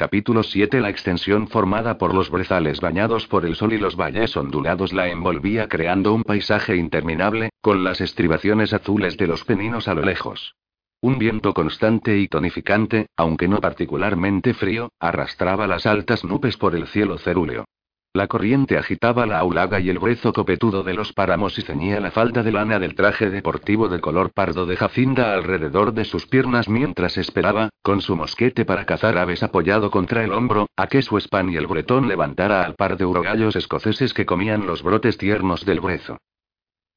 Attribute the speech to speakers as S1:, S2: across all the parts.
S1: Capítulo 7 La extensión formada por los brezales bañados por el sol y los valles ondulados la envolvía creando un paisaje interminable, con las estribaciones azules de los peninos a lo lejos. Un viento constante y tonificante, aunque no particularmente frío, arrastraba las altas nubes por el cielo cerúleo. La corriente agitaba la aulaga y el brezo copetudo de los páramos y ceñía la falda de lana del traje deportivo de color pardo de Jacinda alrededor de sus piernas mientras esperaba, con su mosquete para cazar aves apoyado contra el hombro, a que su el bretón levantara al par de urogallos escoceses que comían los brotes tiernos del brezo.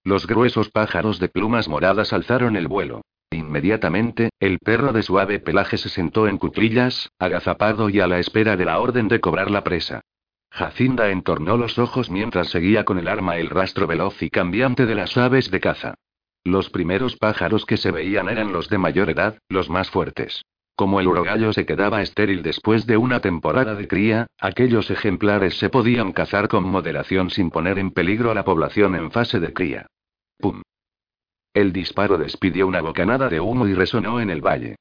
S1: Los gruesos pájaros de plumas moradas alzaron el vuelo. Inmediatamente, el perro de suave pelaje se sentó en cuclillas, agazapado y a la espera de la orden de cobrar la presa. Jacinda entornó los ojos mientras seguía con el arma el rastro veloz y cambiante de las aves de caza. Los primeros pájaros que se veían eran los de mayor edad, los más fuertes. Como el urogallo se quedaba estéril después de una temporada de cría, aquellos ejemplares se podían cazar con moderación sin poner en peligro a la población en fase de cría. ¡Pum! El disparo despidió una bocanada de humo y resonó en el valle.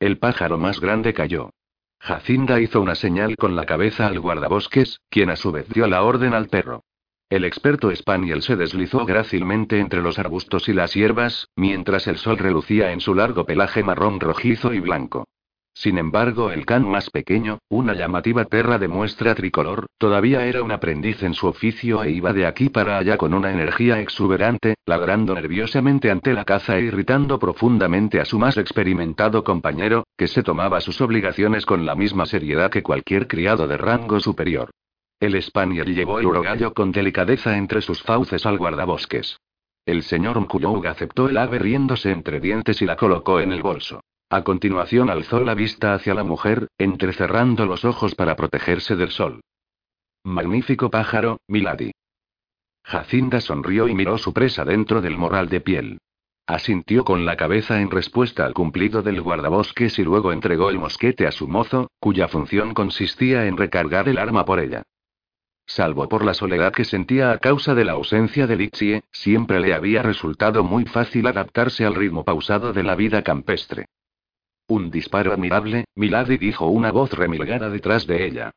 S1: El pájaro más grande cayó. Jacinda hizo una señal con la cabeza al guardabosques, quien a su vez dio la orden al perro. El experto Spaniel se deslizó grácilmente entre los arbustos y las hierbas, mientras el sol relucía en su largo pelaje marrón rojizo y blanco. Sin embargo, el can más pequeño, una llamativa perra de muestra tricolor, todavía era un aprendiz en su oficio e iba de aquí para allá con una energía exuberante, ladrando nerviosamente ante la caza e irritando profundamente a su más experimentado compañero, que se tomaba sus obligaciones con la misma seriedad que cualquier criado de rango superior. El Spaniel llevó el urogallo con delicadeza entre sus fauces al guardabosques. El señor Mkuyoug aceptó el ave riéndose entre dientes y la colocó en el bolso. A continuación alzó la vista hacia la mujer, entrecerrando los ojos para protegerse del sol. Magnífico pájaro, Milady. Jacinda sonrió y miró su presa dentro del morral de piel. Asintió con la cabeza en respuesta al cumplido del guardabosques y luego entregó el mosquete a su mozo, cuya función consistía en recargar el arma por ella. Salvo por la soledad que sentía a causa de la ausencia de Dixie, siempre le había resultado muy fácil adaptarse al ritmo pausado de la vida campestre. Un disparo admirable, Milady dijo una voz remilgada detrás de ella.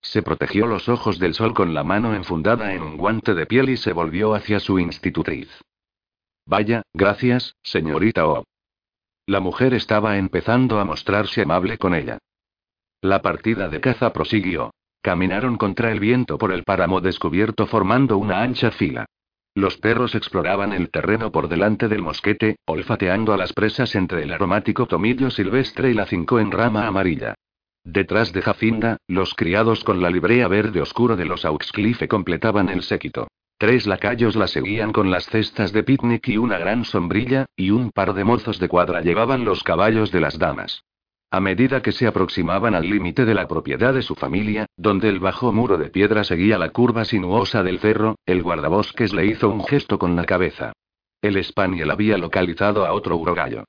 S1: Se protegió los ojos del sol con la mano enfundada en un guante de piel y se volvió hacia su institutriz. Vaya, gracias, señorita O. La mujer estaba empezando a mostrarse amable con ella. La partida de caza prosiguió. Caminaron contra el viento por el páramo descubierto formando una ancha fila. Los perros exploraban el terreno por delante del mosquete, olfateando a las presas entre el aromático tomillo silvestre y la cinco en rama amarilla. Detrás de Jacinda, los criados con la librea verde oscuro de los Auxcliffe completaban el séquito. Tres lacayos la seguían con las cestas de picnic y una gran sombrilla, y un par de mozos de cuadra llevaban los caballos de las damas. A medida que se aproximaban al límite de la propiedad de su familia, donde el bajo muro de piedra seguía la curva sinuosa del cerro, el guardabosques le hizo un gesto con la cabeza. El Spaniel había localizado a otro urogallo.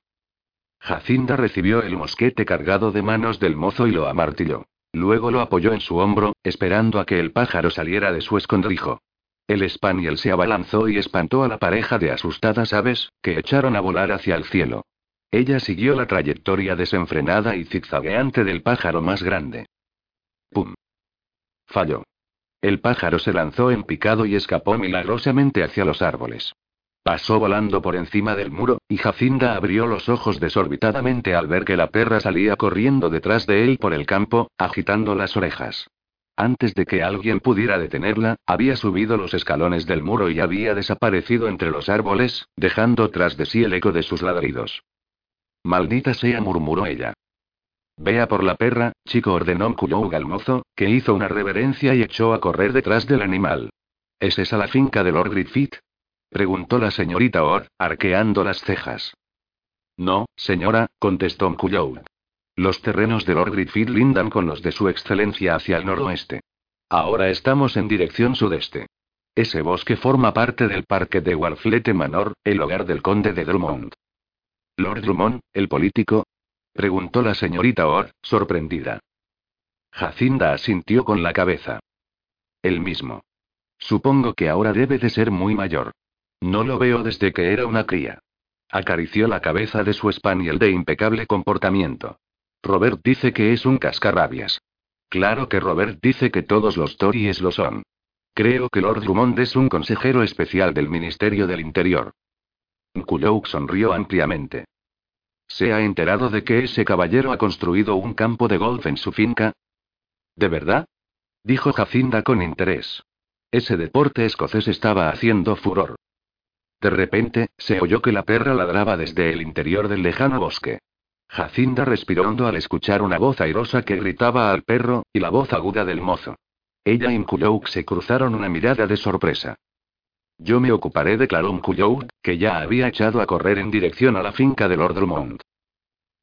S1: Jacinda recibió el mosquete cargado de manos del mozo y lo amartilló. Luego lo apoyó en su hombro, esperando a que el pájaro saliera de su escondrijo. El Spaniel se abalanzó y espantó a la pareja de asustadas aves, que echaron a volar hacia el cielo. Ella siguió la trayectoria desenfrenada y zigzagueante del pájaro más grande. ¡Pum! Falló. El pájaro se lanzó en picado y escapó milagrosamente hacia los árboles. Pasó volando por encima del muro, y Jacinda abrió los ojos desorbitadamente al ver que la perra salía corriendo detrás de él por el campo, agitando las orejas. Antes de que alguien pudiera detenerla, había subido los escalones del muro y había desaparecido entre los árboles, dejando tras de sí el eco de sus ladridos. Maldita sea, murmuró ella. Vea por la perra, chico, ordenó Mkuyoug al mozo, que hizo una reverencia y echó a correr detrás del animal. ¿Es esa la finca de Lord Griffith? preguntó la señorita Orr, arqueando las cejas. No, señora, contestó Mkuyoug. Los terrenos de Lord Griffith lindan con los de su excelencia hacia el noroeste. Ahora estamos en dirección sudeste. Ese bosque forma parte del parque de Warflete Manor, el hogar del conde de Drummond. ¿Lord Drummond, el político? preguntó la señorita Orr, sorprendida. Jacinda asintió con la cabeza. El mismo. Supongo que ahora debe de ser muy mayor. No lo veo desde que era una cría. Acarició la cabeza de su spaniel de impecable comportamiento. Robert dice que es un cascarrabias. Claro que Robert dice que todos los Tories lo son. Creo que Lord Drummond es un consejero especial del Ministerio del Interior. Nkulok sonrió ampliamente. ¿Se ha enterado de que ese caballero ha construido un campo de golf en su finca? ¿De verdad? Dijo Jacinda con interés. Ese deporte escocés estaba haciendo furor. De repente, se oyó que la perra ladraba desde el interior del lejano bosque. Jacinda respiró hondo al escuchar una voz airosa que gritaba al perro, y la voz aguda del mozo. Ella y Mkulouk se cruzaron una mirada de sorpresa. Yo me ocuparé, declaró Mkulouk, que ya había echado a correr en dirección a la finca de Lord Drummond.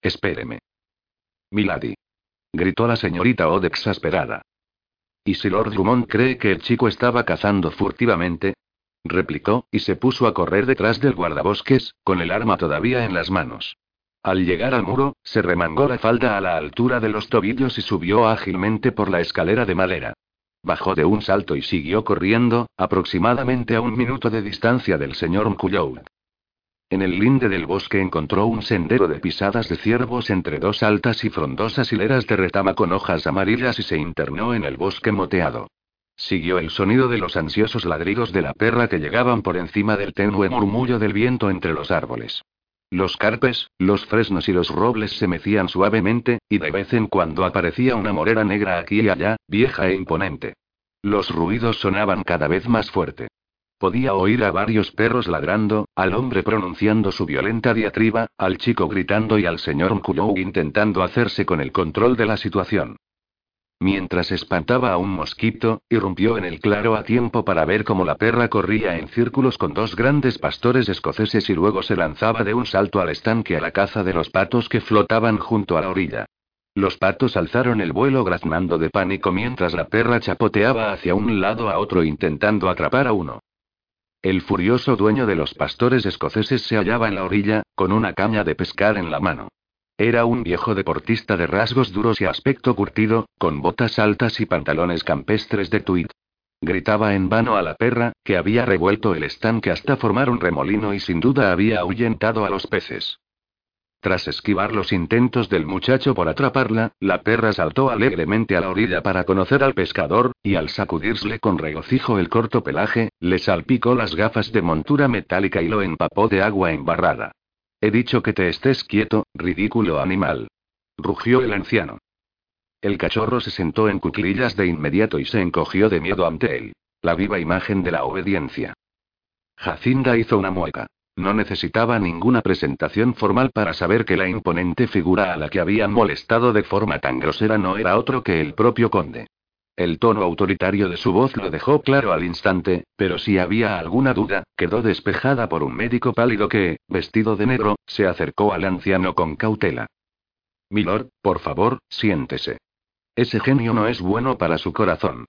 S1: Espéreme. Milady. Gritó la señorita Odd exasperada. ¿Y si Lord Drummond cree que el chico estaba cazando furtivamente? replicó, y se puso a correr detrás del guardabosques, con el arma todavía en las manos. Al llegar al muro, se remangó la falda a la altura de los tobillos y subió ágilmente por la escalera de madera. Bajó de un salto y siguió corriendo, aproximadamente a un minuto de distancia del señor Mkuloud. En el linde del bosque encontró un sendero de pisadas de ciervos entre dos altas y frondosas hileras de retama con hojas amarillas y se internó en el bosque moteado. Siguió el sonido de los ansiosos ladridos de la perra que llegaban por encima del tenue murmullo del viento entre los árboles. Los carpes, los fresnos y los robles se mecían suavemente, y de vez en cuando aparecía una morera negra aquí y allá, vieja e imponente. Los ruidos sonaban cada vez más fuerte. Podía oír a varios perros ladrando, al hombre pronunciando su violenta diatriba, al chico gritando y al señor Mkulou intentando hacerse con el control de la situación. Mientras espantaba a un mosquito, irrumpió en el claro a tiempo para ver cómo la perra corría en círculos con dos grandes pastores escoceses y luego se lanzaba de un salto al estanque a la caza de los patos que flotaban junto a la orilla. Los patos alzaron el vuelo graznando de pánico mientras la perra chapoteaba hacia un lado a otro intentando atrapar a uno. El furioso dueño de los pastores escoceses se hallaba en la orilla, con una caña de pescar en la mano. Era un viejo deportista de rasgos duros y aspecto curtido, con botas altas y pantalones campestres de tweed. Gritaba en vano a la perra, que había revuelto el estanque hasta formar un remolino y sin duda había ahuyentado a los peces. Tras esquivar los intentos del muchacho por atraparla, la perra saltó alegremente a la orilla para conocer al pescador, y al sacudirse con regocijo el corto pelaje, le salpicó las gafas de montura metálica y lo empapó de agua embarrada. He dicho que te estés quieto, ridículo animal. Rugió el anciano. El cachorro se sentó en cuclillas de inmediato y se encogió de miedo ante él. La viva imagen de la obediencia. Jacinda hizo una mueca. No necesitaba ninguna presentación formal para saber que la imponente figura a la que habían molestado de forma tan grosera no era otro que el propio conde. El tono autoritario de su voz lo dejó claro al instante, pero si había alguna duda, quedó despejada por un médico pálido que, vestido de negro, se acercó al anciano con cautela. Milord, por favor, siéntese. Ese genio no es bueno para su corazón.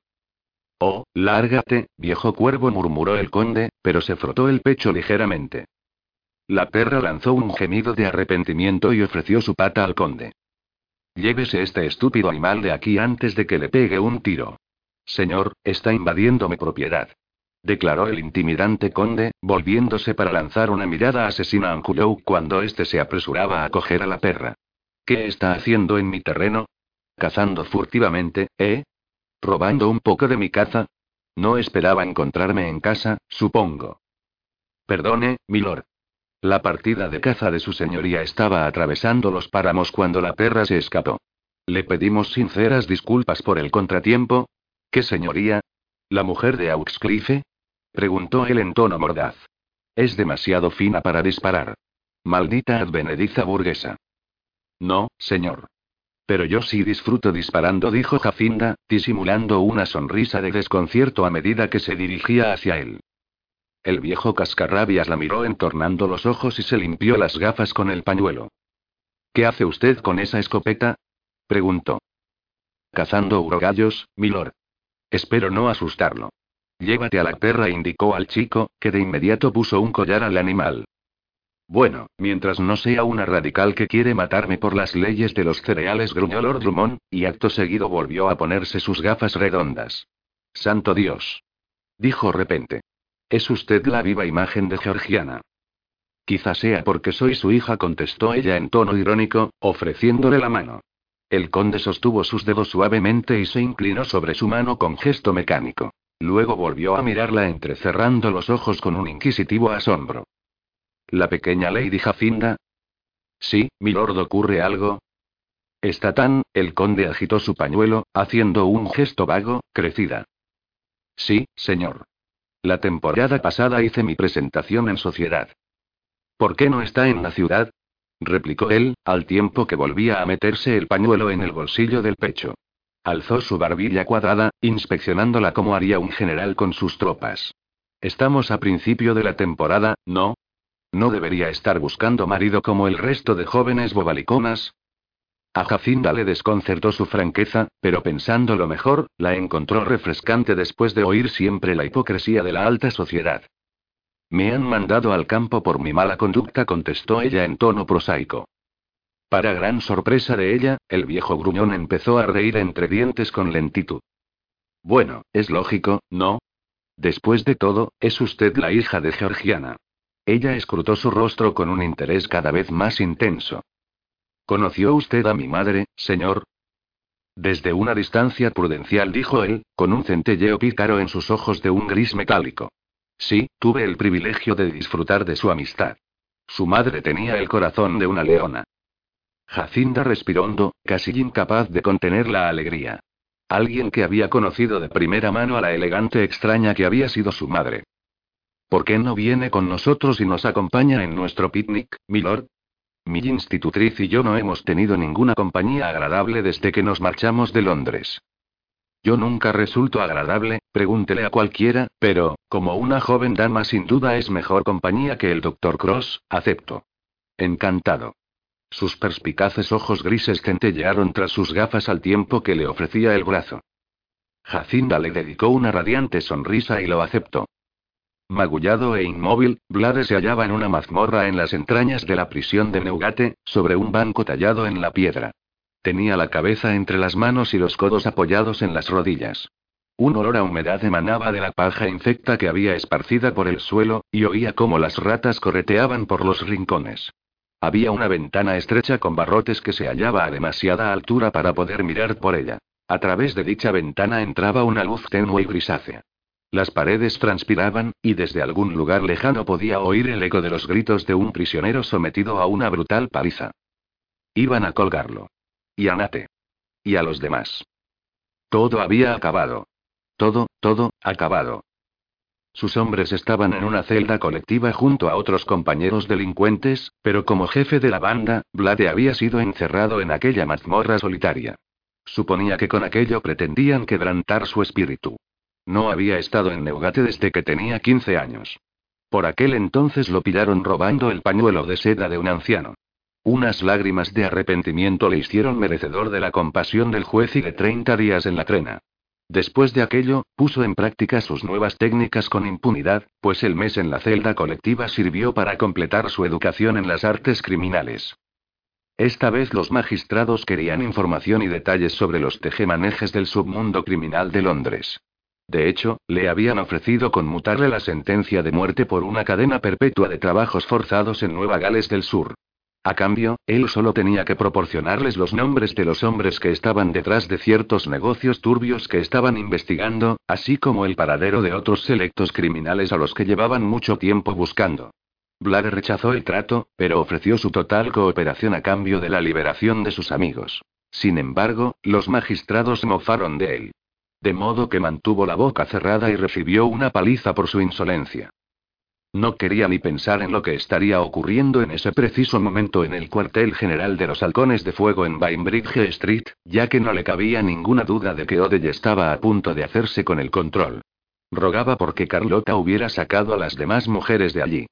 S1: Oh, lárgate, viejo cuervo, murmuró el conde, pero se frotó el pecho ligeramente. La perra lanzó un gemido de arrepentimiento y ofreció su pata al conde. Llévese este estúpido animal de aquí antes de que le pegue un tiro. Señor, está invadiendo mi propiedad. Declaró el intimidante conde, volviéndose para lanzar una mirada asesina a Ankulou cuando éste se apresuraba a coger a la perra. ¿Qué está haciendo en mi terreno? Cazando furtivamente, ¿eh? ¿Robando un poco de mi caza? No esperaba encontrarme en casa, supongo. Perdone, milord. La partida de caza de su señoría estaba atravesando los páramos cuando la perra se escapó. Le pedimos sinceras disculpas por el contratiempo. ¿Qué señoría? ¿La mujer de Auxcliffe? preguntó él en tono mordaz. Es demasiado fina para disparar. Maldita advenediza burguesa. No, señor. Pero yo sí disfruto disparando, dijo Jacinda, disimulando una sonrisa de desconcierto a medida que se dirigía hacia él. El viejo cascarrabias la miró entornando los ojos y se limpió las gafas con el pañuelo. ¿Qué hace usted con esa escopeta? preguntó. Cazando urogallos, milord. Espero no asustarlo. Llévate a la perra, indicó al chico, que de inmediato puso un collar al animal. Bueno, mientras no sea una radical que quiere matarme por las leyes de los cereales, gruñó Lord Drummond, y acto seguido volvió a ponerse sus gafas redondas. Santo Dios. Dijo repente. Es usted la viva imagen de Georgiana. Quizá sea porque soy su hija, contestó ella en tono irónico, ofreciéndole la mano. El conde sostuvo sus dedos suavemente y se inclinó sobre su mano con gesto mecánico. Luego volvió a mirarla entrecerrando los ojos con un inquisitivo asombro. ¿La pequeña Lady Jacinda? Sí, milord, ¿ocurre algo? Está tan, el conde agitó su pañuelo, haciendo un gesto vago, crecida. Sí, señor. La temporada pasada hice mi presentación en sociedad. ¿Por qué no está en la ciudad? replicó él, al tiempo que volvía a meterse el pañuelo en el bolsillo del pecho. Alzó su barbilla cuadrada, inspeccionándola como haría un general con sus tropas. Estamos a principio de la temporada, ¿no? ¿No debería estar buscando marido como el resto de jóvenes bobaliconas? A Jacinda le desconcertó su franqueza, pero pensándolo mejor, la encontró refrescante después de oír siempre la hipocresía de la alta sociedad. Me han mandado al campo por mi mala conducta, contestó ella en tono prosaico. Para gran sorpresa de ella, el viejo gruñón empezó a reír entre dientes con lentitud. Bueno, es lógico, ¿no? Después de todo, es usted la hija de Georgiana. Ella escrutó su rostro con un interés cada vez más intenso. ¿Conoció usted a mi madre, señor? Desde una distancia prudencial dijo él, con un centelleo pícaro en sus ojos de un gris metálico. Sí, tuve el privilegio de disfrutar de su amistad. Su madre tenía el corazón de una leona. Jacinda respiró hondo, casi incapaz de contener la alegría. Alguien que había conocido de primera mano a la elegante extraña que había sido su madre. ¿Por qué no viene con nosotros y nos acompaña en nuestro picnic, milord? Mi institutriz y yo no hemos tenido ninguna compañía agradable desde que nos marchamos de Londres. Yo nunca resulto agradable, pregúntele a cualquiera, pero, como una joven dama sin duda es mejor compañía que el doctor Cross, acepto. Encantado. Sus perspicaces ojos grises centellearon tras sus gafas al tiempo que le ofrecía el brazo. Jacinda le dedicó una radiante sonrisa y lo aceptó. Magullado e inmóvil, Blade se hallaba en una mazmorra en las entrañas de la prisión de Neugate, sobre un banco tallado en la piedra. Tenía la cabeza entre las manos y los codos apoyados en las rodillas. Un olor a humedad emanaba de la paja infecta que había esparcida por el suelo, y oía cómo las ratas correteaban por los rincones. Había una ventana estrecha con barrotes que se hallaba a demasiada altura para poder mirar por ella. A través de dicha ventana entraba una luz tenue y grisácea. Las paredes transpiraban, y desde algún lugar lejano podía oír el eco de los gritos de un prisionero sometido a una brutal paliza. Iban a colgarlo. Y a Nate. Y a los demás. Todo había acabado. Todo, todo, acabado. Sus hombres estaban en una celda colectiva junto a otros compañeros delincuentes, pero como jefe de la banda, Blade había sido encerrado en aquella mazmorra solitaria. Suponía que con aquello pretendían quebrantar su espíritu. No había estado en Neugate desde que tenía 15 años. Por aquel entonces lo pillaron robando el pañuelo de seda de un anciano. Unas lágrimas de arrepentimiento le hicieron merecedor de la compasión del juez y de 30 días en la trena. Después de aquello, puso en práctica sus nuevas técnicas con impunidad, pues el mes en la celda colectiva sirvió para completar su educación en las artes criminales. Esta vez los magistrados querían información y detalles sobre los tejemanejes del submundo criminal de Londres. De hecho, le habían ofrecido conmutarle la sentencia de muerte por una cadena perpetua de trabajos forzados en Nueva Gales del Sur. A cambio, él solo tenía que proporcionarles los nombres de los hombres que estaban detrás de ciertos negocios turbios que estaban investigando, así como el paradero de otros selectos criminales a los que llevaban mucho tiempo buscando. Blade rechazó el trato, pero ofreció su total cooperación a cambio de la liberación de sus amigos. Sin embargo, los magistrados mofaron de él. De modo que mantuvo la boca cerrada y recibió una paliza por su insolencia. No quería ni pensar en lo que estaría ocurriendo en ese preciso momento en el cuartel general de los halcones de fuego en Bainbridge Street, ya que no le cabía ninguna duda de que Odell estaba a punto de hacerse con el control. Rogaba porque Carlota hubiera sacado a las demás mujeres de allí.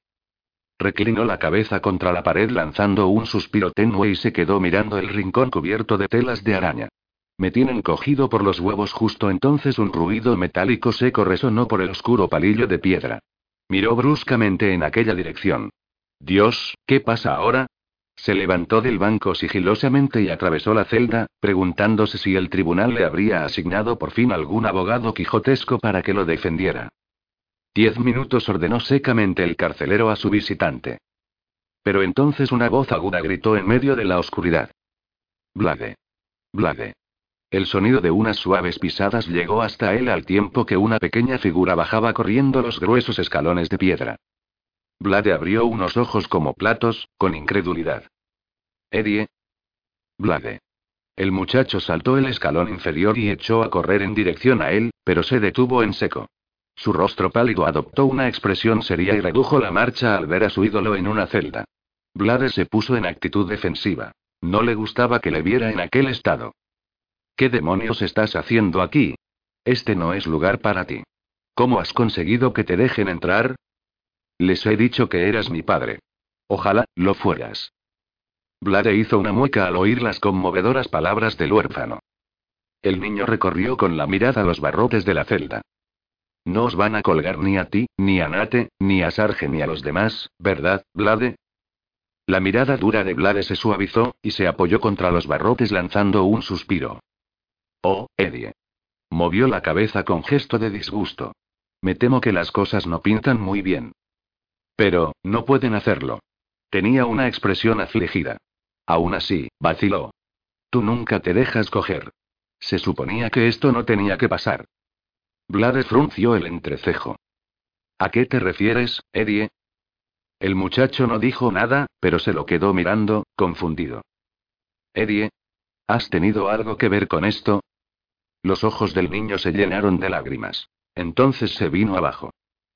S1: Reclinó la cabeza contra la pared lanzando un suspiro tenue y se quedó mirando el rincón cubierto de telas de araña. Me tienen cogido por los huevos justo entonces un ruido metálico seco resonó por el oscuro palillo de piedra. Miró bruscamente en aquella dirección. Dios, ¿qué pasa ahora? Se levantó del banco sigilosamente y atravesó la celda, preguntándose si el tribunal le habría asignado por fin algún abogado quijotesco para que lo defendiera. Diez minutos ordenó secamente el carcelero a su visitante. Pero entonces una voz aguda gritó en medio de la oscuridad. Blade. Blade. El sonido de unas suaves pisadas llegó hasta él al tiempo que una pequeña figura bajaba corriendo los gruesos escalones de piedra. Blade abrió unos ojos como platos, con incredulidad. Eddie. Blade. El muchacho saltó el escalón inferior y echó a correr en dirección a él, pero se detuvo en seco. Su rostro pálido adoptó una expresión seria y redujo la marcha al ver a su ídolo en una celda. Blade se puso en actitud defensiva. No le gustaba que le viera en aquel estado. ¿Qué demonios estás haciendo aquí? Este no es lugar para ti. ¿Cómo has conseguido que te dejen entrar? Les he dicho que eras mi padre. Ojalá, lo fueras. Blade hizo una mueca al oír las conmovedoras palabras del huérfano. El niño recorrió con la mirada los barrotes de la celda. No os van a colgar ni a ti, ni a Nate, ni a Sarge ni a los demás, ¿verdad, Blade? La mirada dura de Blade se suavizó, y se apoyó contra los barrotes lanzando un suspiro. Oh, Eddie. Movió la cabeza con gesto de disgusto. Me temo que las cosas no pintan muy bien. Pero, no pueden hacerlo. Tenía una expresión afligida. Aún así, vaciló. Tú nunca te dejas coger. Se suponía que esto no tenía que pasar. Blade frunció el entrecejo. ¿A qué te refieres, Eddie? El muchacho no dijo nada, pero se lo quedó mirando, confundido. Eddie. ¿Has tenido algo que ver con esto? Los ojos del niño se llenaron de lágrimas. Entonces se vino abajo.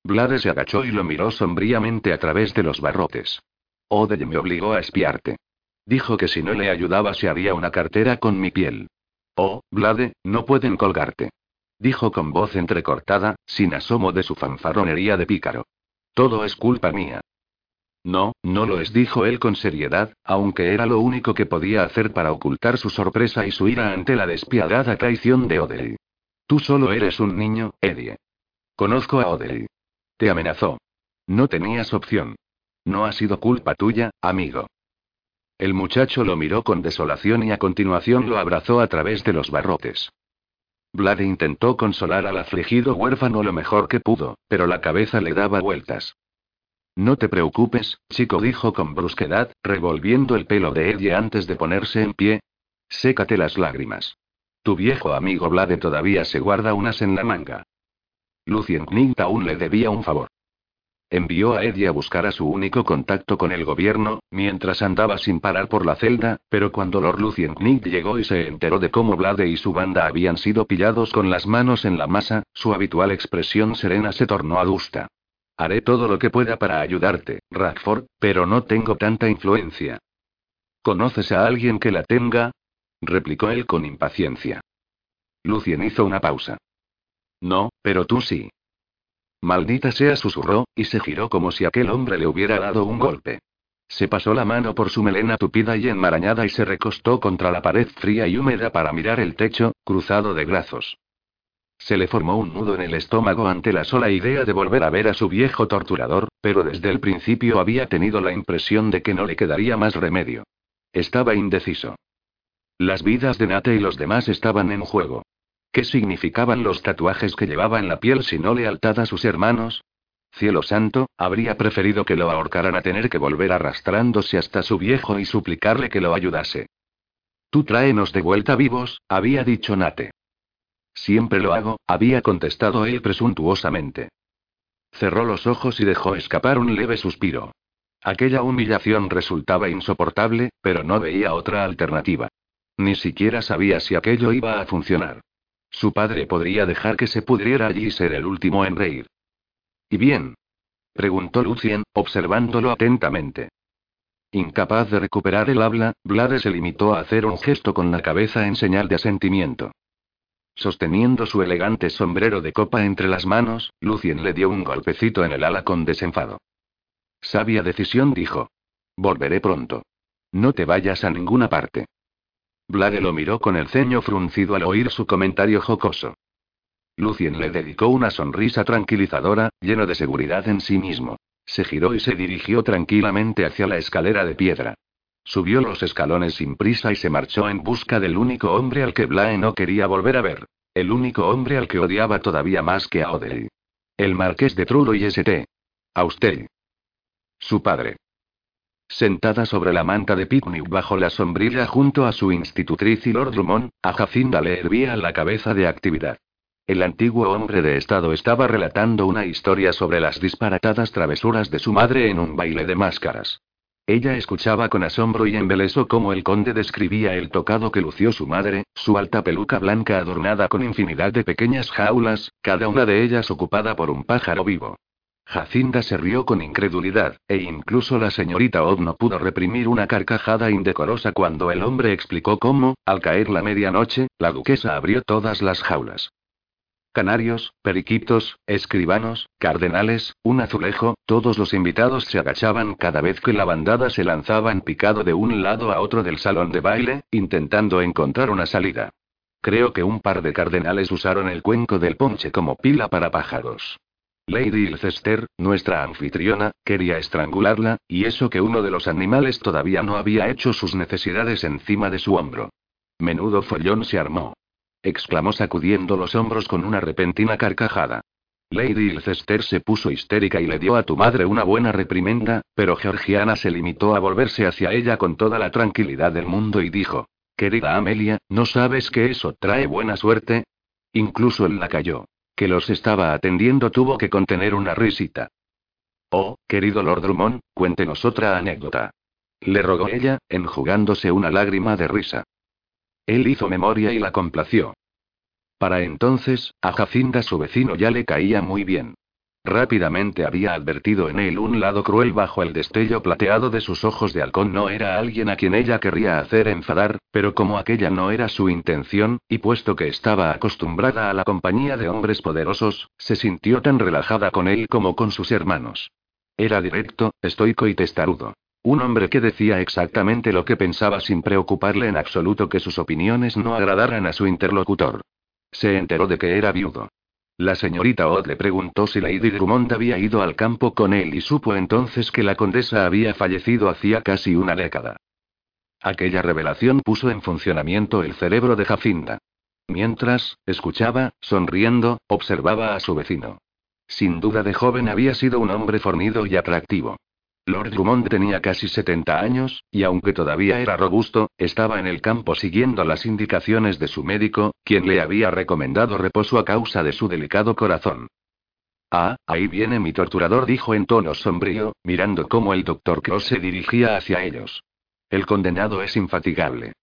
S1: Blade se agachó y lo miró sombríamente a través de los barrotes. Odell me obligó a espiarte. Dijo que si no le ayudaba se haría una cartera con mi piel. Oh, Blade, no pueden colgarte. Dijo con voz entrecortada, sin asomo de su fanfarronería de pícaro. Todo es culpa mía. No, no lo es, dijo él con seriedad, aunque era lo único que podía hacer para ocultar su sorpresa y su ira ante la despiadada traición de Odell. Tú solo eres un niño, Eddie. Conozco a Odell. Te amenazó. No tenías opción. No ha sido culpa tuya, amigo. El muchacho lo miró con desolación y a continuación lo abrazó a través de los barrotes. Blade intentó consolar al afligido huérfano lo mejor que pudo, pero la cabeza le daba vueltas. No te preocupes, chico, dijo con brusquedad, revolviendo el pelo de ella antes de ponerse en pie. Sécate las lágrimas. Tu viejo amigo Blade todavía se guarda unas en la manga. Lucien Knight aún le debía un favor. Envió a Eddie a buscar a su único contacto con el gobierno, mientras andaba sin parar por la celda, pero cuando Lord Lucien Knight llegó y se enteró de cómo Blade y su banda habían sido pillados con las manos en la masa, su habitual expresión serena se tornó adusta. Haré todo lo que pueda para ayudarte, Radford, pero no tengo tanta influencia. ¿Conoces a alguien que la tenga? replicó él con impaciencia. Lucien hizo una pausa. No, pero tú sí. Maldita sea, susurró, y se giró como si aquel hombre le hubiera dado un golpe. Se pasó la mano por su melena tupida y enmarañada y se recostó contra la pared fría y húmeda para mirar el techo, cruzado de brazos. Se le formó un nudo en el estómago ante la sola idea de volver a ver a su viejo torturador, pero desde el principio había tenido la impresión de que no le quedaría más remedio. Estaba indeciso. Las vidas de Nate y los demás estaban en juego. ¿Qué significaban los tatuajes que llevaba en la piel si no lealtad a sus hermanos? Cielo santo, habría preferido que lo ahorcaran a tener que volver arrastrándose hasta su viejo y suplicarle que lo ayudase. Tú tráenos de vuelta vivos, había dicho Nate. Siempre lo hago, había contestado él presuntuosamente. Cerró los ojos y dejó escapar un leve suspiro. Aquella humillación resultaba insoportable, pero no veía otra alternativa. Ni siquiera sabía si aquello iba a funcionar. Su padre podría dejar que se pudriera allí y ser el último en reír. ¿Y bien? preguntó Lucien, observándolo atentamente. Incapaz de recuperar el habla, Blade se limitó a hacer un gesto con la cabeza en señal de asentimiento. Sosteniendo su elegante sombrero de copa entre las manos, Lucien le dio un golpecito en el ala con desenfado. Sabia decisión, dijo. Volveré pronto. No te vayas a ninguna parte. Blade lo miró con el ceño fruncido al oír su comentario jocoso. Lucien le dedicó una sonrisa tranquilizadora, lleno de seguridad en sí mismo. Se giró y se dirigió tranquilamente hacia la escalera de piedra. Subió los escalones sin prisa y se marchó en busca del único hombre al que Blae no quería volver a ver. El único hombre al que odiaba todavía más que a Odell. El marqués de Truro y St. Austell. Su padre. Sentada sobre la manta de picnic bajo la sombrilla junto a su institutriz y Lord Drummond, a Jacinda le hervía la cabeza de actividad. El antiguo hombre de Estado estaba relatando una historia sobre las disparatadas travesuras de su madre en un baile de máscaras. Ella escuchaba con asombro y embeleso cómo el conde describía el tocado que lució su madre, su alta peluca blanca adornada con infinidad de pequeñas jaulas, cada una de ellas ocupada por un pájaro vivo. Jacinda se rió con incredulidad, e incluso la señorita Odd no pudo reprimir una carcajada indecorosa cuando el hombre explicó cómo, al caer la medianoche, la duquesa abrió todas las jaulas. Canarios, periquitos, escribanos, cardenales, un azulejo, todos los invitados se agachaban cada vez que la bandada se lanzaba en picado de un lado a otro del salón de baile, intentando encontrar una salida. Creo que un par de cardenales usaron el cuenco del ponche como pila para pájaros. Lady Ilcester, nuestra anfitriona, quería estrangularla, y eso que uno de los animales todavía no había hecho sus necesidades encima de su hombro. Menudo follón se armó. Exclamó sacudiendo los hombros con una repentina carcajada. Lady Ilcester se puso histérica y le dio a tu madre una buena reprimenda, pero Georgiana se limitó a volverse hacia ella con toda la tranquilidad del mundo y dijo: Querida Amelia, ¿no sabes que eso trae buena suerte? Incluso él la cayó que los estaba atendiendo tuvo que contener una risita. Oh, querido Lord Drummond, cuéntenos otra anécdota. Le rogó ella, enjugándose una lágrima de risa. Él hizo memoria y la complació. Para entonces, a Jacinda su vecino ya le caía muy bien. Rápidamente había advertido en él un lado cruel bajo el destello plateado de sus ojos de halcón. No era alguien a quien ella querría hacer enfadar, pero como aquella no era su intención, y puesto que estaba acostumbrada a la compañía de hombres poderosos, se sintió tan relajada con él como con sus hermanos. Era directo, estoico y testarudo. Un hombre que decía exactamente lo que pensaba sin preocuparle en absoluto que sus opiniones no agradaran a su interlocutor. Se enteró de que era viudo. La señorita Odd le preguntó si Lady Drummond había ido al campo con él y supo entonces que la condesa había fallecido hacía casi una década. Aquella revelación puso en funcionamiento el cerebro de Jacinda. Mientras, escuchaba, sonriendo, observaba a su vecino. Sin duda de joven había sido un hombre fornido y atractivo. Lord Drummond tenía casi 70 años, y aunque todavía era robusto, estaba en el campo siguiendo las indicaciones de su médico, quien le había recomendado reposo a causa de su delicado corazón. Ah, ahí viene mi torturador, dijo en tono sombrío, mirando cómo el doctor Cross se dirigía hacia ellos. El condenado es infatigable.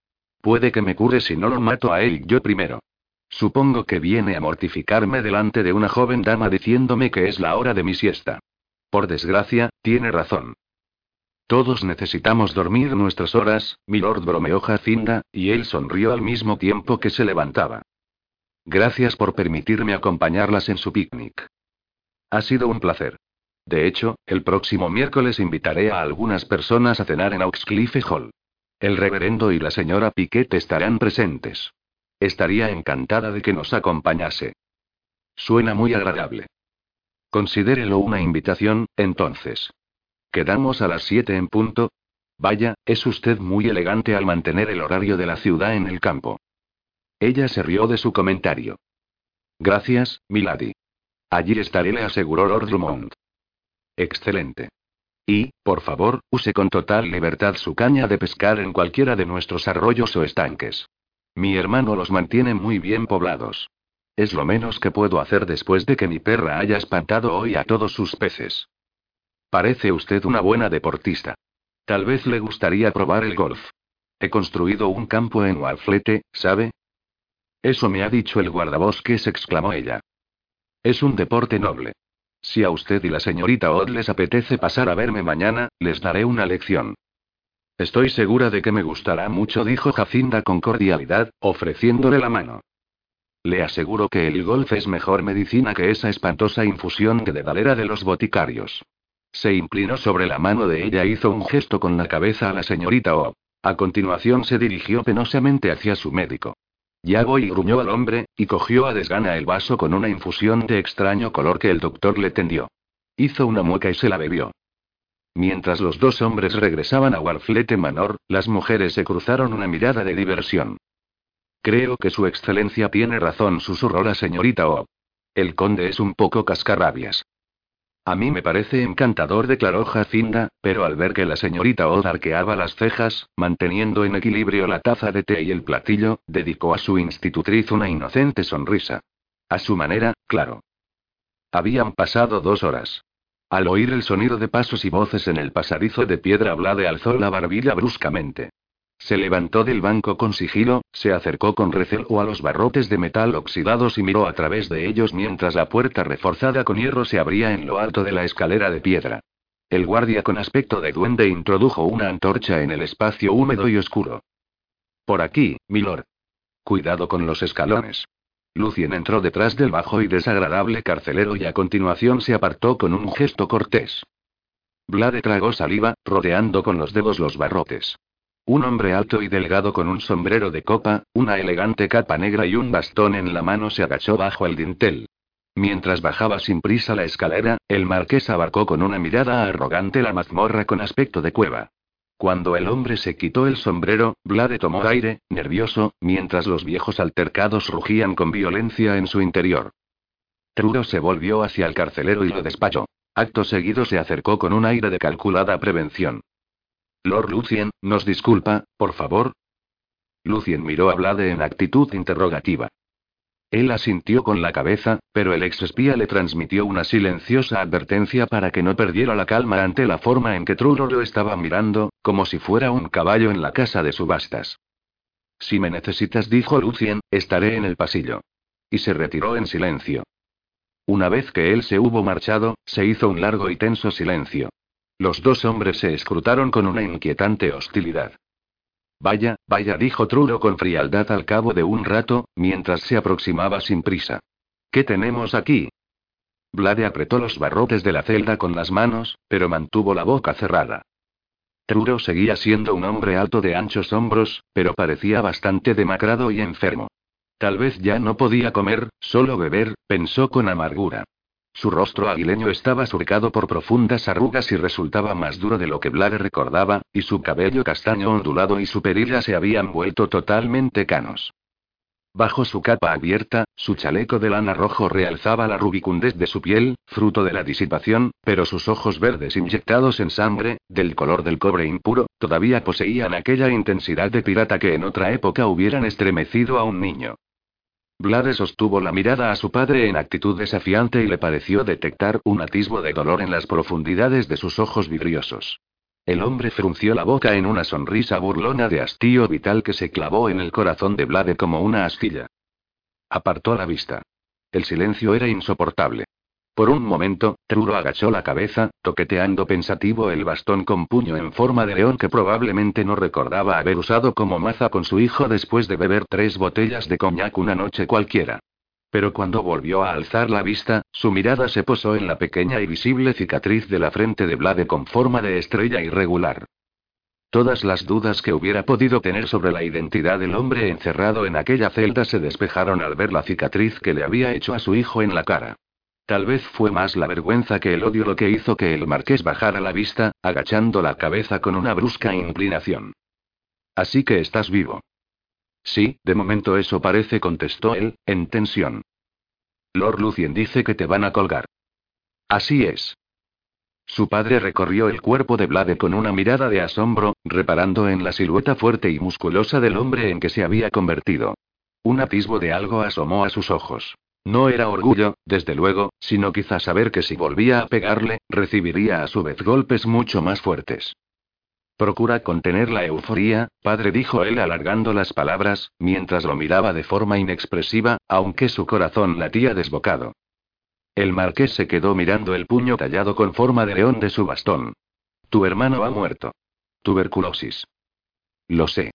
S1: Puede que me cure si no lo mato a él yo primero. Supongo que viene a mortificarme delante de una joven dama diciéndome que es la hora de mi siesta. Por desgracia, tiene razón. Todos necesitamos dormir nuestras horas, milord bromeó Jacinda, y él sonrió al mismo tiempo que se levantaba. Gracias por permitirme acompañarlas en su picnic. Ha sido un placer. De hecho, el próximo miércoles invitaré a algunas personas a cenar en Auxcliffe Hall. El reverendo y la señora Piquet estarán presentes. Estaría encantada de que nos acompañase. Suena muy agradable. Considérelo una invitación, entonces. Quedamos a las siete en punto. Vaya, es usted muy elegante al mantener el horario de la ciudad en el campo. Ella se rió de su comentario. Gracias, Milady. Allí estaré, le aseguró Lord Drummond. Excelente. Y, por favor, use con total libertad su caña de pescar en cualquiera de nuestros arroyos o estanques. Mi hermano los mantiene muy bien poblados. Es lo menos que puedo hacer después de que mi perra haya espantado hoy a todos sus peces. Parece usted una buena deportista. Tal vez le gustaría probar el golf. He construido un campo en Walflete, ¿sabe? Eso me ha dicho el guardabosques, exclamó ella. Es un deporte noble. Si a usted y la señorita Odd les apetece pasar a verme mañana, les daré una lección. Estoy segura de que me gustará mucho, dijo Jacinda con cordialidad, ofreciéndole la mano. Le aseguro que el golf es mejor medicina que esa espantosa infusión de dedalera de los boticarios. Se inclinó sobre la mano de ella e hizo un gesto con la cabeza a la señorita O. A continuación se dirigió penosamente hacia su médico. Ya voy, gruñó al hombre, y cogió a desgana el vaso con una infusión de extraño color que el doctor le tendió. Hizo una mueca y se la bebió. Mientras los dos hombres regresaban a Warflete Manor, las mujeres se cruzaron una mirada de diversión. Creo que su excelencia tiene razón, susurró la señorita O. El conde es un poco cascarrabias. A mí me parece encantador, declaró Jacinda, pero al ver que la señorita Odd arqueaba las cejas, manteniendo en equilibrio la taza de té y el platillo, dedicó a su institutriz una inocente sonrisa. A su manera, claro. Habían pasado dos horas. Al oír el sonido de pasos y voces en el pasadizo de piedra Blade alzó la barbilla bruscamente. Se levantó del banco con sigilo, se acercó con recelo a los barrotes de metal oxidados y miró a través de ellos mientras la puerta reforzada con hierro se abría en lo alto de la escalera de piedra. El guardia con aspecto de duende introdujo una antorcha en el espacio húmedo y oscuro. Por aquí, milord. Cuidado con los escalones. Lucien entró detrás del bajo y desagradable carcelero y a continuación se apartó con un gesto cortés. Vlade tragó saliva, rodeando con los dedos los barrotes. Un hombre alto y delgado con un sombrero de copa, una elegante capa negra y un bastón en la mano se agachó bajo el dintel. Mientras bajaba sin prisa la escalera, el marqués abarcó con una mirada arrogante la mazmorra con aspecto de cueva. Cuando el hombre se quitó el sombrero, Vlade tomó aire, nervioso, mientras los viejos altercados rugían con violencia en su interior. Trudo se volvió hacia el carcelero y lo despachó. Acto seguido se acercó con un aire de calculada prevención. Lord Lucien, ¿nos disculpa, por favor? Lucien miró a Blade en actitud interrogativa. Él asintió con la cabeza, pero el ex espía le transmitió una silenciosa advertencia para que no perdiera la calma ante la forma en que Truro lo estaba mirando, como si fuera un caballo en la casa de subastas. Si me necesitas, dijo Lucien, estaré en el pasillo. Y se retiró en silencio. Una vez que él se hubo marchado, se hizo un largo y tenso silencio. Los dos hombres se escrutaron con una inquietante hostilidad. Vaya, vaya, dijo Truro con frialdad al cabo de un rato, mientras se aproximaba sin prisa. ¿Qué tenemos aquí? Blade apretó los barrotes de la celda con las manos, pero mantuvo la boca cerrada. Truro seguía siendo un hombre alto de anchos hombros, pero parecía bastante demacrado y enfermo. Tal vez ya no podía comer, solo beber, pensó con amargura. Su rostro aguileño estaba surcado por profundas arrugas y resultaba más duro de lo que Blade recordaba, y su cabello castaño ondulado y su perilla se habían vuelto totalmente canos. Bajo su capa abierta, su chaleco de lana rojo realzaba la rubicundez de su piel, fruto de la disipación, pero sus ojos verdes inyectados en sangre, del color del cobre impuro, todavía poseían aquella intensidad de pirata que en otra época hubieran estremecido a un niño. Blade sostuvo la mirada a su padre en actitud desafiante y le pareció detectar un atisbo de dolor en las profundidades de sus ojos vidriosos. El hombre frunció la boca en una sonrisa burlona de hastío vital que se clavó en el corazón de Blade como una astilla. Apartó la vista. El silencio era insoportable. Por un momento, Truro agachó la cabeza, toqueteando pensativo el bastón con puño en forma de león que probablemente no recordaba haber usado como maza con su hijo después de beber tres botellas de coñac una noche cualquiera. Pero cuando volvió a alzar la vista, su mirada se posó en la pequeña y visible cicatriz de la frente de Blade con forma de estrella irregular. Todas las dudas que hubiera podido tener sobre la identidad del hombre encerrado en aquella celda se despejaron al ver la cicatriz que le había hecho a su hijo en la cara. Tal vez fue más la vergüenza que el odio lo que hizo que el marqués bajara la vista, agachando la cabeza con una brusca inclinación. Así que estás vivo. Sí, de momento eso parece, contestó él, en tensión. Lord Lucien dice que te van a colgar. Así es. Su padre recorrió el cuerpo de Blade con una mirada de asombro, reparando en la silueta fuerte y musculosa del hombre en que se había convertido. Un atisbo de algo asomó a sus ojos. No era orgullo, desde luego, sino quizá saber que si volvía a pegarle, recibiría a su vez golpes mucho más fuertes. Procura contener la euforía, padre, dijo él alargando las palabras, mientras lo miraba de forma inexpresiva, aunque su corazón latía desbocado. El marqués se quedó mirando el puño tallado con forma de león de su bastón. Tu hermano ha muerto. Tuberculosis. Lo sé.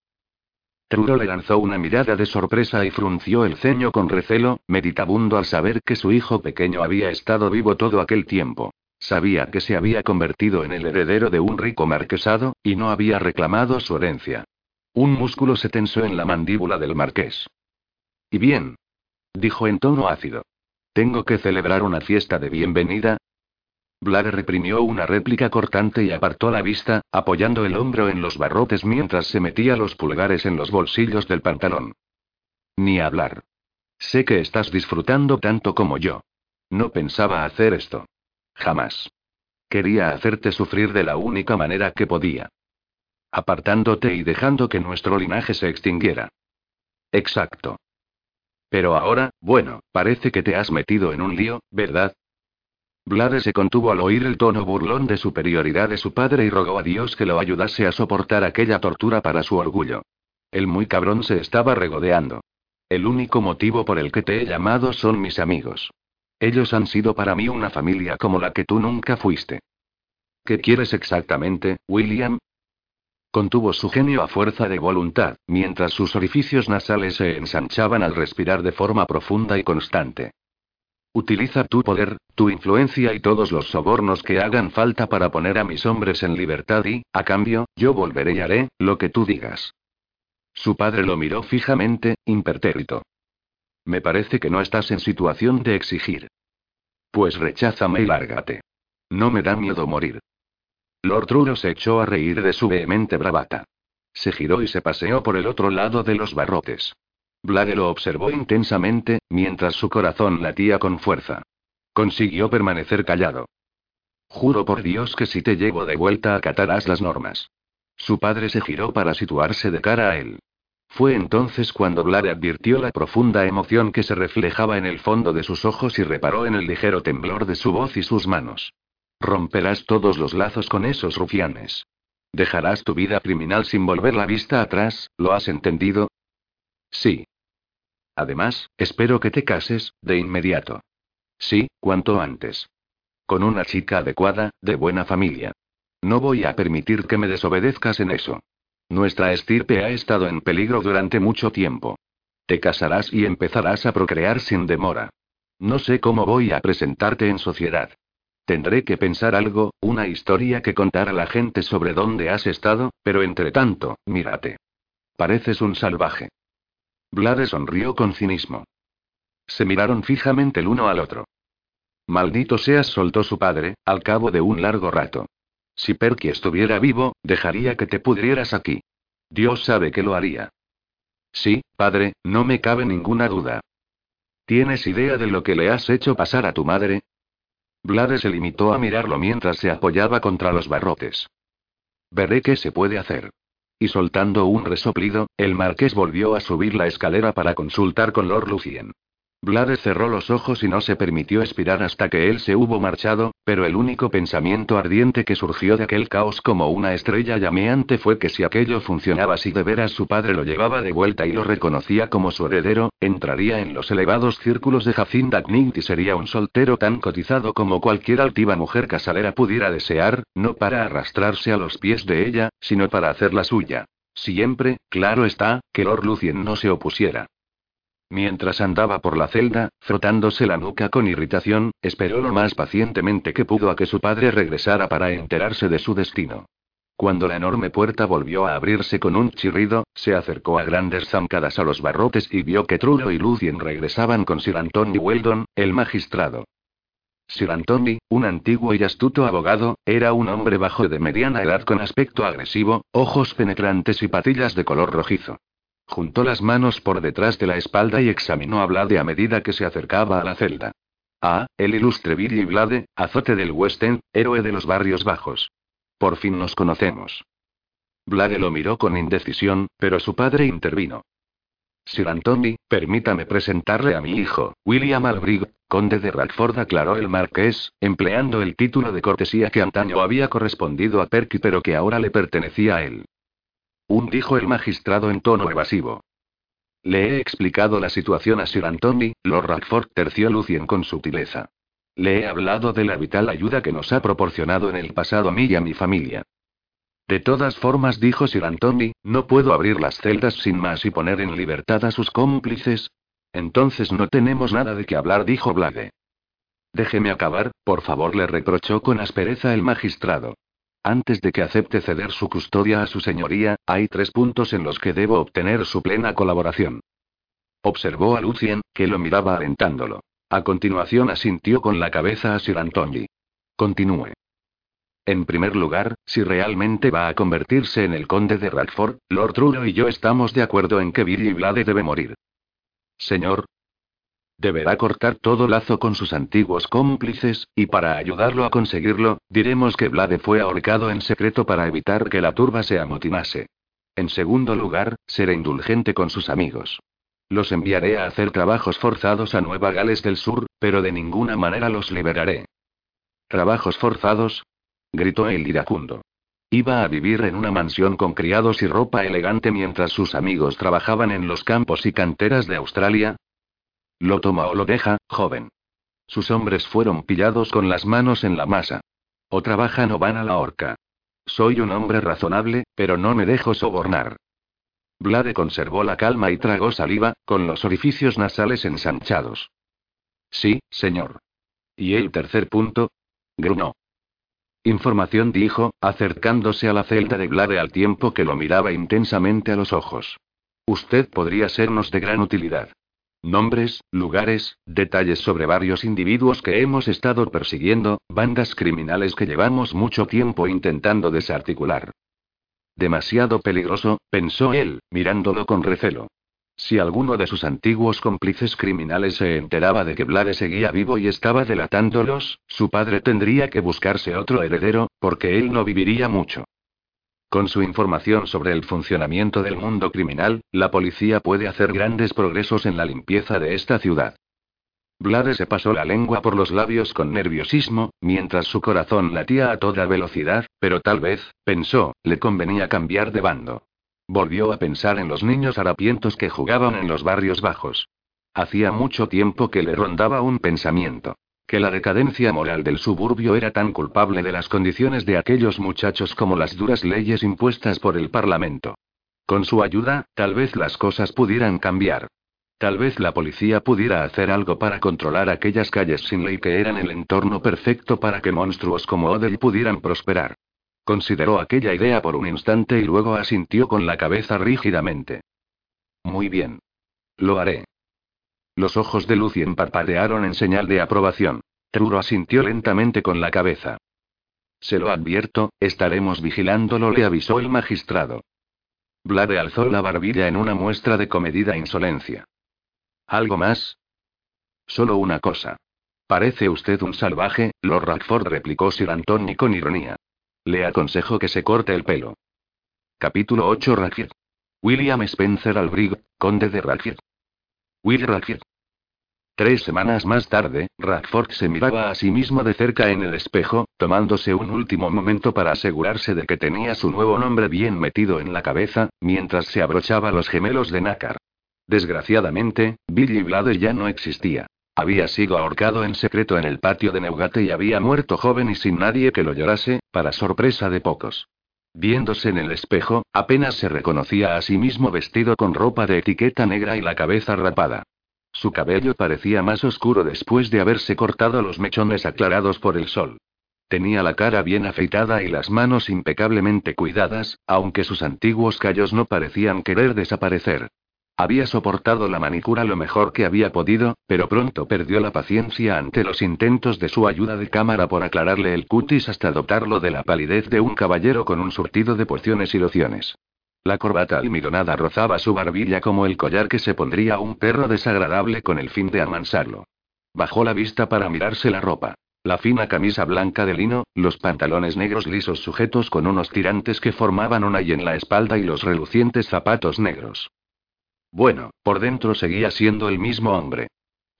S1: Truro le lanzó una mirada de sorpresa y frunció el ceño con recelo, meditabundo al saber que su hijo pequeño había estado vivo todo aquel tiempo. Sabía que se había convertido en el heredero de un rico marquesado, y no había reclamado su herencia. Un músculo se tensó en la mandíbula del marqués. ¿Y bien? dijo en tono ácido. ¿Tengo que celebrar una fiesta de bienvenida? Blade reprimió una réplica cortante y apartó la vista, apoyando el hombro en los barrotes mientras se metía los pulgares en los bolsillos del pantalón. Ni hablar. Sé que estás disfrutando tanto como yo. No pensaba hacer esto. Jamás. Quería hacerte sufrir de la única manera que podía. Apartándote y dejando que nuestro linaje se extinguiera. Exacto. Pero ahora, bueno, parece que te has metido en un lío, ¿verdad? Blade se contuvo al oír el tono burlón de superioridad de su padre y rogó a Dios que lo ayudase a soportar aquella tortura para su orgullo. El muy cabrón se estaba regodeando. El único motivo por el que te he llamado son mis amigos. Ellos han sido para mí una familia como la que tú nunca fuiste. ¿Qué quieres exactamente, William? Contuvo su genio a fuerza de voluntad, mientras sus orificios nasales se ensanchaban al respirar de forma profunda y constante. Utiliza tu poder, tu influencia y todos los sobornos que hagan falta para poner a mis hombres en libertad y, a cambio, yo volveré y haré, lo que tú digas. Su padre lo miró fijamente, impertérrito. Me parece que no estás en situación de exigir. Pues recházame y lárgate. No me da miedo morir. Lord Truro se echó a reír de su vehemente bravata. Se giró y se paseó por el otro lado de los barrotes. Blade lo observó intensamente, mientras su corazón latía con fuerza. Consiguió permanecer callado. Juro por Dios que si te llevo de vuelta acatarás las normas. Su padre se giró para situarse de cara a él. Fue entonces cuando Blade advirtió la profunda emoción que se reflejaba en el fondo de sus ojos y reparó en el ligero temblor de su voz y sus manos. Romperás todos los lazos con esos rufianes. Dejarás tu vida criminal sin volver la vista atrás, ¿lo has entendido? Sí. Además, espero que te cases, de inmediato. Sí, cuanto antes. Con una chica adecuada, de buena familia. No voy a permitir que me desobedezcas en eso. Nuestra estirpe ha estado en peligro durante mucho tiempo. Te casarás y empezarás a procrear sin demora. No sé cómo voy a presentarte en sociedad. Tendré que pensar algo, una historia que contar a la gente sobre dónde has estado, pero entre tanto, mírate. Pareces un salvaje. Blade sonrió con cinismo. Se miraron fijamente el uno al otro. Maldito seas, soltó su padre, al cabo de un largo rato. Si Perky estuviera vivo, dejaría que te pudrieras aquí. Dios sabe que lo haría. Sí, padre, no me cabe ninguna duda. ¿Tienes idea de lo que le has hecho pasar a tu madre? Blade se limitó a mirarlo mientras se apoyaba contra los barrotes. Veré qué se puede hacer. Y soltando un resoplido, el marqués volvió a subir la escalera para consultar con Lord Lucien. Blade cerró los ojos y no se permitió expirar hasta que él se hubo marchado, pero el único pensamiento ardiente que surgió de aquel caos como una estrella llameante fue que si aquello funcionaba si de veras su padre lo llevaba de vuelta y lo reconocía como su heredero, entraría en los elevados círculos de Jacinda Knight y sería un soltero tan cotizado como cualquier altiva mujer casalera pudiera desear, no para arrastrarse a los pies de ella, sino para hacerla suya. Siempre, claro está, que Lord Lucien no se opusiera. Mientras andaba por la celda, frotándose la nuca con irritación, esperó lo más pacientemente que pudo a que su padre regresara para enterarse de su destino. Cuando la enorme puerta volvió a abrirse con un chirrido, se acercó a grandes zancadas a los barrotes y vio que Trullo y Lucien regresaban con Sir Anthony Weldon, el magistrado. Sir Anthony, un antiguo y astuto abogado, era un hombre bajo de mediana edad con aspecto agresivo, ojos penetrantes y patillas de color rojizo. Juntó las manos por detrás de la espalda y examinó a Blade a medida que se acercaba a la celda. Ah, el ilustre Billy Blade, azote del West End, héroe de los barrios bajos. Por fin nos conocemos. Blade lo miró con indecisión, pero su padre intervino. Sir Anthony, permítame presentarle a mi hijo, William Albrig, conde de Radford, aclaró el marqués, empleando el título de cortesía que antaño había correspondido a Perky pero que ahora le pertenecía a él. Un dijo el magistrado en tono evasivo. Le he explicado la situación a Sir Anthony, Lord Radford terció Lucien con sutileza. Le he hablado de la vital ayuda que nos ha proporcionado en el pasado a mí y a mi familia. De todas formas, dijo Sir Anthony, no puedo abrir las celdas sin más y poner en libertad a sus cómplices. Entonces no tenemos nada de qué hablar, dijo Blade. Déjeme acabar, por favor, le reprochó con aspereza el magistrado. Antes de que acepte ceder su custodia a su señoría, hay tres puntos en los que debo obtener su plena colaboración. Observó a Lucien, que lo miraba alentándolo. A continuación asintió con la cabeza a Sir Anthony. Continúe. En primer lugar, si realmente va a convertirse en el conde de Radford, Lord Truro y yo estamos de acuerdo en que Billy Blade debe morir. Señor. Deberá cortar todo lazo con sus antiguos cómplices, y para ayudarlo a conseguirlo, diremos que Vlade fue ahorcado en secreto para evitar que la turba se amotinase. En segundo lugar, seré indulgente con sus amigos. Los enviaré a hacer trabajos forzados a Nueva Gales del Sur, pero de ninguna manera los liberaré. ¿Trabajos forzados? gritó el iracundo. Iba a vivir en una mansión con criados y ropa elegante mientras sus amigos trabajaban en los campos y canteras de Australia. Lo toma o lo deja, joven. Sus hombres fueron pillados con las manos en la masa. O trabajan o van a la horca. Soy un hombre razonable, pero no me dejo sobornar. Blade conservó la calma y tragó saliva, con los orificios nasales ensanchados. Sí, señor. ¿Y el tercer punto? Grunó. Información dijo, acercándose a la celda de Blade al tiempo que lo miraba intensamente a los ojos. Usted podría sernos de gran utilidad. Nombres, lugares, detalles sobre varios individuos que hemos estado persiguiendo, bandas criminales que llevamos mucho tiempo intentando desarticular. Demasiado peligroso, pensó él, mirándolo con recelo. Si alguno de sus antiguos cómplices criminales se enteraba de que Vlade seguía vivo y estaba delatándolos, su padre tendría que buscarse otro heredero, porque él no viviría mucho. Con su información sobre el funcionamiento del mundo criminal, la policía puede hacer grandes progresos en la limpieza de esta ciudad. Blade se pasó la lengua por los labios con nerviosismo, mientras su corazón latía a toda velocidad, pero tal vez, pensó, le convenía cambiar de bando. Volvió a pensar en los niños harapientos que jugaban en los barrios bajos. Hacía mucho tiempo que le rondaba un pensamiento que la decadencia moral del suburbio era tan culpable de las condiciones de aquellos muchachos como las duras leyes impuestas por el Parlamento. Con su ayuda, tal vez las cosas pudieran cambiar. Tal vez la policía pudiera hacer algo para controlar aquellas calles sin ley que eran el entorno perfecto para que monstruos como Odell pudieran prosperar. Consideró aquella idea por un instante y luego asintió con la cabeza rígidamente. Muy bien. Lo haré. Los ojos de Lucien parpadearon en señal de aprobación. Truro asintió lentamente con la cabeza. Se lo advierto, estaremos vigilándolo, le avisó el magistrado. Blade alzó la barbilla en una muestra de comedida insolencia. ¿Algo más? Solo una cosa. Parece usted un salvaje, Lord Radford replicó Sir Anthony con ironía. Le aconsejo que se corte el pelo. Capítulo 8 Radford. William Spencer Albrig, conde de Radford. Will Radford. Tres semanas más tarde, Radford se miraba a sí mismo de cerca en el espejo, tomándose un último momento para asegurarse de que tenía su nuevo nombre bien metido en la cabeza, mientras se abrochaba los gemelos de nácar. Desgraciadamente, Billy Blade ya no existía. Había sido ahorcado en secreto en el patio de Neugate y había muerto joven y sin nadie que lo llorase, para sorpresa de pocos. Viéndose en el espejo, apenas se reconocía a sí mismo vestido con ropa de etiqueta negra y la cabeza rapada. Su cabello parecía más oscuro después de haberse cortado los mechones aclarados por el sol. Tenía la cara bien afeitada y las manos impecablemente cuidadas, aunque sus antiguos callos no parecían querer desaparecer. Había soportado la manicura lo mejor que había podido, pero pronto perdió la paciencia ante los intentos de su ayuda de cámara por aclararle el cutis hasta dotarlo de la palidez de un caballero con un surtido de pociones y lociones. La corbata almidonada rozaba su barbilla como el collar que se pondría un perro desagradable con el fin de amansarlo. Bajó la vista para mirarse la ropa. La fina camisa blanca de lino, los pantalones negros lisos sujetos con unos tirantes que formaban una y en la espalda y los relucientes zapatos negros. Bueno, por dentro seguía siendo el mismo hombre.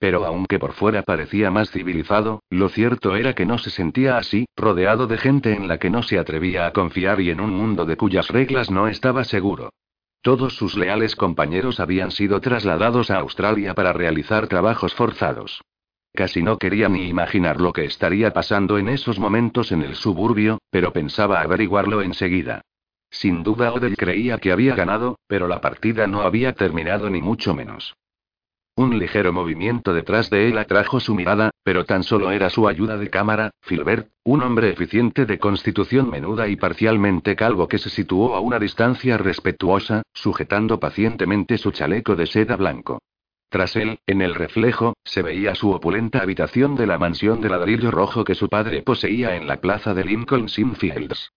S1: Pero aunque por fuera parecía más civilizado, lo cierto era que no se sentía así, rodeado de gente en la que no se atrevía a confiar y en un mundo de cuyas reglas no estaba seguro. Todos sus leales compañeros habían sido trasladados a Australia para realizar trabajos forzados. Casi no quería ni imaginar lo que estaría pasando en esos momentos en el suburbio, pero pensaba averiguarlo enseguida. Sin duda Odell creía que había ganado, pero la partida no había terminado ni mucho menos. Un ligero movimiento detrás de él atrajo su mirada, pero tan solo era su ayuda de cámara, Filbert, un hombre eficiente de constitución menuda y parcialmente calvo que se situó a una distancia respetuosa, sujetando pacientemente su chaleco de seda blanco. Tras él, en el reflejo, se veía su opulenta habitación de la mansión de ladrillo rojo que su padre poseía en la plaza de Lincoln Inn Fields.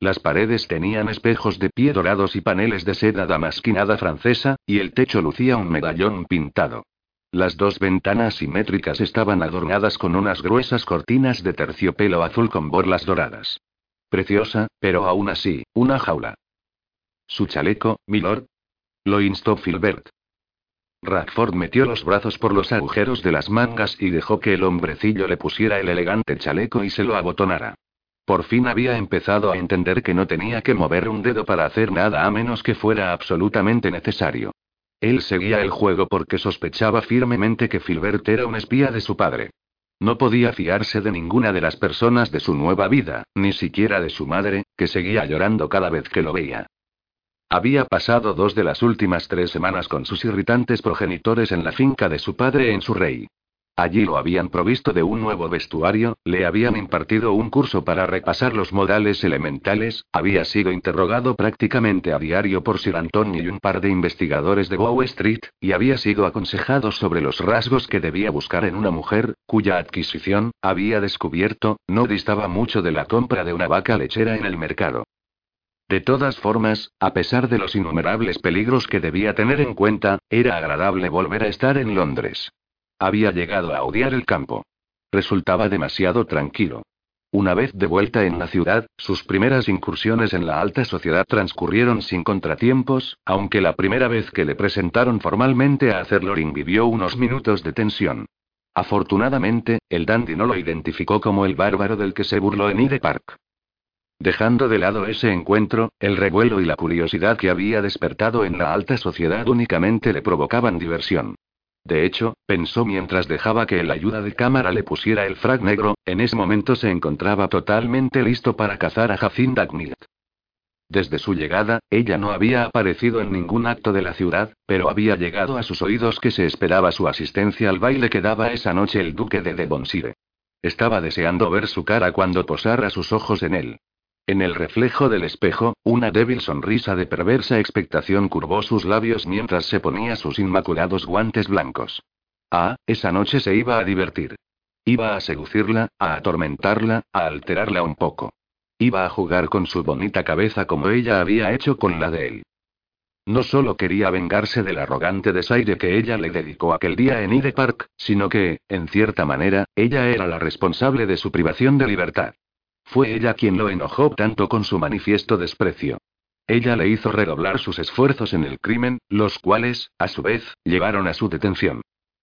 S1: Las paredes tenían espejos de pie dorados y paneles de seda damasquinada francesa, y el techo lucía un medallón pintado. Las dos ventanas simétricas estaban adornadas con unas gruesas cortinas de terciopelo azul con borlas doradas. Preciosa, pero aún así, una jaula. ¿Su chaleco, milord? Lo instó Filbert. Radford metió los brazos por los agujeros de las mangas y dejó que el hombrecillo le pusiera el elegante chaleco y se lo abotonara. Por fin había empezado a entender que no tenía que mover un dedo para hacer nada a menos que fuera absolutamente necesario. Él seguía el juego porque sospechaba firmemente que Filbert era un espía de su padre. No podía fiarse de ninguna de las personas de su nueva vida, ni siquiera de su madre, que seguía llorando cada vez que lo veía. Había pasado dos de las últimas tres semanas con sus irritantes progenitores en la finca de su padre en Surrey. Allí lo habían provisto de un nuevo vestuario, le habían impartido un curso para repasar los modales elementales, había sido interrogado prácticamente a diario por Sir Antonio y un par de investigadores de Bow Street, y había sido aconsejado sobre los rasgos que debía buscar en una mujer, cuya adquisición, había descubierto, no distaba mucho de la compra de una vaca lechera en el mercado. De todas formas, a pesar de los innumerables peligros que debía tener en cuenta, era agradable volver a estar en Londres. Había llegado a odiar el campo. Resultaba demasiado tranquilo. Una vez de vuelta en la ciudad, sus primeras incursiones en la alta sociedad transcurrieron sin contratiempos, aunque la primera vez que le presentaron formalmente a Loring vivió unos minutos de tensión. Afortunadamente, el dandy no lo identificó como el bárbaro del que se burló en Hyde Park. Dejando de lado ese encuentro, el revuelo y la curiosidad que había despertado en la alta sociedad únicamente le provocaban diversión. De hecho, pensó mientras dejaba que el ayuda de cámara le pusiera el frag negro, en ese momento se encontraba totalmente listo para cazar a Jacinda Knight. Desde su llegada, ella no había aparecido en ningún acto de la ciudad, pero había llegado a sus oídos que se esperaba su asistencia al baile que daba esa noche el duque de Devonshire. Estaba deseando ver su cara cuando posara sus ojos en él. En el reflejo del espejo, una débil sonrisa de perversa expectación curvó sus labios mientras se ponía sus inmaculados guantes blancos. Ah, esa noche se iba a divertir. Iba a seducirla, a atormentarla, a alterarla un poco. Iba a jugar con su bonita cabeza como ella había hecho con la de él. No solo quería vengarse del arrogante desaire que ella le dedicó aquel día en Hyde Park, sino que, en cierta manera, ella era la responsable de su privación de libertad. Fue ella quien lo enojó tanto con su manifiesto desprecio. Ella le hizo redoblar sus esfuerzos en el crimen, los cuales, a su vez, llevaron a su detención.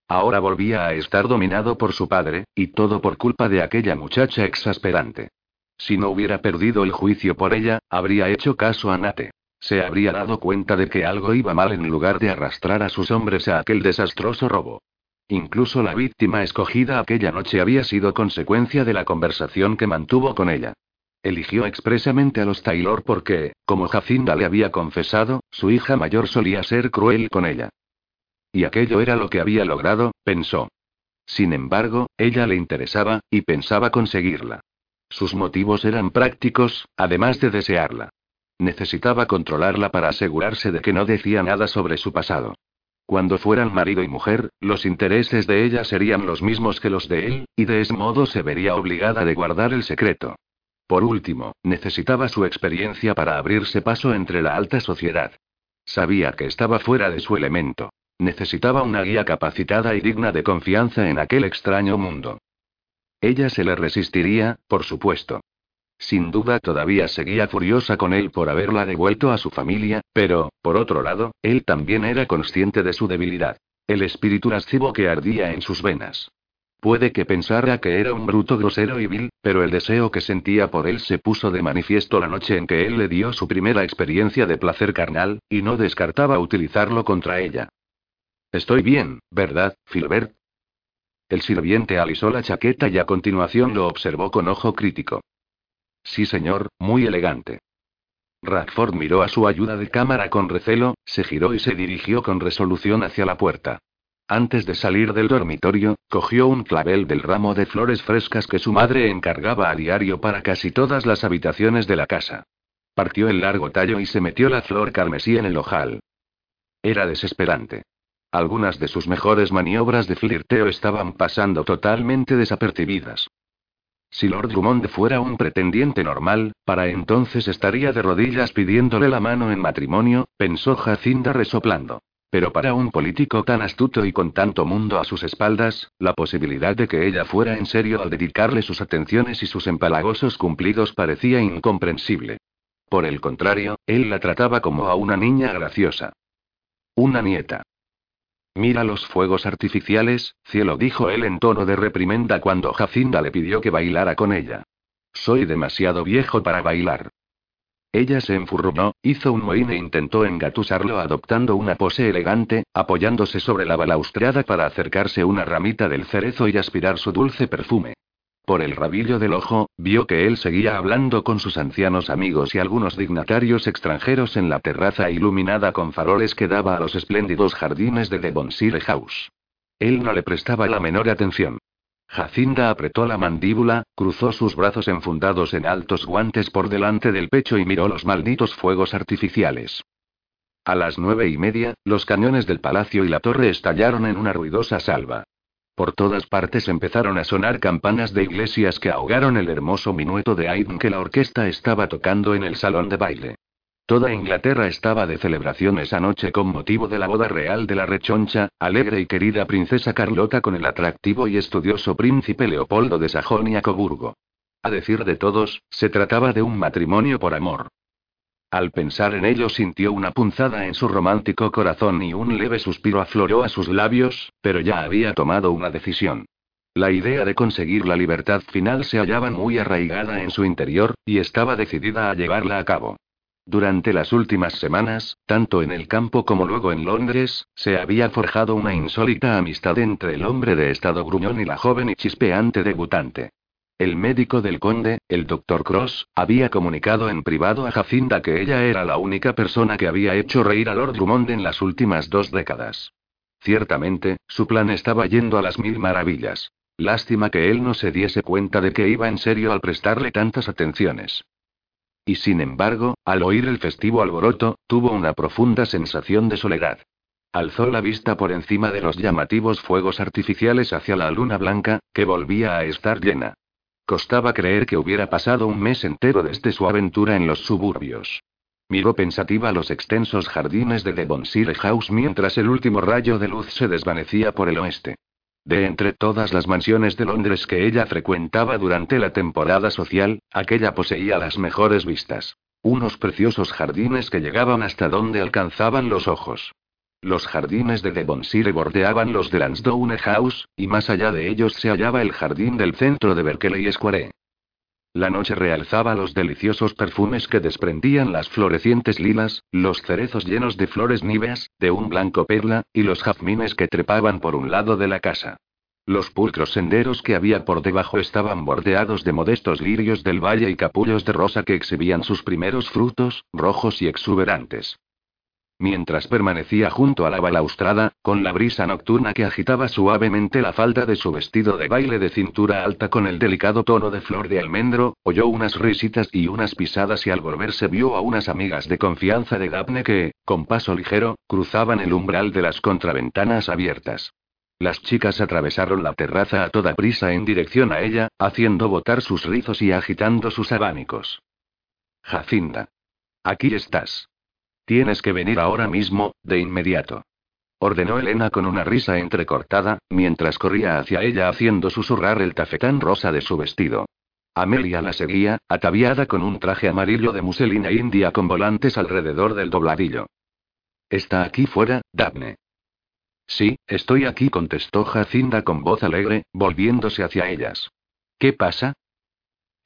S1: Ahora volvía a estar dominado por su padre, y todo por culpa de aquella muchacha exasperante. Si no hubiera perdido el juicio por ella, habría hecho caso a Nate. Se habría dado cuenta de que algo iba mal en lugar de arrastrar a sus hombres a aquel desastroso robo. Incluso la víctima escogida aquella noche había sido consecuencia de la conversación que mantuvo con ella. Eligió expresamente a los Taylor porque, como Jacinda le había confesado, su hija mayor solía ser cruel con ella. Y aquello era lo que había logrado, pensó. Sin embargo, ella le interesaba, y pensaba conseguirla. Sus motivos eran prácticos, además de desearla. Necesitaba controlarla para asegurarse de que no decía nada sobre su pasado. Cuando fueran marido y mujer, los intereses de ella serían los mismos que los de él, y de ese modo se vería obligada de guardar el secreto. Por último, necesitaba su experiencia para abrirse paso entre la alta sociedad. Sabía que estaba fuera de su elemento. Necesitaba una guía capacitada y digna de confianza en aquel extraño mundo. Ella se le resistiría, por supuesto. Sin duda todavía seguía furiosa con él por haberla devuelto a su familia, pero, por otro lado, él también era consciente de su debilidad. El espíritu lascivo que ardía en sus venas. Puede que pensara que era un bruto grosero y vil, pero el deseo que sentía por él se puso de manifiesto la noche en que él le dio su primera experiencia de placer carnal, y no descartaba utilizarlo contra ella. Estoy bien, ¿verdad, Filbert? El sirviente alisó la chaqueta y a continuación lo observó con ojo crítico. Sí, señor, muy elegante. Radford miró a su ayuda de cámara con recelo, se giró y se dirigió con resolución hacia la puerta. Antes de salir del dormitorio, cogió un clavel del ramo de flores frescas que su madre encargaba a diario para casi todas las habitaciones de la casa. Partió el largo tallo y se metió la flor carmesí en el ojal. Era desesperante. Algunas de sus mejores maniobras de flirteo estaban pasando totalmente desapercibidas. Si Lord Drummond fuera un pretendiente normal, para entonces estaría de rodillas pidiéndole la mano en matrimonio, pensó Jacinda resoplando. Pero para un político tan astuto y con tanto mundo a sus espaldas, la posibilidad de que ella fuera en serio al dedicarle sus atenciones y sus empalagosos cumplidos parecía incomprensible. Por el contrario, él la trataba como a una niña graciosa. Una nieta. Mira los fuegos artificiales, cielo, dijo él en tono de reprimenda cuando Jacinda le pidió que bailara con ella. Soy demasiado viejo para bailar. Ella se enfurruñó, hizo un mohín e intentó engatusarlo adoptando una pose elegante, apoyándose sobre la balaustrada para acercarse una ramita del cerezo y aspirar su dulce perfume. Por el rabillo del ojo, vio que él seguía hablando con sus ancianos amigos y algunos dignatarios extranjeros en la terraza iluminada con faroles que daba a los espléndidos jardines de Devonshire House. Él no le prestaba la menor atención. Jacinda apretó la mandíbula, cruzó sus brazos enfundados en altos guantes por delante del pecho y miró los malditos fuegos artificiales. A las nueve y media, los cañones del palacio y la torre estallaron en una ruidosa salva. Por todas partes empezaron a sonar campanas de iglesias que ahogaron el hermoso minueto de Haydn que la orquesta estaba tocando en el salón de baile. Toda Inglaterra estaba de celebración esa noche con motivo de la boda real de la rechoncha, alegre y querida princesa Carlota con el atractivo y estudioso príncipe Leopoldo de Sajonia-Coburgo. A decir de todos, se trataba de un matrimonio por amor. Al pensar en ello sintió una punzada en su romántico corazón y un leve suspiro afloró a sus labios, pero ya había tomado una decisión. La idea de conseguir la libertad final se hallaba muy arraigada en su interior, y estaba decidida a llevarla a cabo. Durante las últimas semanas, tanto en el campo como luego en Londres, se había forjado una insólita amistad entre el hombre de estado gruñón y la joven y chispeante debutante. El médico del conde, el doctor Cross, había comunicado en privado a Jacinda que ella era la única persona que había hecho reír a Lord Drummond en las últimas dos décadas. Ciertamente, su plan estaba yendo a las mil maravillas. Lástima que él no se diese cuenta de que iba en serio al prestarle tantas atenciones. Y sin embargo, al oír el festivo alboroto, tuvo una profunda sensación de soledad. Alzó la vista por encima de los llamativos fuegos artificiales hacia la luna blanca, que volvía a estar llena. Costaba creer que hubiera pasado un mes entero desde su aventura en los suburbios. Miró pensativa los extensos jardines de Devonshire House mientras el último rayo de luz se desvanecía por el oeste. De entre todas las mansiones de Londres que ella frecuentaba durante la temporada social, aquella poseía las mejores vistas. Unos preciosos jardines que llegaban hasta donde alcanzaban los ojos. Los jardines de Devonshire bordeaban los de Lansdowne House, y más allá de ellos se hallaba el jardín del centro de Berkeley Square. La noche realzaba los deliciosos perfumes que desprendían las florecientes lilas, los cerezos llenos de flores níveas, de un blanco perla, y los jazmines que trepaban por un lado de la casa. Los pulcros senderos que había por debajo estaban bordeados de modestos lirios del valle y capullos de rosa que exhibían sus primeros frutos, rojos y exuberantes. Mientras permanecía junto a la balaustrada, con la brisa nocturna que agitaba suavemente la falda de su vestido de baile de cintura alta con el delicado tono de flor de almendro, oyó unas risitas y unas pisadas y al volverse vio a unas amigas de confianza de Daphne que, con paso ligero, cruzaban el umbral de las contraventanas abiertas. Las chicas atravesaron la terraza a toda prisa en dirección a ella, haciendo botar sus rizos y agitando sus abanicos. Jacinda. Aquí estás. Tienes que venir ahora mismo, de inmediato. Ordenó Elena con una risa entrecortada, mientras corría hacia ella haciendo susurrar el tafetán rosa de su vestido. Amelia la seguía, ataviada con un traje amarillo de muselina india con volantes alrededor del dobladillo. ¿Está aquí fuera, Daphne? Sí, estoy aquí, contestó Jacinda con voz alegre, volviéndose hacia ellas. ¿Qué pasa?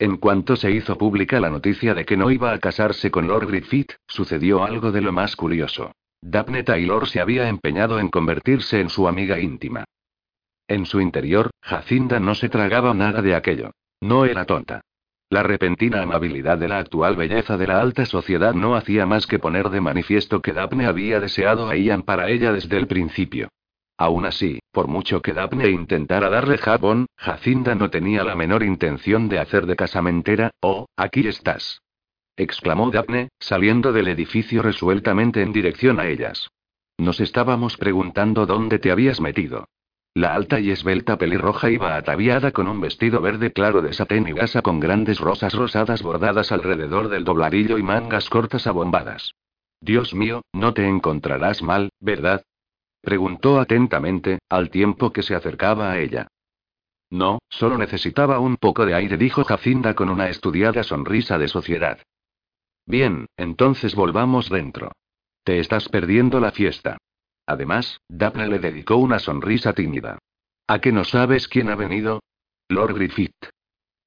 S1: En cuanto se hizo pública la noticia de que no iba a casarse con Lord Griffith, sucedió algo de lo más curioso. Daphne Taylor se había empeñado en convertirse en su amiga íntima. En su interior, Jacinda no se tragaba nada de aquello. No era tonta. La repentina amabilidad de la actual belleza de la alta sociedad no hacía más que poner de manifiesto que Daphne había deseado a Ian para ella desde el principio. Aún así, por mucho que Daphne intentara darle jabón, Jacinda no tenía la menor intención de hacer de casamentera. Oh, aquí estás. exclamó Daphne, saliendo del edificio resueltamente en dirección a ellas. Nos estábamos preguntando dónde te habías metido. La alta y esbelta pelirroja iba ataviada con un vestido verde claro de satén y gasa con grandes rosas rosadas bordadas alrededor del dobladillo y mangas cortas abombadas. Dios mío, no te encontrarás mal, ¿verdad? Preguntó atentamente, al tiempo que se acercaba a ella. No, solo necesitaba un poco de aire, dijo Jacinda con una estudiada sonrisa de sociedad. Bien, entonces volvamos dentro. Te estás perdiendo la fiesta. Además, Daphne le dedicó una sonrisa tímida. ¿A qué no sabes quién ha venido? Lord Griffith.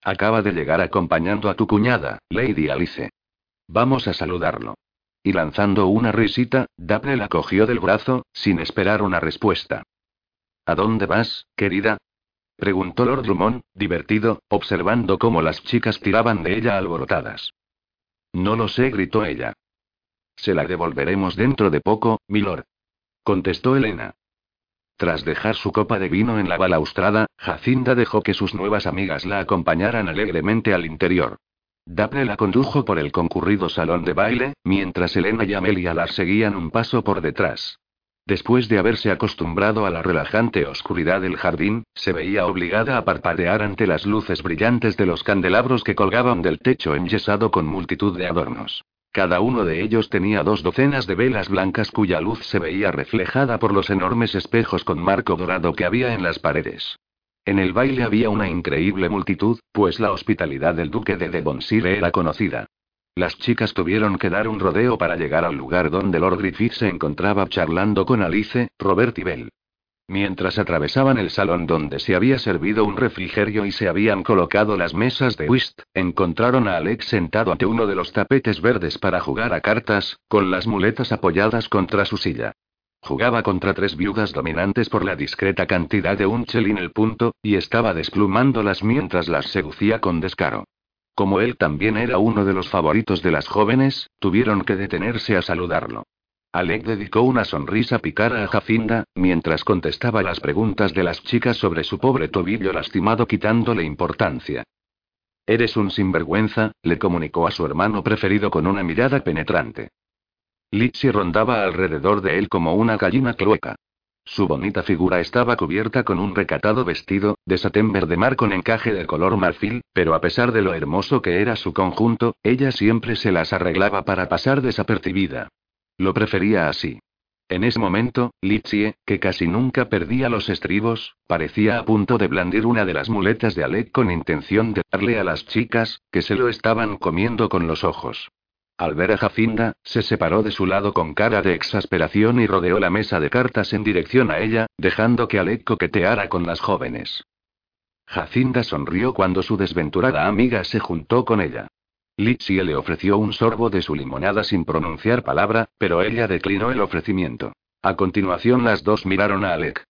S1: Acaba de llegar acompañando a tu cuñada, Lady Alice. Vamos a saludarlo. Y lanzando una risita, Daphne la cogió del brazo, sin esperar una respuesta. ¿A dónde vas, querida? preguntó Lord Drummond, divertido, observando cómo las chicas tiraban de ella alborotadas. No lo sé, gritó ella. Se la devolveremos dentro de poco, milord. Contestó Elena. Tras dejar su copa de vino en la balaustrada, Jacinda dejó que sus nuevas amigas la acompañaran alegremente al interior. Daphne la condujo por el concurrido salón de baile, mientras Elena y Amelia las seguían un paso por detrás. Después de haberse acostumbrado a la relajante oscuridad del jardín, se veía obligada a parpadear ante las luces brillantes de los candelabros que colgaban del techo enyesado con multitud de adornos. Cada uno de ellos tenía dos docenas de velas blancas cuya luz se veía reflejada por los enormes espejos con marco dorado que había en las paredes. En el baile había una increíble multitud, pues la hospitalidad del duque de Devonshire era conocida. Las chicas tuvieron que dar un rodeo para llegar al lugar donde Lord Griffith se encontraba charlando con Alice, Robert y Bell. Mientras atravesaban el salón donde se había servido un refrigerio y se habían colocado las mesas de whist, encontraron a Alex sentado ante uno de los tapetes verdes para jugar a cartas, con las muletas apoyadas contra su silla. Jugaba contra tres viudas dominantes por la discreta cantidad de un chelín el punto, y estaba desplumándolas mientras las seducía con descaro. Como él también era uno de los favoritos de las jóvenes, tuvieron que detenerse a saludarlo. Alec dedicó una sonrisa picara a Jacinda, mientras contestaba las preguntas de las chicas sobre su pobre tobillo lastimado quitándole importancia. Eres un sinvergüenza, le comunicó a su hermano preferido con una mirada penetrante. Litsi rondaba alrededor de él como una gallina clueca. Su bonita figura estaba cubierta con un recatado vestido, de satén verde mar con encaje de color marfil, pero a pesar de lo hermoso que era su conjunto, ella siempre se las arreglaba para pasar desapercibida. Lo prefería así. En ese momento, Litsie, que casi nunca perdía los estribos, parecía a punto de blandir una de las muletas de Alec con intención de darle a las chicas, que se lo estaban comiendo con los ojos. Al ver a Jacinda, se separó de su lado con cara de exasperación y rodeó la mesa de cartas en dirección a ella, dejando que Alec coqueteara con las jóvenes. Jacinda sonrió cuando su desventurada amiga se juntó con ella. Litsie le ofreció un sorbo de su limonada sin pronunciar palabra, pero ella declinó el ofrecimiento. A continuación las dos miraron a Alec.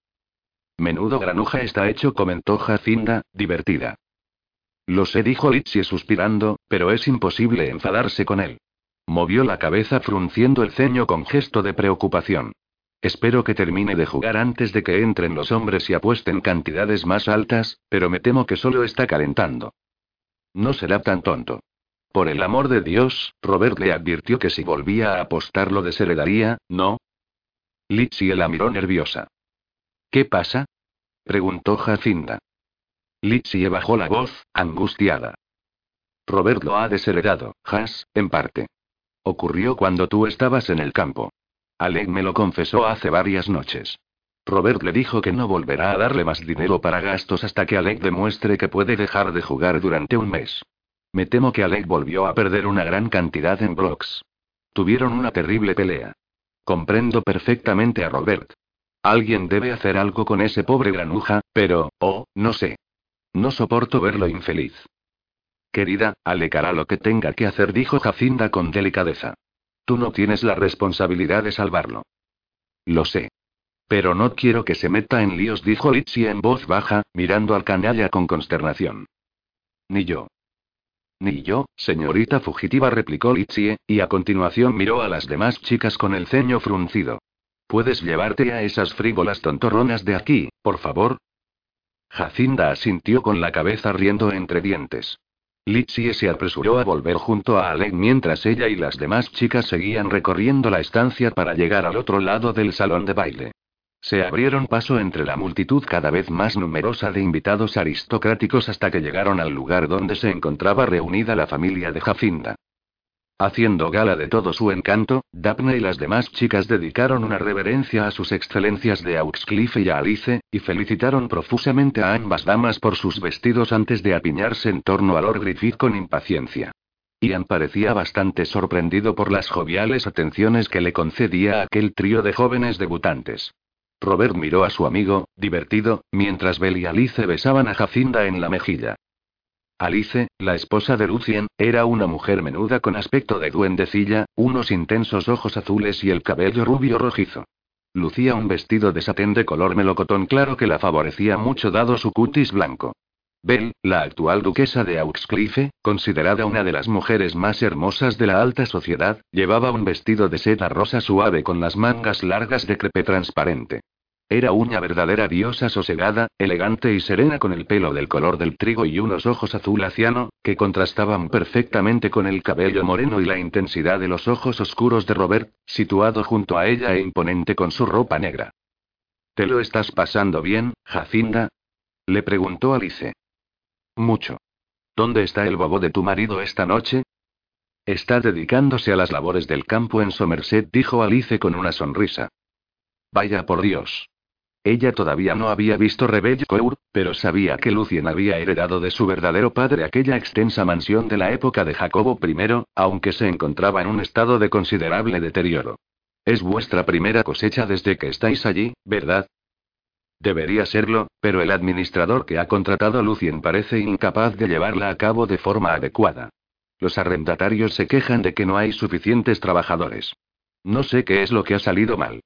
S1: Menudo granuja está hecho, comentó Jacinda, divertida. Lo sé, dijo Litsie suspirando, pero es imposible enfadarse con él. Movió la cabeza frunciendo el ceño con gesto de preocupación. Espero que termine de jugar antes de que entren los hombres y apuesten cantidades más altas, pero me temo que solo está calentando. No será tan tonto. Por el amor de Dios, Robert le advirtió que si volvía a apostar lo desheredaría, ¿no? Litsie la miró nerviosa. ¿Qué pasa? preguntó Jacinda. Litsie bajó la voz, angustiada. Robert lo ha desheredado, Has, en parte. Ocurrió cuando tú estabas en el campo. Alec me lo confesó hace varias noches. Robert le dijo que no volverá a darle más dinero para gastos hasta que Alec demuestre que puede dejar de jugar durante un mes. Me temo que Alec volvió a perder una gran cantidad en blocks. Tuvieron una terrible pelea. Comprendo perfectamente a Robert. Alguien debe hacer algo con ese pobre granuja, pero, oh, no sé. No soporto verlo infeliz. Querida, alecará lo que tenga que hacer, dijo Jacinda con delicadeza. Tú no tienes la responsabilidad de salvarlo. Lo sé. Pero no quiero que se meta en líos, dijo Litsi en voz baja, mirando al canalla con consternación. Ni yo. Ni yo, señorita fugitiva, replicó Litsie, y a continuación miró a las demás chicas con el ceño fruncido. ¿Puedes llevarte a esas frívolas tontorronas de aquí, por favor? Jacinda asintió con la cabeza riendo entre dientes. Litsie se apresuró a volver junto a Alec mientras ella y las demás chicas seguían recorriendo la estancia para llegar al otro lado del salón de baile. Se abrieron paso entre la multitud cada vez más numerosa de invitados aristocráticos hasta que llegaron al lugar donde se encontraba reunida la familia de Jacinda. Haciendo gala de todo su encanto, Daphne y las demás chicas dedicaron una reverencia a sus excelencias de Auxcliffe y a Alice, y felicitaron profusamente a ambas damas por sus vestidos antes de apiñarse en torno a Lord Griffith con impaciencia. Ian parecía bastante sorprendido por las joviales atenciones que le concedía aquel trío de jóvenes debutantes. Robert miró a su amigo, divertido, mientras Belle y Alice besaban a Jacinda en la mejilla. Alice, la esposa de Lucien, era una mujer menuda con aspecto de duendecilla, unos intensos ojos azules y el cabello rubio rojizo. Lucía un vestido de satén de color melocotón claro que la favorecía mucho dado su cutis blanco. Belle, la actual duquesa de Auxcliffe, considerada una de las mujeres más hermosas de la alta sociedad, llevaba un vestido de seda rosa suave con las mangas largas de crepe transparente. Era una verdadera diosa sosegada, elegante y serena con el pelo del color del trigo y unos ojos azul aciano, que contrastaban perfectamente con el cabello moreno y la intensidad de los ojos oscuros de Robert, situado junto a ella e imponente con su ropa negra. ¿Te lo estás pasando bien, Jacinda? Le preguntó Alice. Mucho. ¿Dónde está el bobo de tu marido esta noche? Está dedicándose a las labores del campo en Somerset, dijo Alice con una sonrisa. Vaya por Dios. Ella todavía no había visto Cour, pero sabía que Lucien había heredado de su verdadero padre aquella extensa mansión de la época de Jacobo I, aunque se encontraba en un estado de considerable deterioro. Es vuestra primera cosecha desde que estáis allí, ¿verdad? Debería serlo, pero el administrador que ha contratado a Lucien parece incapaz de llevarla a cabo de forma adecuada. Los arrendatarios se quejan de que no hay suficientes trabajadores. No sé qué es lo que ha salido mal.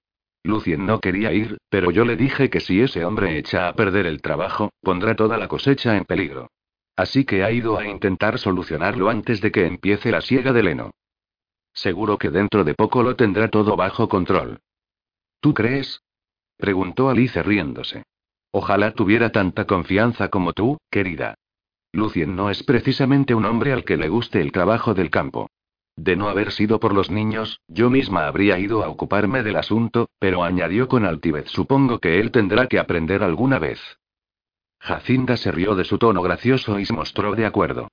S1: Lucien no quería ir, pero yo le dije que si ese hombre echa a perder el trabajo, pondrá toda la cosecha en peligro. Así que ha ido a intentar solucionarlo antes de que empiece la siega de heno. Seguro que dentro de poco lo tendrá todo bajo control. ¿Tú crees? preguntó Alice riéndose. Ojalá tuviera tanta confianza como tú, querida. Lucien no es precisamente un hombre al que le guste el trabajo del campo. De no haber sido por los niños, yo misma habría ido a ocuparme del asunto, pero añadió con altivez, supongo que él tendrá que aprender alguna vez. Jacinda se rió de su tono gracioso y se mostró de acuerdo.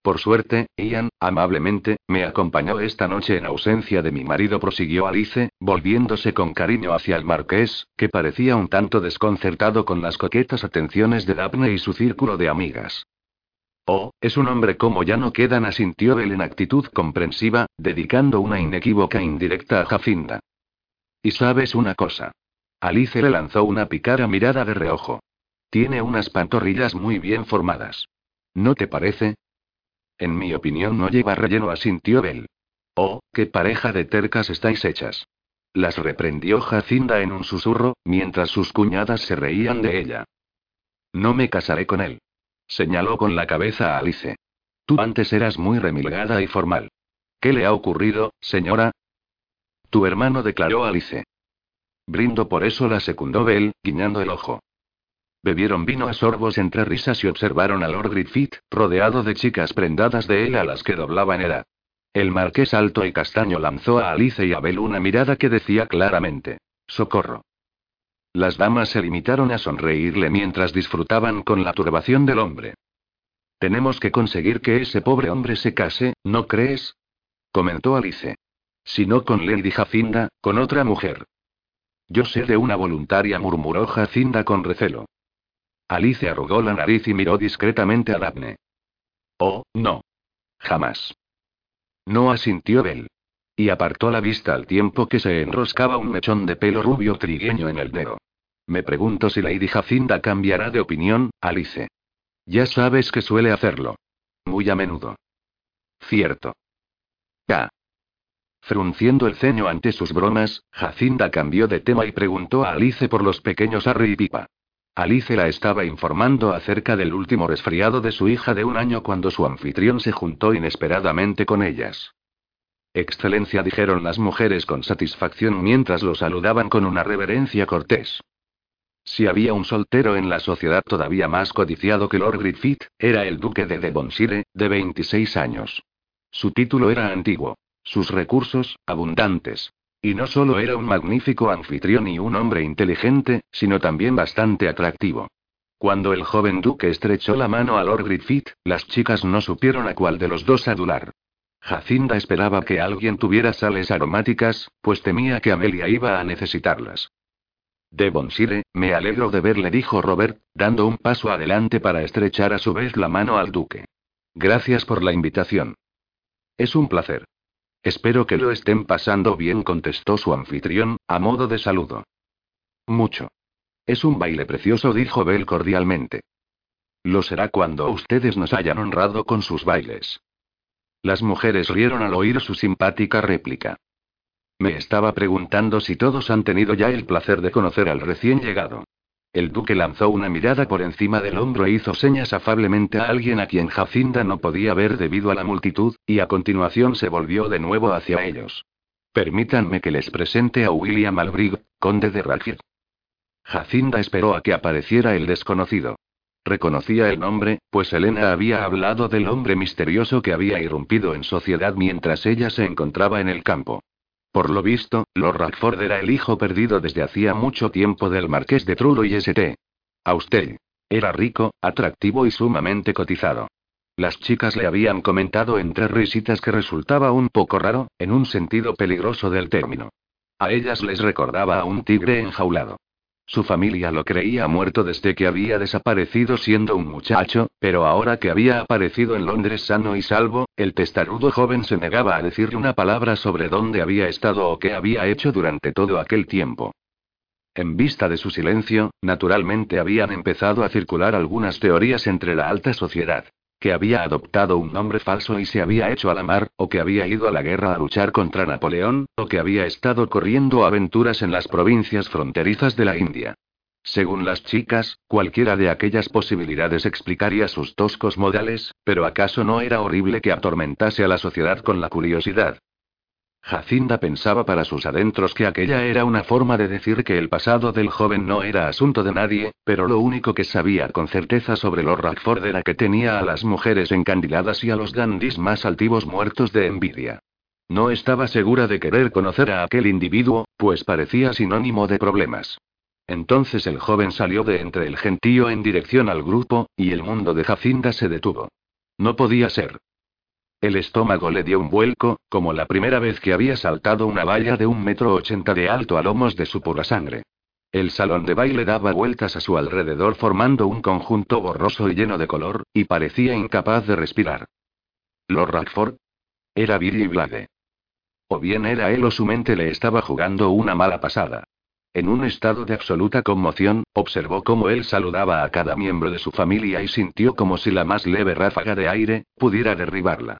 S1: Por suerte, Ian, amablemente, me acompañó esta noche en ausencia de mi marido, prosiguió Alice, volviéndose con cariño hacia el marqués, que parecía un tanto desconcertado con las coquetas atenciones de Daphne y su círculo de amigas. Oh, es un hombre como ya no quedan, asintió Bel en actitud comprensiva, dedicando una inequívoca indirecta a Jacinda. Y sabes una cosa. Alice le lanzó una picara mirada de reojo. Tiene unas pantorrillas muy bien formadas. ¿No te parece? En mi opinión no lleva relleno, asintió Bel. Oh, qué pareja de tercas estáis hechas. Las reprendió Jacinda en un susurro, mientras sus cuñadas se reían de ella. No me casaré con él. Señaló con la cabeza a Alice. Tú antes eras muy remilgada y formal. ¿Qué le ha ocurrido, señora? Tu hermano declaró Alice. Brindo por eso la secundó Bell, guiñando el ojo. Bebieron vino a sorbos entre risas y observaron a Lord Griffith, rodeado de chicas prendadas de él a las que doblaban edad. El marqués alto y castaño lanzó a Alice y a Bell una mirada que decía claramente: Socorro. Las damas se limitaron a sonreírle mientras disfrutaban con la turbación del hombre. Tenemos que conseguir que ese pobre hombre se case, ¿no crees? comentó Alice. Si no con Lady Jacinda, con otra mujer. Yo sé de una voluntaria, murmuró Jacinda con recelo. Alice arrugó la nariz y miró discretamente a Daphne. Oh, no. Jamás. No asintió Bell. Y apartó la vista al tiempo que se enroscaba un mechón de pelo rubio trigueño en el dedo. Me pregunto si Lady Jacinda cambiará de opinión, Alice. Ya sabes que suele hacerlo. Muy a menudo. Cierto. Ya. Frunciendo el ceño ante sus bromas, Jacinda cambió de tema y preguntó a Alice por los pequeños Harry y Pipa. Alice la estaba informando acerca del último resfriado de su hija de un año cuando su anfitrión se juntó inesperadamente con ellas. Excelencia, dijeron las mujeres con satisfacción mientras lo saludaban con una reverencia cortés. Si había un soltero en la sociedad todavía más codiciado que Lord Griffith, era el duque de Devonshire, de 26 años. Su título era antiguo. Sus recursos, abundantes. Y no solo era un magnífico anfitrión y un hombre inteligente, sino también bastante atractivo. Cuando el joven duque estrechó la mano a Lord Griffith, las chicas no supieron a cuál de los dos adular. Jacinda esperaba que alguien tuviera sales aromáticas, pues temía que Amelia iba a necesitarlas. Devonshire, me alegro de verle, dijo Robert, dando un paso adelante para estrechar a su vez la mano al duque. Gracias por la invitación. Es un placer. Espero que lo estén pasando bien, contestó su anfitrión, a modo de saludo. Mucho. Es un baile precioso, dijo Bell cordialmente. Lo será cuando ustedes nos hayan honrado con sus bailes. Las mujeres rieron al oír su simpática réplica. Me estaba preguntando si todos han tenido ya el placer de conocer al recién llegado. El duque lanzó una mirada por encima del hombro e hizo señas afablemente a alguien a quien Jacinda no podía ver debido a la multitud, y a continuación se volvió de nuevo hacia ellos. Permítanme que les presente a William Albrig, conde de Radcliffe. Jacinda esperó a que apareciera el desconocido. Reconocía el nombre, pues Elena había hablado del hombre misterioso que había irrumpido en sociedad mientras ella se encontraba en el campo. Por lo visto, Lord Rackford era el hijo perdido desde hacía mucho tiempo del marqués de Truro y St. Austin. Era rico, atractivo y sumamente cotizado. Las chicas le habían comentado entre risitas que resultaba un poco raro, en un sentido peligroso del término. A ellas les recordaba a un tigre enjaulado. Su familia lo creía muerto desde que había desaparecido siendo un muchacho, pero ahora que había aparecido en Londres sano y salvo, el testarudo joven se negaba a decirle una palabra sobre dónde había estado o qué había hecho durante todo aquel tiempo. En vista de su silencio, naturalmente habían empezado a circular algunas teorías entre la alta sociedad que había adoptado un nombre falso y se había hecho a la mar, o que había ido a la guerra a luchar contra Napoleón, o que había estado corriendo aventuras en las provincias fronterizas de la India. Según las chicas, cualquiera de aquellas posibilidades explicaría sus toscos modales, pero ¿acaso no era horrible que atormentase a la sociedad con la curiosidad? Jacinda pensaba para sus adentros que aquella era una forma de decir que el pasado del joven no era asunto de nadie, pero lo único que sabía con certeza sobre los Rackford era que tenía a las mujeres encandiladas y a los dandis más altivos muertos de envidia. No estaba segura de querer conocer a aquel individuo, pues parecía sinónimo de problemas. Entonces el joven salió de entre el gentío en dirección al grupo, y el mundo de Jacinda se detuvo. No podía ser. El estómago le dio un vuelco, como la primera vez que había saltado una valla de un metro ochenta de alto a lomos de su pura sangre. El salón de baile daba vueltas a su alrededor formando un conjunto borroso y lleno de color, y parecía incapaz de respirar. ¿Lord Radford? Era Billy Blade. O bien era él o su mente le estaba jugando una mala pasada. En un estado de absoluta conmoción, observó cómo él saludaba a cada miembro de su familia y sintió como si la más leve ráfaga de aire pudiera derribarla.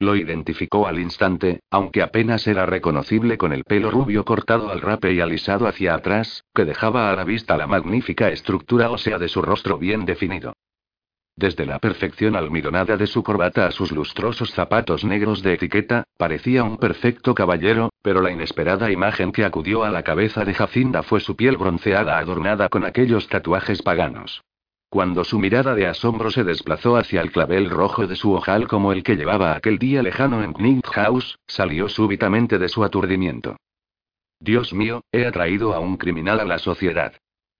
S1: Lo identificó al instante, aunque apenas era reconocible con el pelo rubio cortado al rape y alisado hacia atrás, que dejaba a la vista la magnífica estructura ósea de su rostro bien definido. Desde la perfección almidonada de su corbata a sus lustrosos zapatos negros de etiqueta, parecía un perfecto caballero, pero la inesperada imagen que acudió a la cabeza de Jacinda fue su piel bronceada adornada con aquellos tatuajes paganos. Cuando su mirada de asombro se desplazó hacia el clavel rojo de su ojal como el que llevaba aquel día lejano en Knight House, salió súbitamente de su aturdimiento. Dios mío, he atraído a un criminal a la sociedad.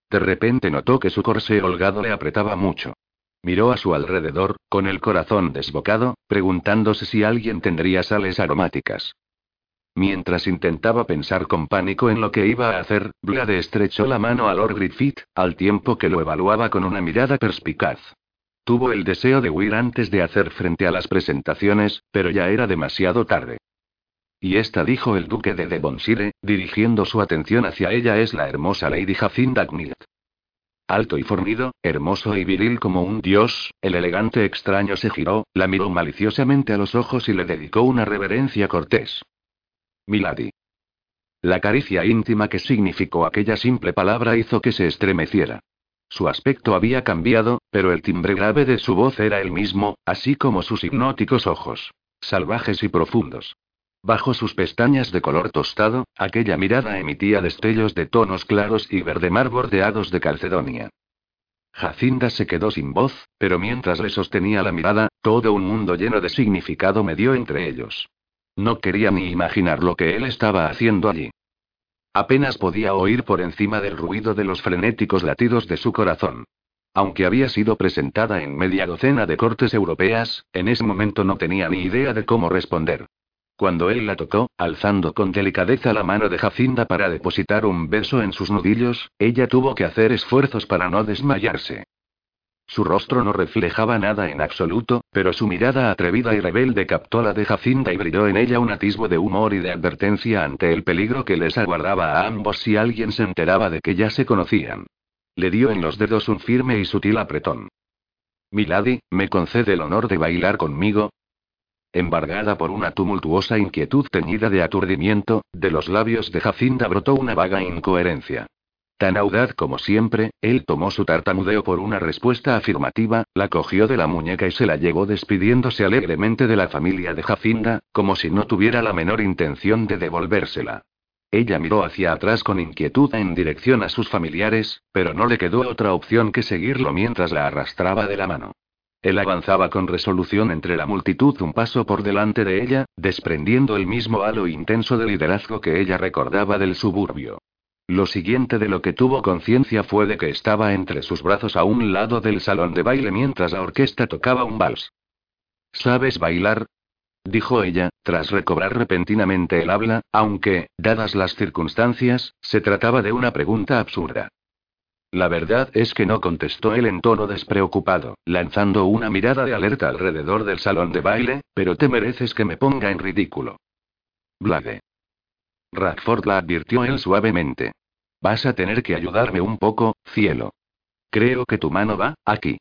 S1: De repente notó que su corsé holgado le apretaba mucho. Miró a su alrededor, con el corazón desbocado, preguntándose si alguien tendría sales aromáticas. Mientras intentaba pensar con pánico en lo que iba a hacer, Blade estrechó la mano a Lord Griffith, al tiempo que lo evaluaba con una mirada perspicaz. Tuvo el deseo de huir antes de hacer frente a las presentaciones, pero ya era demasiado tarde. Y esta dijo el duque de Devonshire, dirigiendo su atención hacia ella, es la hermosa Lady Jacinda. Alto y fornido, hermoso y viril como un dios, el elegante extraño se giró, la miró maliciosamente a los ojos y le dedicó una reverencia cortés. Milady. La caricia íntima que significó aquella simple palabra hizo que se estremeciera. Su aspecto había cambiado, pero el timbre grave de su voz era el mismo, así como sus hipnóticos ojos. Salvajes y profundos. Bajo sus pestañas de color tostado, aquella mirada emitía destellos de tonos claros y verde mar bordeados de calcedonia. Jacinda se quedó sin voz, pero mientras le sostenía la mirada, todo un mundo lleno de significado me dio entre ellos. No quería ni imaginar lo que él estaba haciendo allí. Apenas podía oír por encima del ruido de los frenéticos latidos de su corazón. Aunque había sido presentada en media docena de cortes europeas, en ese momento no tenía ni idea de cómo responder. Cuando él la tocó, alzando con delicadeza la mano de Jacinda para depositar un beso en sus nudillos, ella tuvo que hacer esfuerzos para no desmayarse. Su rostro no reflejaba nada en absoluto, pero su mirada atrevida y rebelde captó la de Jacinda y brilló en ella un atisbo de humor y de advertencia ante el peligro que les aguardaba a ambos si alguien se enteraba de que ya se conocían. Le dio en los dedos un firme y sutil apretón. Milady, ¿me concede el honor de bailar conmigo? Embargada por una tumultuosa inquietud teñida de aturdimiento, de los labios de Jacinda brotó una vaga incoherencia. Tan audaz como siempre, él tomó su tartamudeo por una respuesta afirmativa, la cogió de la muñeca y se la llevó despidiéndose alegremente de la familia de Jacinda, como si no tuviera la menor intención de devolvérsela. Ella miró hacia atrás con inquietud en dirección a sus familiares, pero no le quedó otra opción que seguirlo mientras la arrastraba de la mano. Él avanzaba con resolución entre la multitud un paso por delante de ella, desprendiendo el mismo halo intenso de liderazgo que ella recordaba del suburbio. Lo siguiente de lo que tuvo conciencia fue de que estaba entre sus brazos a un lado del salón de baile mientras la orquesta tocaba un vals. ¿Sabes bailar? dijo ella, tras recobrar repentinamente el habla, aunque, dadas las circunstancias, se trataba de una pregunta absurda. La verdad es que no contestó él en tono despreocupado, lanzando una mirada de alerta alrededor del salón de baile, pero te mereces que me ponga en ridículo. Blade. Radford la advirtió él suavemente. Vas a tener que ayudarme un poco, cielo. Creo que tu mano va, aquí.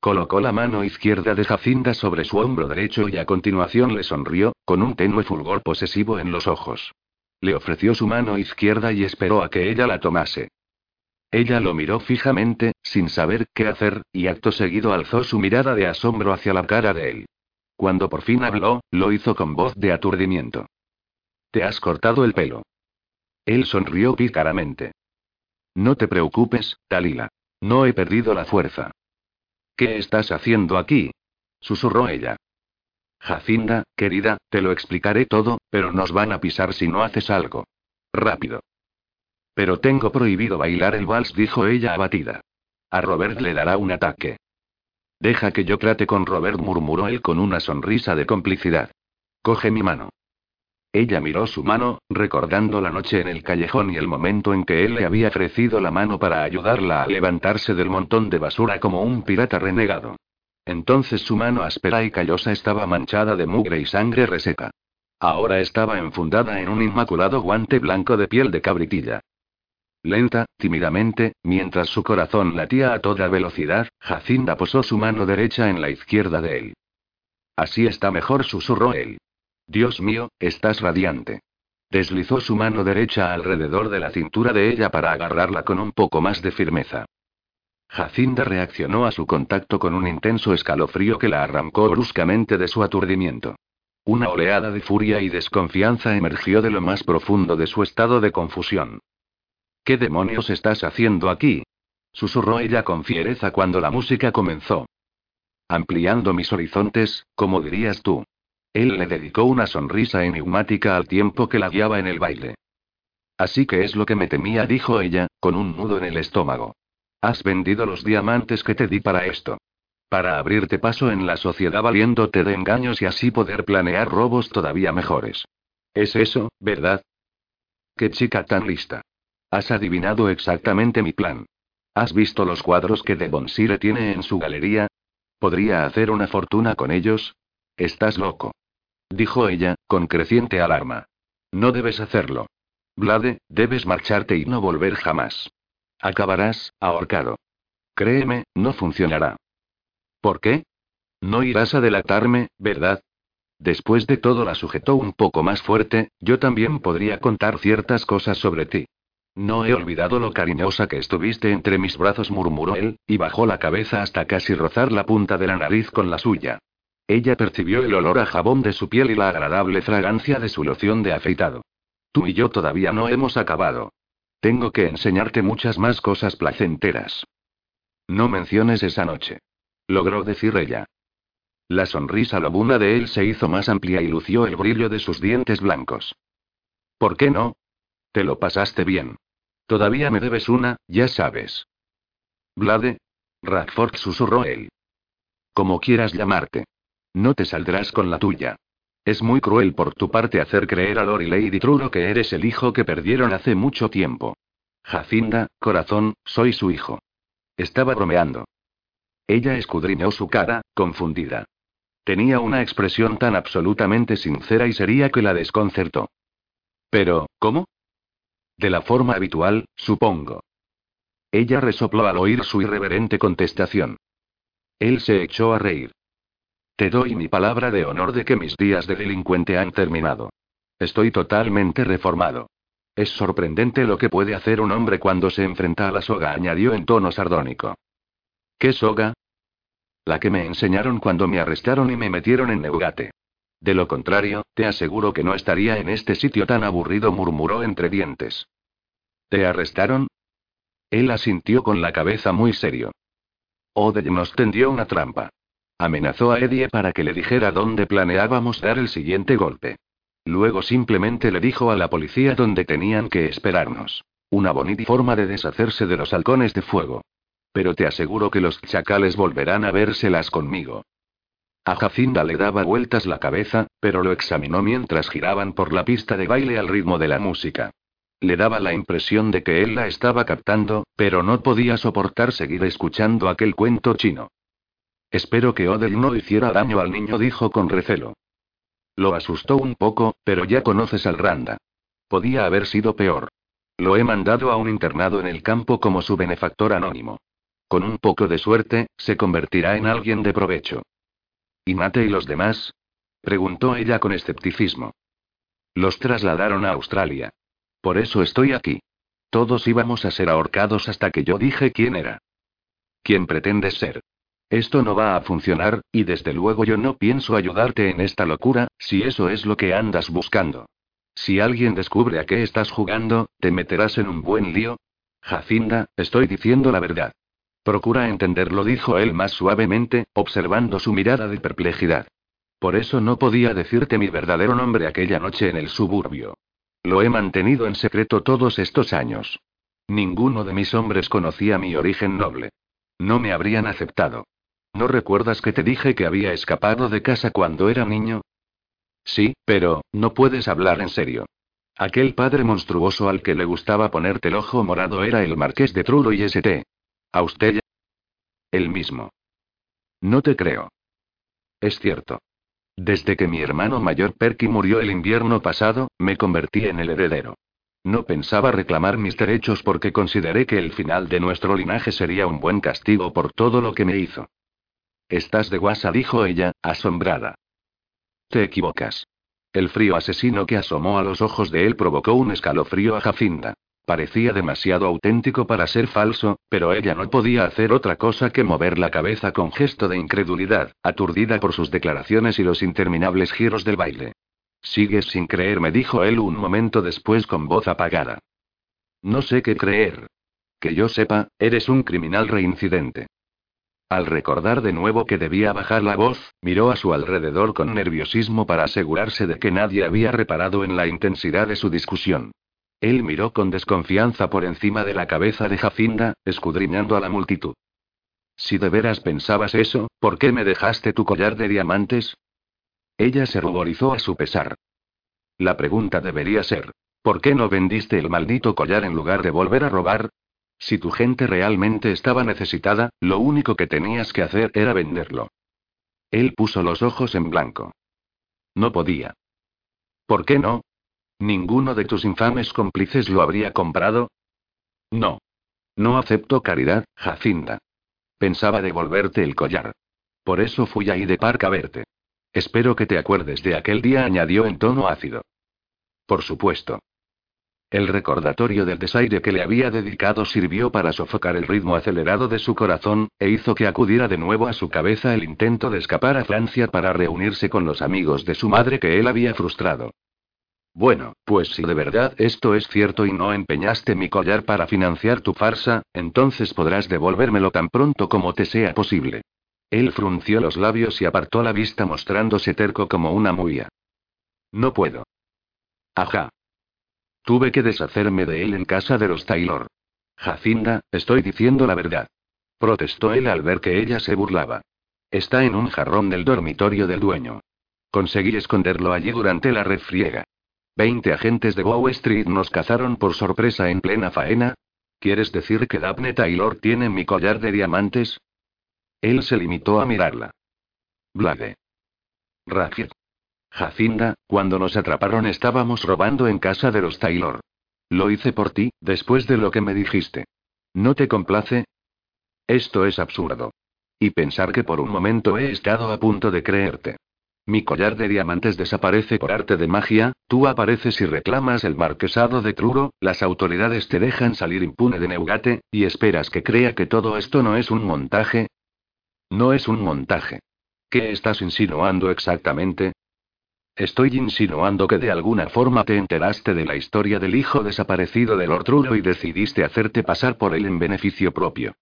S1: Colocó la mano izquierda de Jacinda sobre su hombro derecho y a continuación le sonrió, con un tenue fulgor posesivo en los ojos. Le ofreció su mano izquierda y esperó a que ella la tomase. Ella lo miró fijamente, sin saber qué hacer, y acto seguido alzó su mirada de asombro hacia la cara de él. Cuando por fin habló, lo hizo con voz de aturdimiento. Te has cortado el pelo. Él sonrió pícaramente. No te preocupes, Talila. No he perdido la fuerza. ¿Qué estás haciendo aquí? susurró ella. Jacinda, querida, te lo explicaré todo, pero nos van a pisar si no haces algo. Rápido. Pero tengo prohibido bailar el vals, dijo ella abatida. A Robert le dará un ataque. Deja que yo trate con Robert, murmuró él con una sonrisa de complicidad. Coge mi mano. Ella miró su mano, recordando la noche en el callejón y el momento en que él le había ofrecido la mano para ayudarla a levantarse del montón de basura como un pirata renegado. Entonces su mano áspera y callosa estaba manchada de mugre y sangre reseca. Ahora estaba enfundada en un inmaculado guante blanco de piel de cabritilla. Lenta, tímidamente, mientras su corazón latía a toda velocidad, Jacinda posó su mano derecha en la izquierda de él. Así está mejor, susurró él. Dios mío, estás radiante. Deslizó su mano derecha alrededor de la cintura de ella para agarrarla con un poco más de firmeza. Jacinda reaccionó a su contacto con un intenso escalofrío que la arrancó bruscamente de su aturdimiento. Una oleada de furia y desconfianza emergió de lo más profundo de su estado de confusión. ¿Qué demonios estás haciendo aquí? susurró ella con fiereza cuando la música comenzó. Ampliando mis horizontes, como dirías tú. Él le dedicó una sonrisa enigmática al tiempo que la guiaba en el baile. Así que es lo que me temía, dijo ella, con un nudo en el estómago. Has vendido los diamantes que te di para esto. Para abrirte paso en la sociedad valiéndote de engaños y así poder planear robos todavía mejores. Es eso, ¿verdad? Qué chica tan lista. Has adivinado exactamente mi plan. ¿Has visto los cuadros que de tiene en su galería? ¿Podría hacer una fortuna con ellos? Estás loco dijo ella, con creciente alarma. No debes hacerlo. Blade, debes marcharte y no volver jamás. Acabarás, ahorcado. Créeme, no funcionará. ¿Por qué? No irás a delatarme, ¿verdad? Después de todo la sujetó un poco más fuerte, yo también podría contar ciertas cosas sobre ti. No he olvidado lo cariñosa que estuviste entre mis brazos, murmuró él, y bajó la cabeza hasta casi rozar la punta de la nariz con la suya. Ella percibió el olor a jabón de su piel y la agradable fragancia de su loción de afeitado. Tú y yo todavía no hemos acabado. Tengo que enseñarte muchas más cosas placenteras. No menciones esa noche. Logró decir ella. La sonrisa lobuna de él se hizo más amplia y lució el brillo de sus dientes blancos. ¿Por qué no? Te lo pasaste bien. Todavía me debes una, ya sabes. Blade. Radford susurró él. Como quieras llamarte. No te saldrás con la tuya. Es muy cruel por tu parte hacer creer a Lord y Lady Truro que eres el hijo que perdieron hace mucho tiempo. Jacinda, corazón, soy su hijo. Estaba bromeando. Ella escudriñó su cara, confundida. Tenía una expresión tan absolutamente sincera y seria que la desconcertó. Pero, ¿cómo? De la forma habitual, supongo. Ella resopló al oír su irreverente contestación. Él se echó a reír. Te doy mi palabra de honor de que mis días de delincuente han terminado. Estoy totalmente reformado. Es sorprendente lo que puede hacer un hombre cuando se enfrenta a la soga, añadió en tono sardónico. ¿Qué soga? La que me enseñaron cuando me arrestaron y me metieron en Neugate. De lo contrario, te aseguro que no estaría en este sitio tan aburrido, murmuró entre dientes. ¿Te arrestaron? Él asintió con la cabeza muy serio. Odell nos tendió una trampa. Amenazó a Eddie para que le dijera dónde planeábamos dar el siguiente golpe. Luego simplemente le dijo a la policía dónde tenían que esperarnos. Una bonita forma de deshacerse de los halcones de fuego. Pero te aseguro que los chacales volverán a vérselas conmigo. A Jacinda le daba vueltas la cabeza, pero lo examinó mientras giraban por la pista de baile al ritmo de la música. Le daba la impresión de que él la estaba captando, pero no podía soportar seguir escuchando aquel cuento chino. Espero que Odell no hiciera daño al niño, dijo con recelo. Lo asustó un poco, pero ya conoces al Randa. Podía haber sido peor. Lo he mandado a un internado en el campo como su benefactor anónimo. Con un poco de suerte, se convertirá en alguien de provecho. ¿Y Mate y los demás? preguntó ella con escepticismo. Los trasladaron a Australia. Por eso estoy aquí. Todos íbamos a ser ahorcados hasta que yo dije quién era. ¿Quién pretendes ser? Esto no va a funcionar, y desde luego yo no pienso ayudarte en esta locura, si eso es lo que andas buscando. Si alguien descubre a qué estás jugando, te meterás en un buen lío. Jacinda, estoy diciendo la verdad. Procura entenderlo, dijo él más suavemente, observando su mirada de perplejidad. Por eso no podía decirte mi verdadero nombre aquella noche en el suburbio. Lo he mantenido en secreto todos estos años. Ninguno de mis hombres conocía mi origen noble. No me habrían aceptado. ¿No recuerdas que te dije que había escapado de casa cuando era niño? Sí, pero, no puedes hablar en serio. Aquel padre monstruoso al que le gustaba ponerte el ojo morado era el marqués de Truro y St. ¿A El mismo. No te creo. Es cierto. Desde que mi hermano mayor Perky murió el invierno pasado, me convertí en el heredero. No pensaba reclamar mis derechos porque consideré que el final de nuestro linaje sería un buen castigo por todo lo que me hizo. Estás de guasa, dijo ella, asombrada. Te equivocas. El frío asesino que asomó a los ojos de él provocó un escalofrío a Jacinda. Parecía demasiado auténtico para ser falso, pero ella no podía hacer otra cosa que mover la cabeza con gesto de incredulidad, aturdida por sus declaraciones y los interminables giros del baile. Sigues sin creerme, dijo él un momento después con voz apagada. No sé qué creer. Que yo sepa, eres un criminal reincidente. Al recordar de nuevo que debía bajar la voz, miró a su alrededor con nerviosismo para asegurarse de que nadie había reparado en la intensidad de su discusión. Él miró con desconfianza por encima de la cabeza de Jacinda, escudriñando a la multitud. Si de veras pensabas eso, ¿por qué me dejaste tu collar de diamantes? Ella se ruborizó a su pesar. La pregunta debería ser, ¿por qué no vendiste el maldito collar en lugar de volver a robar? Si tu gente realmente estaba necesitada, lo único que tenías que hacer era venderlo. Él puso los ojos en blanco. No podía. ¿Por qué no? ¿Ninguno de tus infames cómplices lo habría comprado? No. No acepto caridad, Jacinda. Pensaba devolverte el collar. Por eso fui ahí de Park a verte. Espero que te acuerdes de aquel día, añadió en tono ácido. Por supuesto. El recordatorio del desaire que le había dedicado sirvió para sofocar el ritmo acelerado de su corazón, e hizo que acudiera de nuevo a su cabeza el intento de escapar a Francia para reunirse con los amigos de su madre que él había frustrado. Bueno, pues si de verdad esto es cierto y no empeñaste mi collar para financiar tu farsa, entonces podrás devolvérmelo tan pronto como te sea posible. Él frunció los labios y apartó la vista mostrándose terco como una muía. No puedo. Ajá. Tuve que deshacerme de él en casa de los Taylor. Jacinda, estoy diciendo la verdad. Protestó él al ver que ella se burlaba. Está en un jarrón del dormitorio del dueño. Conseguí esconderlo allí durante la refriega. Veinte agentes de Bow Street nos cazaron por sorpresa en plena faena. ¿Quieres decir que Daphne Taylor tiene mi collar de diamantes? Él se limitó a mirarla. Blade. Rafiel. Jacinda, cuando nos atraparon estábamos robando en casa de los Taylor. Lo hice por ti, después de lo que me dijiste. ¿No te complace? Esto es absurdo. Y pensar que por un momento he estado a punto de creerte. Mi collar de diamantes desaparece por arte de magia, tú apareces y reclamas el marquesado de Truro, las autoridades te dejan salir impune de Neugate, y esperas que crea que todo esto no es un montaje. No es un montaje. ¿Qué estás insinuando exactamente? Estoy insinuando que de alguna forma te enteraste de la historia del hijo desaparecido de Lord Truro y decidiste hacerte pasar por él en beneficio propio.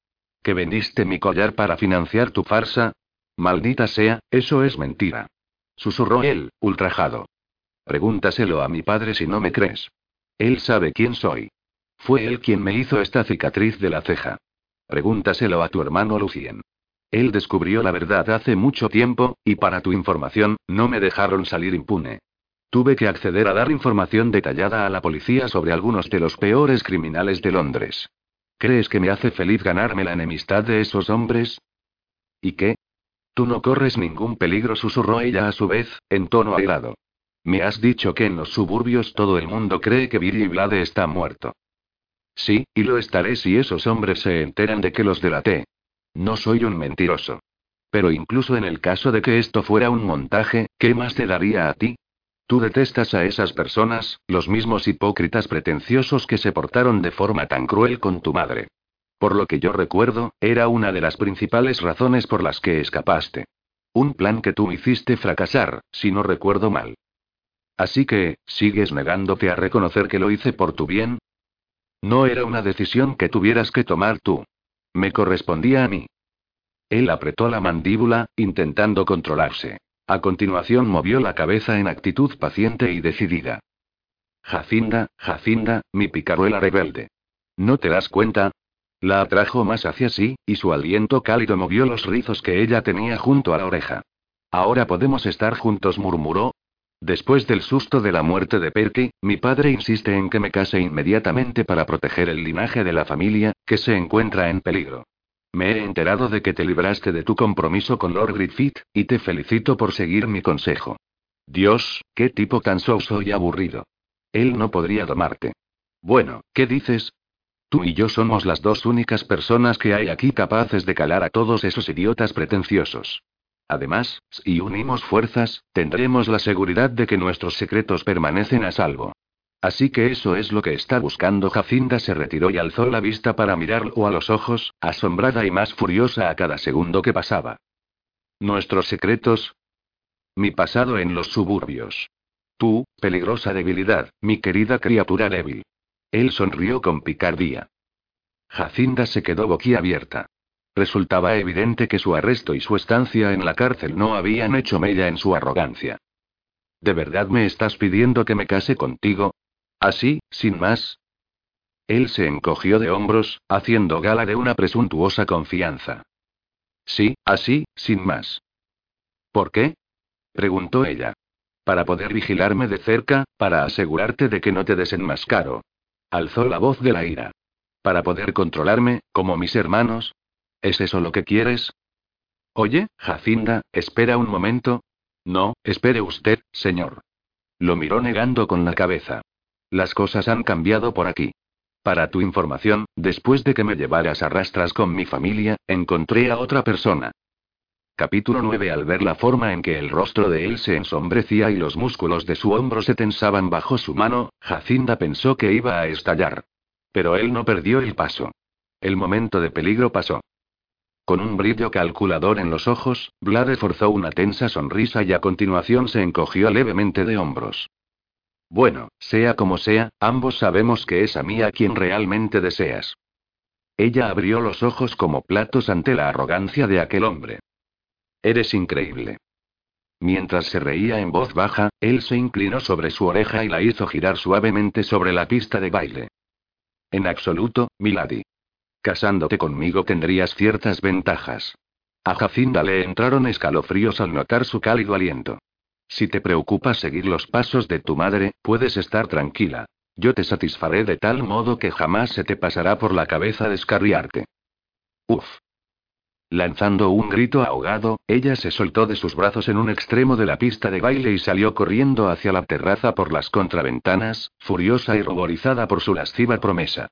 S1: ¿Que vendiste mi collar para financiar tu farsa? Maldita sea, eso es mentira. Susurró él, ultrajado. Pregúntaselo a mi padre si no me crees. Él sabe quién soy. Fue él quien me hizo esta cicatriz de la ceja. Pregúntaselo a tu hermano Lucien. Él descubrió la verdad hace mucho tiempo, y para tu información, no me dejaron salir impune. Tuve que acceder a dar información detallada a la policía sobre algunos de los peores criminales de Londres. ¿Crees que me hace feliz ganarme la enemistad de esos hombres? ¿Y qué? Tú no corres ningún peligro, susurró ella a su vez, en tono airado. Me has dicho que en los suburbios todo el mundo cree que Billy Blade está muerto. Sí, y lo estaré si esos hombres se enteran de que los delaté. No soy un mentiroso. Pero incluso en el caso de que esto fuera un montaje, ¿qué más te daría a ti? Tú detestas a esas personas, los mismos hipócritas pretenciosos que se portaron de forma tan cruel con tu madre. Por lo que yo recuerdo, era una de las principales razones por las que escapaste. Un plan que tú hiciste fracasar, si no recuerdo mal. Así que, ¿sigues negándote a reconocer que lo hice por tu bien? No era una decisión que tuvieras que tomar tú. Me correspondía a mí. Él apretó la mandíbula, intentando controlarse. A continuación movió la cabeza en actitud paciente y decidida. Jacinda, Jacinda, mi picaruela rebelde. ¿No te das cuenta? La atrajo más hacia sí, y su aliento cálido movió los rizos que ella tenía junto a la oreja. Ahora podemos estar juntos, murmuró. Después del susto de la muerte de Perky, mi padre insiste en que me case inmediatamente para proteger el linaje de la familia, que se encuentra en peligro. Me he enterado de que te libraste de tu compromiso con Lord Griffith, y te felicito por seguir mi consejo. Dios, qué tipo tan soso y aburrido. Él no podría domarte. Bueno, ¿qué dices? Tú y yo somos las dos únicas personas que hay aquí capaces de calar a todos esos idiotas pretenciosos. Además, si unimos fuerzas, tendremos la seguridad de que nuestros secretos permanecen a salvo. Así que eso es lo que está buscando. Jacinda se retiró y alzó la vista para mirarlo a los ojos, asombrada y más furiosa a cada segundo que pasaba. ¿Nuestros secretos? Mi pasado en los suburbios. Tú, peligrosa debilidad, mi querida criatura débil. Él sonrió con picardía. Jacinda se quedó boquiabierta. Resultaba evidente que su arresto y su estancia en la cárcel no habían hecho mella en su arrogancia. ¿De verdad me estás pidiendo que me case contigo? ¿Así, sin más? Él se encogió de hombros, haciendo gala de una presuntuosa confianza. Sí, así, sin más. ¿Por qué? preguntó ella. Para poder vigilarme de cerca, para asegurarte de que no te desenmascaro. Alzó la voz de la ira. Para poder controlarme, como mis hermanos. ¿Es eso lo que quieres? Oye, Jacinda, espera un momento. No, espere usted, señor. Lo miró negando con la cabeza. Las cosas han cambiado por aquí. Para tu información, después de que me llevaras a rastras con mi familia, encontré a otra persona. Capítulo 9 Al ver la forma en que el rostro de él se ensombrecía y los músculos de su hombro se tensaban bajo su mano, Jacinda pensó que iba a estallar. Pero él no perdió el paso. El momento de peligro pasó. Con un brillo calculador en los ojos, Blade forzó una tensa sonrisa y a continuación se encogió levemente de hombros. Bueno, sea como sea, ambos sabemos que es a mí a quien realmente deseas. Ella abrió los ojos como platos ante la arrogancia de aquel hombre. Eres increíble. Mientras se reía en voz baja, él se inclinó sobre su oreja y la hizo girar suavemente sobre la pista de baile. En absoluto, Milady. Casándote conmigo tendrías ciertas ventajas. A Jacinda le entraron escalofríos al notar su cálido aliento. Si te preocupa seguir los pasos de tu madre, puedes estar tranquila. Yo te satisfaré de tal modo que jamás se te pasará por la cabeza descarriarte. Uf. Lanzando un grito ahogado, ella se soltó de sus brazos en un extremo de la pista de baile y salió corriendo hacia la terraza por las contraventanas, furiosa y ruborizada por su lasciva promesa.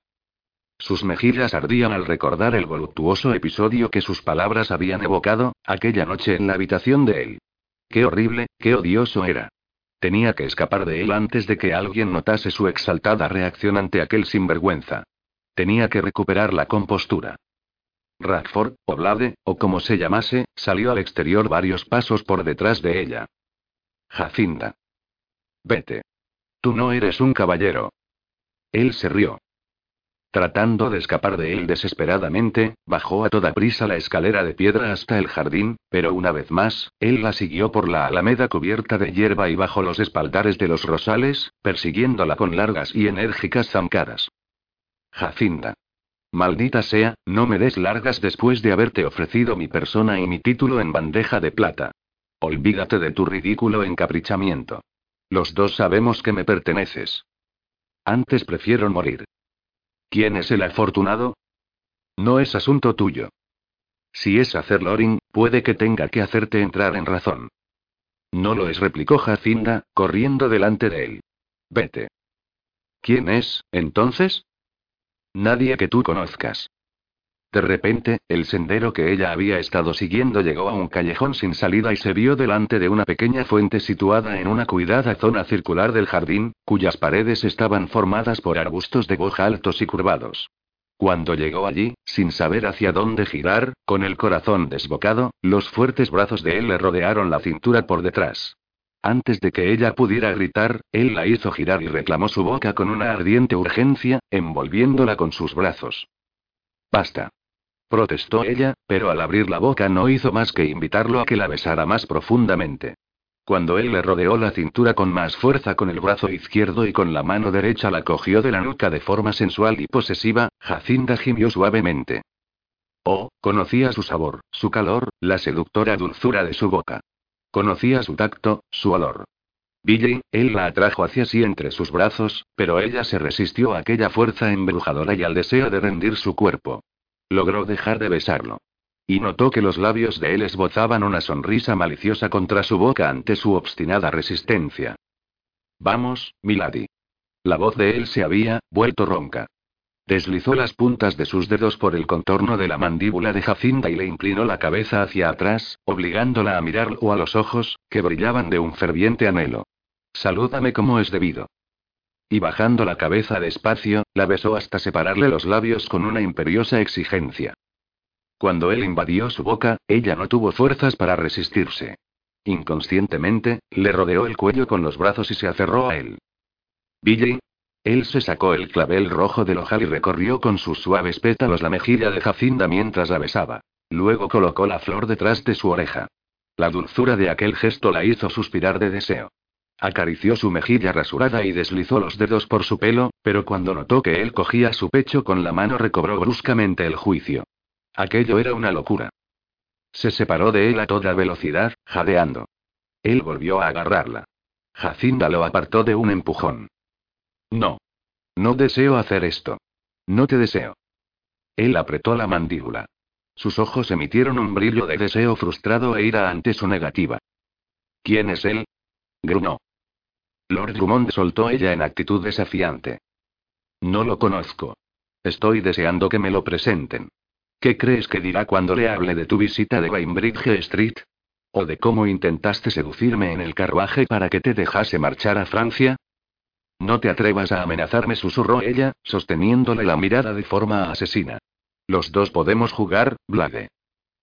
S1: Sus mejillas ardían al recordar el voluptuoso episodio que sus palabras habían evocado, aquella noche en la habitación de él. Qué horrible, qué odioso era. Tenía que escapar de él antes de que alguien notase su exaltada reacción ante aquel sinvergüenza. Tenía que recuperar la compostura. Radford, o Blade, o como se llamase, salió al exterior varios pasos por detrás de ella. Jacinda. Vete. Tú no eres un caballero. Él se rió. Tratando de escapar de él desesperadamente, bajó a toda prisa la escalera de piedra hasta el jardín, pero una vez más, él la siguió por la alameda cubierta de hierba y bajo los espaldares de los rosales, persiguiéndola con largas y enérgicas zancadas. Jacinda. Maldita sea, no me des largas después de haberte ofrecido mi persona y mi título en bandeja de plata. Olvídate de tu ridículo encaprichamiento. Los dos sabemos que me perteneces. Antes prefiero morir. ¿Quién es el afortunado? No es asunto tuyo. Si es hacer Loring, puede que tenga que hacerte entrar en razón. No lo es, replicó Jacinda, corriendo delante de él. Vete. ¿Quién es, entonces? Nadie que tú conozcas. De repente, el sendero que ella había estado siguiendo llegó a un callejón sin salida y se vio delante de una pequeña fuente situada en una cuidada zona circular del jardín, cuyas paredes estaban formadas por arbustos de boja altos y curvados. Cuando llegó allí, sin saber hacia dónde girar, con el corazón desbocado, los fuertes brazos de él le rodearon la cintura por detrás. Antes de que ella pudiera gritar, él la hizo girar y reclamó su boca con una ardiente urgencia, envolviéndola con sus brazos. Basta protestó ella, pero al abrir la boca no hizo más que invitarlo a que la besara más profundamente. Cuando él le rodeó la cintura con más fuerza con el brazo izquierdo y con la mano derecha la cogió de la nuca de forma sensual y posesiva, Jacinda gimió suavemente. Oh, conocía su sabor, su calor, la seductora dulzura de su boca. Conocía su tacto, su olor. Billy, él la atrajo hacia sí entre sus brazos, pero ella se resistió a aquella fuerza embrujadora y al deseo de rendir su cuerpo. Logró dejar de besarlo. Y notó que los labios de él esbozaban una sonrisa maliciosa contra su boca ante su obstinada resistencia. Vamos, Milady. La voz de él se había vuelto ronca. Deslizó las puntas de sus dedos por el contorno de la mandíbula de Jacinda y le inclinó la cabeza hacia atrás, obligándola a mirarlo a los ojos, que brillaban de un ferviente anhelo. Salúdame como es debido. Y bajando la cabeza despacio, la besó hasta separarle los labios con una imperiosa exigencia. Cuando él invadió su boca, ella no tuvo fuerzas para resistirse. Inconscientemente, le rodeó el cuello con los brazos y se aferró a él. Billy. Él se sacó el clavel rojo del ojal y recorrió con sus suaves pétalos la mejilla de Jacinda mientras la besaba. Luego colocó la flor detrás de su oreja. La dulzura de aquel gesto la hizo suspirar de deseo. Acarició su mejilla rasurada y deslizó los dedos por su pelo, pero cuando notó que él cogía su pecho con la mano recobró bruscamente el juicio. Aquello era una locura. Se separó de él a toda velocidad, jadeando. Él volvió a agarrarla. Jacinda lo apartó de un empujón. No. No deseo hacer esto. No te deseo. Él apretó la mandíbula. Sus ojos emitieron un brillo de deseo frustrado e ira ante su negativa. ¿Quién es él? Grunó. Lord Drummond soltó ella en actitud desafiante. No lo conozco. Estoy deseando que me lo presenten. ¿Qué crees que dirá cuando le hable de tu visita de Bainbridge Street? ¿O de cómo intentaste seducirme en el carruaje para que te dejase marchar a Francia? No te atrevas a amenazarme, susurró ella, sosteniéndole la mirada de forma asesina. Los dos podemos jugar, Blade.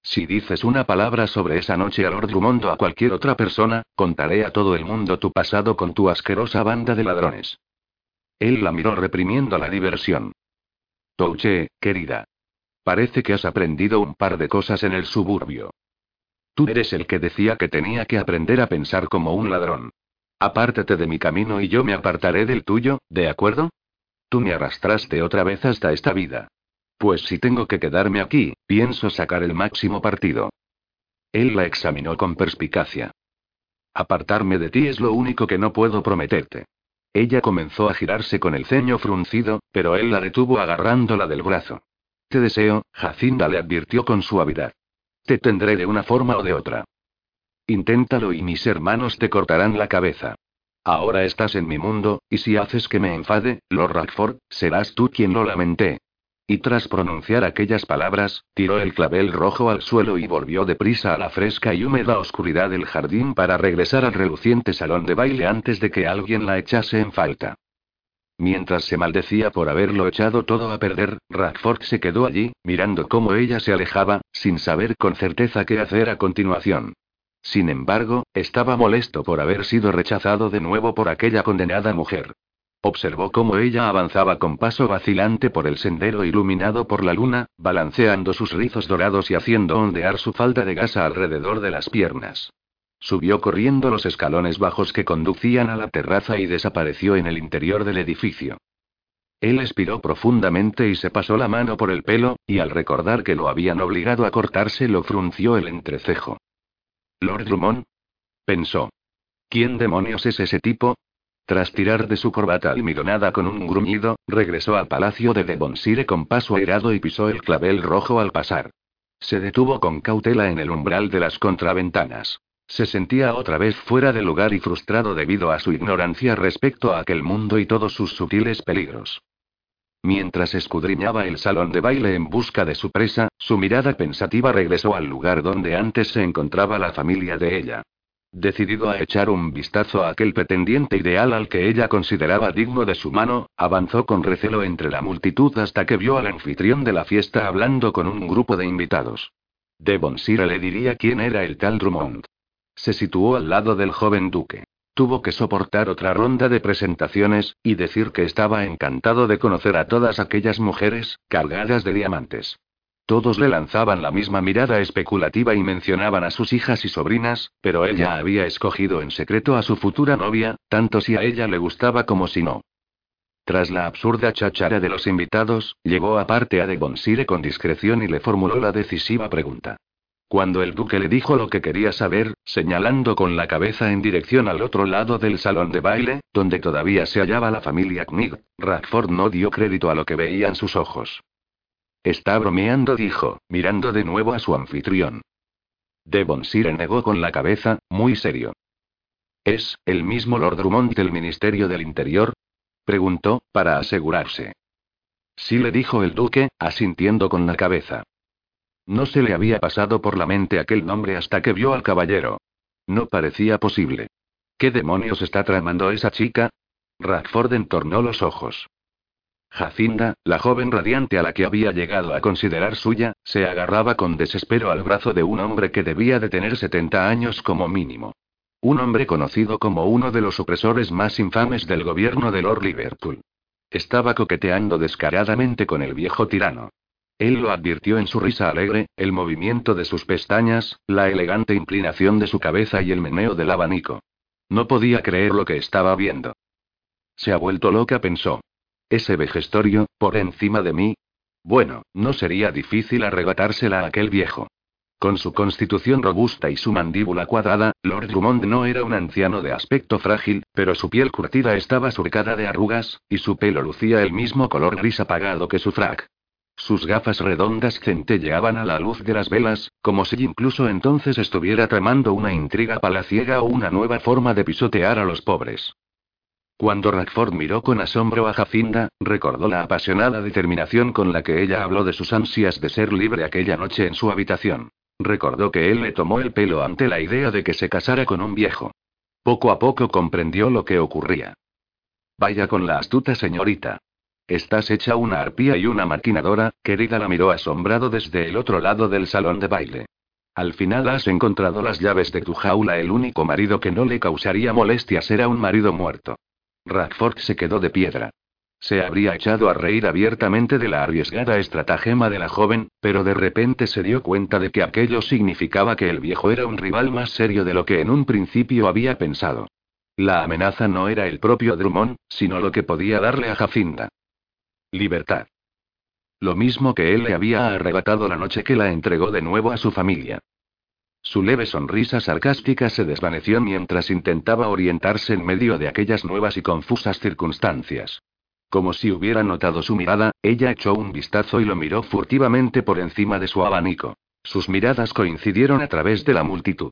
S1: Si dices una palabra sobre esa noche a Lord Drummond o a cualquier otra persona, contaré a todo el mundo tu pasado con tu asquerosa banda de ladrones. Él la miró reprimiendo la diversión. Touche, querida. Parece que has aprendido un par de cosas en el suburbio. Tú eres el que decía que tenía que aprender a pensar como un ladrón. Apártate de mi camino y yo me apartaré del tuyo, ¿de acuerdo? Tú me arrastraste otra vez hasta esta vida. Pues si tengo que quedarme aquí, pienso sacar el máximo partido. Él la examinó con perspicacia. Apartarme de ti es lo único que no puedo prometerte. Ella comenzó a girarse con el ceño fruncido, pero él la detuvo agarrándola del brazo. Te deseo, Jacinda le advirtió con suavidad. Te tendré de una forma o de otra. Inténtalo y mis hermanos te cortarán la cabeza. Ahora estás en mi mundo, y si haces que me enfade, Lord Rackford, serás tú quien lo lamente. Y tras pronunciar aquellas palabras, tiró el clavel rojo al suelo y volvió deprisa a la fresca y húmeda oscuridad del jardín para regresar al reluciente salón de baile antes de que alguien la echase en falta. Mientras se maldecía por haberlo echado todo a perder, Rackford se quedó allí, mirando cómo ella se alejaba, sin saber con certeza qué hacer a continuación. Sin embargo, estaba molesto por haber sido rechazado de nuevo por aquella condenada mujer. Observó cómo ella avanzaba con paso vacilante por el sendero iluminado por la luna, balanceando sus rizos dorados y haciendo ondear su falda de gasa alrededor de las piernas. Subió corriendo los escalones bajos que conducían a la terraza y desapareció en el interior del edificio. Él expiró profundamente y se pasó la mano por el pelo, y al recordar que lo habían obligado a cortarse lo frunció el entrecejo. Lord Drummond. Pensó. ¿Quién demonios es ese tipo? Tras tirar de su corbata almidonada con un gruñido, regresó al palacio de Devonshire con paso airado y pisó el clavel rojo al pasar. Se detuvo con cautela en el umbral de las contraventanas. Se sentía otra vez fuera de lugar y frustrado debido a su ignorancia respecto a aquel mundo y todos sus sutiles peligros. Mientras escudriñaba el salón de baile en busca de su presa, su mirada pensativa regresó al lugar donde antes se encontraba la familia de ella. Decidido a echar un vistazo a aquel pretendiente ideal al que ella consideraba digno de su mano, avanzó con recelo entre la multitud hasta que vio al anfitrión de la fiesta hablando con un grupo de invitados. Devonshire le diría quién era el tal Drummond. Se situó al lado del joven duque. Tuvo que soportar otra ronda de presentaciones, y decir que estaba encantado de conocer a todas aquellas mujeres, cargadas de diamantes. Todos le lanzaban la misma mirada especulativa y mencionaban a sus hijas y sobrinas, pero ella había escogido en secreto a su futura novia, tanto si a ella le gustaba como si no. Tras la absurda cháchara de los invitados, llegó aparte a Devonshire con discreción y le formuló la decisiva pregunta. Cuando el duque le dijo lo que quería saber, señalando con la cabeza en dirección al otro lado del salón de baile, donde todavía se hallaba la familia Knig, Radford no dio crédito a lo que veían sus ojos. Está bromeando, dijo, mirando de nuevo a su anfitrión. Devonshire negó con la cabeza, muy serio. ¿Es el mismo Lord Drummond del Ministerio del Interior? preguntó, para asegurarse. Sí le dijo el duque, asintiendo con la cabeza. No se le había pasado por la mente aquel nombre hasta que vio al caballero. No parecía posible. ¿Qué demonios está tramando esa chica? Radford entornó los ojos. Jacinda, la joven radiante a la que había llegado a considerar suya, se agarraba con desespero al brazo de un hombre que debía de tener 70 años como mínimo. Un hombre conocido como uno de los opresores más infames del gobierno de Lord Liverpool. Estaba coqueteando descaradamente con el viejo tirano. Él lo advirtió en su risa alegre, el movimiento de sus pestañas, la elegante inclinación de su cabeza y el meneo del abanico. No podía creer lo que estaba viendo. Se ha vuelto loca, pensó. Ese vejestorio, por encima de mí. Bueno, no sería difícil arrebatársela a aquel viejo. Con su constitución robusta y su mandíbula cuadrada, Lord Drummond no era un anciano de aspecto frágil, pero su piel curtida estaba surcada de arrugas, y su pelo lucía el mismo color gris apagado que su frac. Sus gafas redondas centelleaban a la luz de las velas, como si incluso entonces estuviera tramando una intriga palaciega o una nueva forma de pisotear a los pobres. Cuando Rackford miró con asombro a Jacinda, recordó la apasionada determinación con la que ella habló de sus ansias de ser libre aquella noche en su habitación. Recordó que él le tomó el pelo ante la idea de que se casara con un viejo. Poco a poco comprendió lo que ocurría. Vaya con la astuta señorita. Estás hecha una arpía y una maquinadora, querida la miró asombrado desde el otro lado del salón de baile. Al final has encontrado las llaves de tu jaula. El único marido que no le causaría molestias era un marido muerto. Radford se quedó de piedra. Se habría echado a reír abiertamente de la arriesgada estratagema de la joven, pero de repente se dio cuenta de que aquello significaba que el viejo era un rival más serio de lo que en un principio había pensado. La amenaza no era el propio Drummond, sino lo que podía darle a Jacinda. Libertad. Lo mismo que él le había arrebatado la noche que la entregó de nuevo a su familia. Su leve sonrisa sarcástica se desvaneció mientras intentaba orientarse en medio de aquellas nuevas y confusas circunstancias. Como si hubiera notado su mirada, ella echó un vistazo y lo miró furtivamente por encima de su abanico. Sus miradas coincidieron a través de la multitud.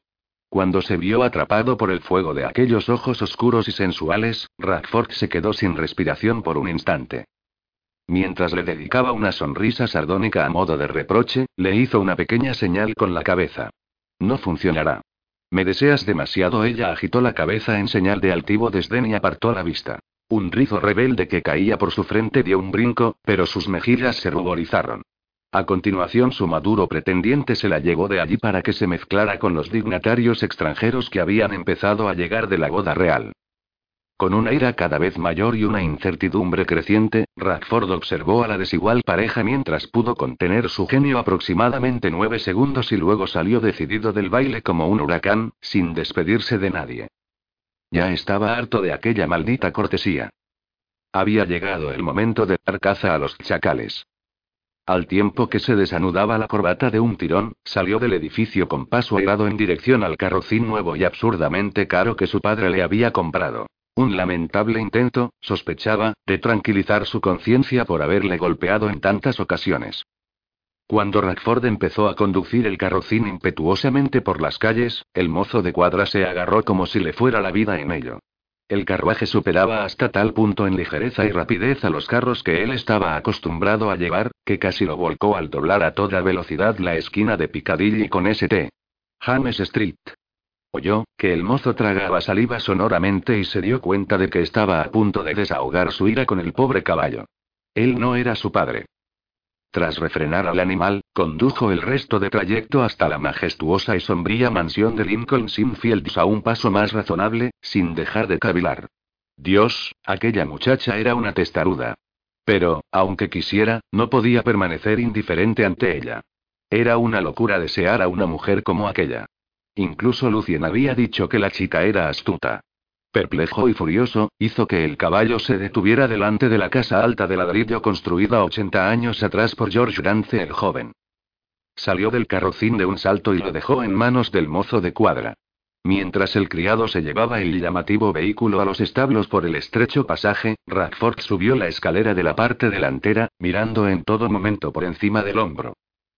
S1: Cuando se vio atrapado por el fuego de aquellos ojos oscuros y sensuales, Radford se quedó sin respiración por un instante. Mientras le dedicaba una sonrisa sardónica a modo de reproche, le hizo una pequeña señal con la cabeza. No funcionará. Me deseas demasiado. Ella agitó la cabeza en señal de altivo desdén y apartó la vista. Un rizo rebelde que caía por su frente dio un brinco, pero sus mejillas se ruborizaron. A continuación su maduro pretendiente se la llevó de allí para que se mezclara con los dignatarios extranjeros que habían empezado a llegar de la boda real. Con una ira cada vez mayor y una incertidumbre creciente, Radford observó a la desigual pareja mientras pudo contener su genio aproximadamente nueve segundos y luego salió decidido del baile como un huracán, sin despedirse de nadie. Ya estaba harto de aquella maldita cortesía. Había llegado el momento de dar caza a los chacales. Al tiempo que se desanudaba la corbata de un tirón, salió del edificio con paso airado en dirección al carrocín nuevo y absurdamente caro que su padre le había comprado. Un lamentable intento, sospechaba, de tranquilizar su conciencia por haberle golpeado en tantas ocasiones. Cuando Radford empezó a conducir el carrocín impetuosamente por las calles, el mozo de cuadra se agarró como si le fuera la vida en ello. El carruaje superaba hasta tal punto en ligereza y rapidez a los carros que él estaba acostumbrado a llevar, que casi lo volcó al doblar a toda velocidad la esquina de Piccadilly con St. James Street. Oyó que el mozo tragaba saliva sonoramente y se dio cuenta de que estaba a punto de desahogar su ira con el pobre caballo. Él no era su padre. Tras refrenar al animal, condujo el resto de trayecto hasta la majestuosa y sombría mansión de Lincoln Sinfields a un paso más razonable, sin dejar de cavilar. Dios, aquella muchacha era una testaruda. Pero, aunque quisiera, no podía permanecer indiferente ante ella. Era una locura desear a una mujer como aquella. Incluso Lucien había dicho que la chica era astuta. Perplejo y furioso, hizo que el caballo se detuviera delante de la casa alta de ladrillo construida 80 años atrás por George Dance el joven. Salió del carrocín de un salto y lo dejó en manos del mozo de cuadra. Mientras el criado se llevaba el llamativo vehículo a los establos por el estrecho pasaje, Radford subió la escalera de la parte delantera, mirando en todo momento por encima del hombro.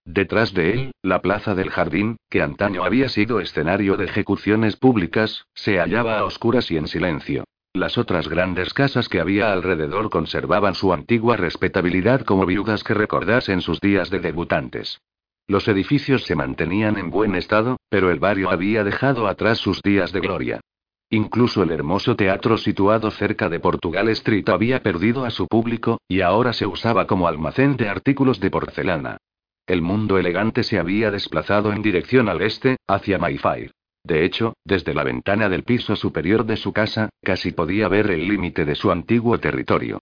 S1: Detrás de él, la plaza del jardín, que antaño había sido escenario de ejecuciones públicas, se hallaba a oscuras y en silencio. Las otras grandes casas que había alrededor conservaban su antigua respetabilidad como viudas que recordasen sus días de debutantes. Los edificios se mantenían en buen estado, pero el barrio había dejado atrás sus días de gloria. Incluso el hermoso teatro situado cerca de Portugal Street había perdido a su público, y ahora se usaba como almacén de artículos de porcelana. El mundo elegante se había desplazado en dirección al este, hacia Mayfair. De hecho, desde la ventana del piso superior de su casa, casi podía ver el límite de su antiguo territorio.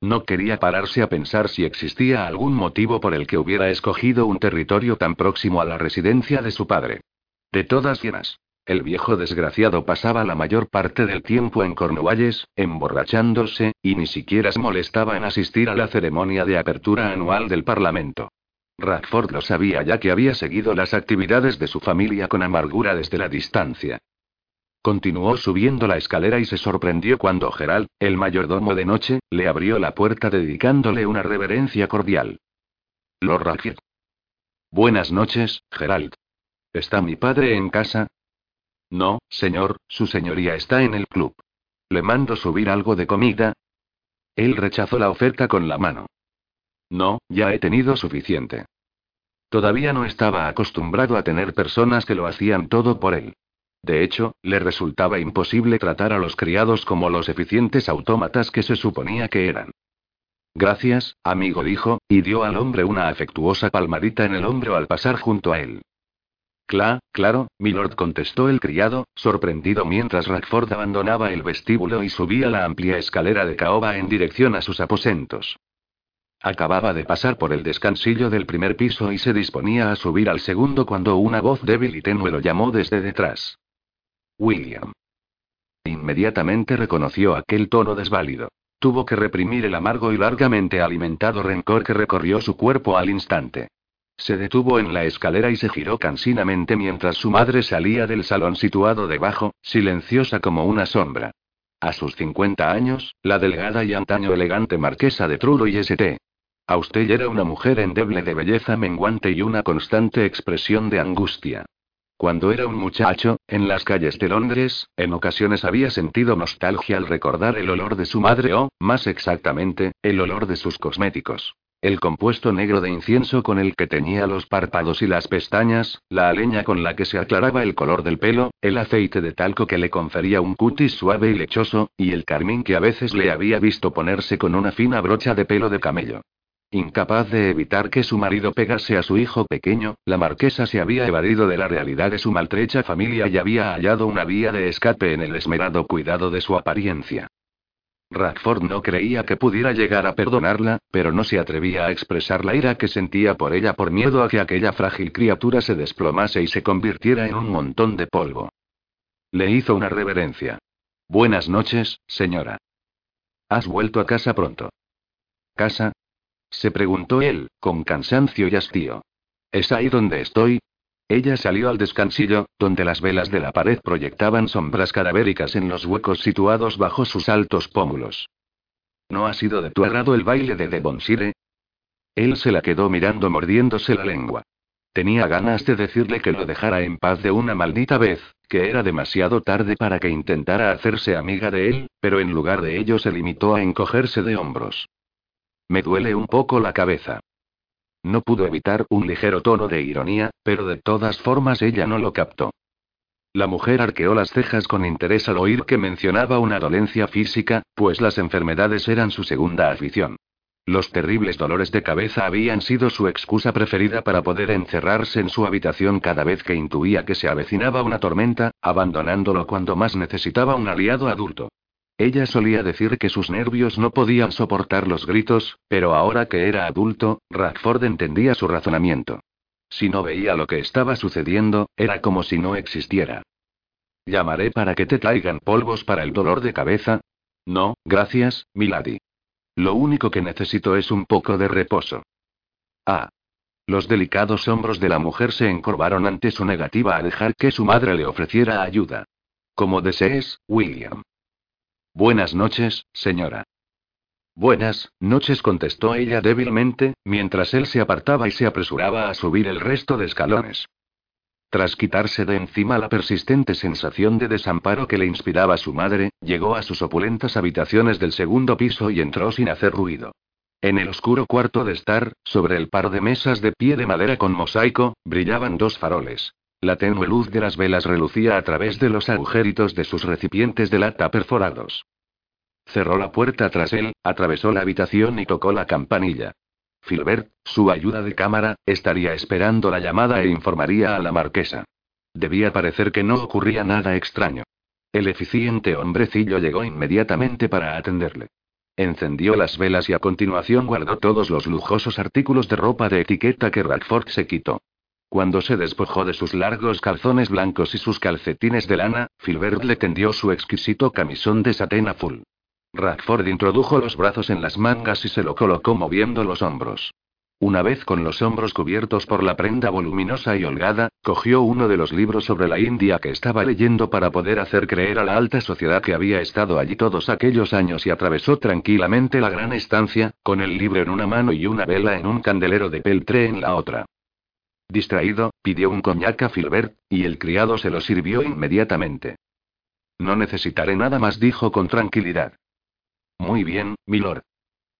S1: No quería pararse a pensar si existía algún motivo por el que hubiera escogido un territorio tan próximo a la residencia de su padre. De todas llenas. El viejo desgraciado pasaba la mayor parte del tiempo en Cornualles, emborrachándose, y ni siquiera se molestaba en asistir a la ceremonia de apertura anual del Parlamento. Radford lo sabía ya que había seguido las actividades de su familia con amargura desde la distancia. Continuó subiendo la escalera y se sorprendió cuando Gerald, el mayordomo de noche, le abrió la puerta dedicándole una reverencia cordial. Lord Radford. Buenas noches, Gerald. ¿Está mi padre en casa? No, señor, su señoría está en el club. ¿Le mando subir algo de comida? Él rechazó la oferta con la mano. No, ya he tenido suficiente. Todavía no estaba acostumbrado a tener personas que lo hacían todo por él. De hecho, le resultaba imposible tratar a los criados como los eficientes autómatas que se suponía que eran. Gracias, amigo dijo, y dio al hombre una afectuosa palmadita en el hombro al pasar junto a él. Cla, claro, milord contestó el criado, sorprendido mientras Radford abandonaba el vestíbulo y subía la amplia escalera de caoba en dirección a sus aposentos. Acababa de pasar por el descansillo del primer piso y se disponía a subir al segundo cuando una voz débil y tenue lo llamó desde detrás. William. Inmediatamente reconoció aquel tono desválido. tuvo que reprimir el amargo y largamente alimentado rencor que recorrió su cuerpo al instante. Se detuvo en la escalera y se giró cansinamente mientras su madre salía del salón situado debajo, silenciosa como una sombra. A sus 50 años, la delgada y antaño elegante marquesa de Trulo y St. Austell era una mujer endeble de belleza menguante y una constante expresión de angustia. Cuando era un muchacho, en las calles de Londres, en ocasiones había sentido nostalgia al recordar el olor de su madre o, más exactamente, el olor de sus cosméticos. El compuesto negro de incienso con el que teñía los párpados y las pestañas, la leña con la que se aclaraba el color del pelo, el aceite de talco que le confería un cutis suave y lechoso, y el carmín que a veces le había visto ponerse con una fina brocha de pelo de camello. Incapaz de evitar que su marido pegase a su hijo pequeño, la marquesa se había evadido de la realidad de su maltrecha familia y había hallado una vía de escape en el esmerado cuidado de su apariencia. Radford no creía que pudiera llegar a perdonarla, pero no se atrevía a expresar la ira que sentía por ella por miedo a que aquella frágil criatura se desplomase y se convirtiera en un montón de polvo. Le hizo una reverencia. Buenas noches, señora. ¿Has vuelto a casa pronto? ¿Casa? Se preguntó él, con cansancio y hastío. ¿Es ahí donde estoy? Ella salió al descansillo, donde las velas de la pared proyectaban sombras cadavéricas en los huecos situados bajo sus altos pómulos. ¿No ha sido de tu agrado el baile de Devonshire? Él se la quedó mirando mordiéndose la lengua. Tenía ganas de decirle que lo dejara en paz de una maldita vez, que era demasiado tarde para que intentara hacerse amiga de él, pero en lugar de ello se limitó a encogerse de hombros. Me duele un poco la cabeza. No pudo evitar un ligero tono de ironía, pero de todas formas ella no lo captó. La mujer arqueó las cejas con interés al oír que mencionaba una dolencia física, pues las enfermedades eran su segunda afición. Los terribles dolores de cabeza habían sido su excusa preferida para poder encerrarse en su habitación cada vez que intuía que se avecinaba una tormenta, abandonándolo cuando más necesitaba un aliado adulto. Ella solía decir que sus nervios no podían soportar los gritos, pero ahora que era adulto, Radford entendía su razonamiento. Si no veía lo que estaba sucediendo, era como si no existiera. ¿Llamaré para que te traigan polvos para el dolor de cabeza? No, gracias, Milady. Lo único que necesito es un poco de reposo. Ah. Los delicados hombros de la mujer se encorvaron ante su negativa a dejar que su madre le ofreciera ayuda. Como desees, William. Buenas noches, señora. Buenas noches, contestó ella débilmente, mientras él se apartaba y se apresuraba a subir el resto de escalones. Tras quitarse de encima la persistente sensación de desamparo que le inspiraba su madre, llegó a sus opulentas habitaciones del segundo piso y entró sin hacer ruido. En el oscuro cuarto de estar, sobre el par de mesas de pie de madera con mosaico, brillaban dos faroles. La tenue luz de las velas relucía a través de los agujeritos de sus recipientes de lata perforados. Cerró la puerta tras él, atravesó la habitación y tocó la campanilla. Filbert, su ayuda de cámara, estaría esperando la llamada e informaría a la marquesa. Debía parecer que no ocurría nada extraño. El eficiente hombrecillo llegó inmediatamente para atenderle. Encendió las velas y a continuación guardó todos los lujosos artículos de ropa de etiqueta que Radford se quitó. Cuando se despojó de sus largos calzones blancos y sus calcetines de lana, Filbert le tendió su exquisito camisón de satén azul. Radford introdujo los brazos en las mangas y se lo colocó moviendo los hombros. Una vez con los hombros cubiertos por la prenda voluminosa y holgada, cogió uno de los libros sobre la India que estaba leyendo para poder hacer creer a la alta sociedad que había estado allí todos aquellos años y atravesó tranquilamente la gran estancia, con el libro en una mano y una vela en un candelero de peltre en la otra. Distraído, pidió un coñac a Filbert, y el criado se lo sirvió inmediatamente. No necesitaré nada más, dijo con tranquilidad. Muy bien, milord.